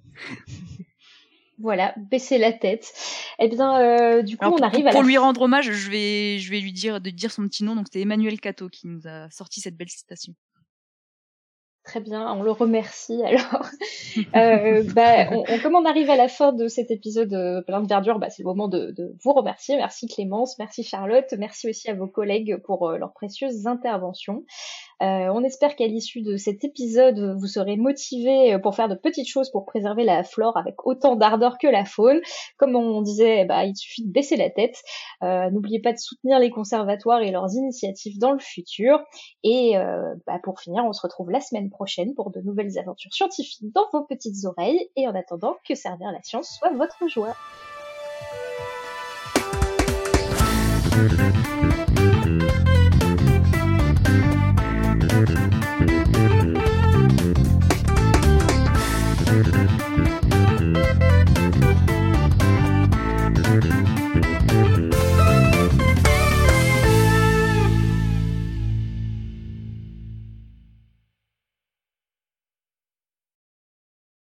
Voilà, baisser la tête. Eh bien, euh, du coup, on arrive à pour lui rendre hommage, je vais, je vais lui dire de dire son petit nom. Donc, c'était Emmanuel Cato qui nous a sorti cette belle citation. Très bien, on le remercie alors. euh, bah, on, on, comme on arrive à la fin de cet épisode euh, plein de verdure, bah, c'est le moment de, de, vous remercier. Merci Clémence, merci Charlotte, merci aussi à vos collègues pour euh, leurs précieuses interventions. Euh, on espère qu'à l'issue de cet épisode, vous serez motivés pour faire de petites choses pour préserver la flore avec autant d'ardeur que la faune. Comme on disait, bah, il suffit de baisser la tête. Euh, N'oubliez pas de soutenir les conservatoires et leurs initiatives dans le futur. Et euh, bah, pour finir, on se retrouve la semaine prochaine pour de nouvelles aventures scientifiques dans vos petites oreilles. Et en attendant, que servir la science soit votre joie.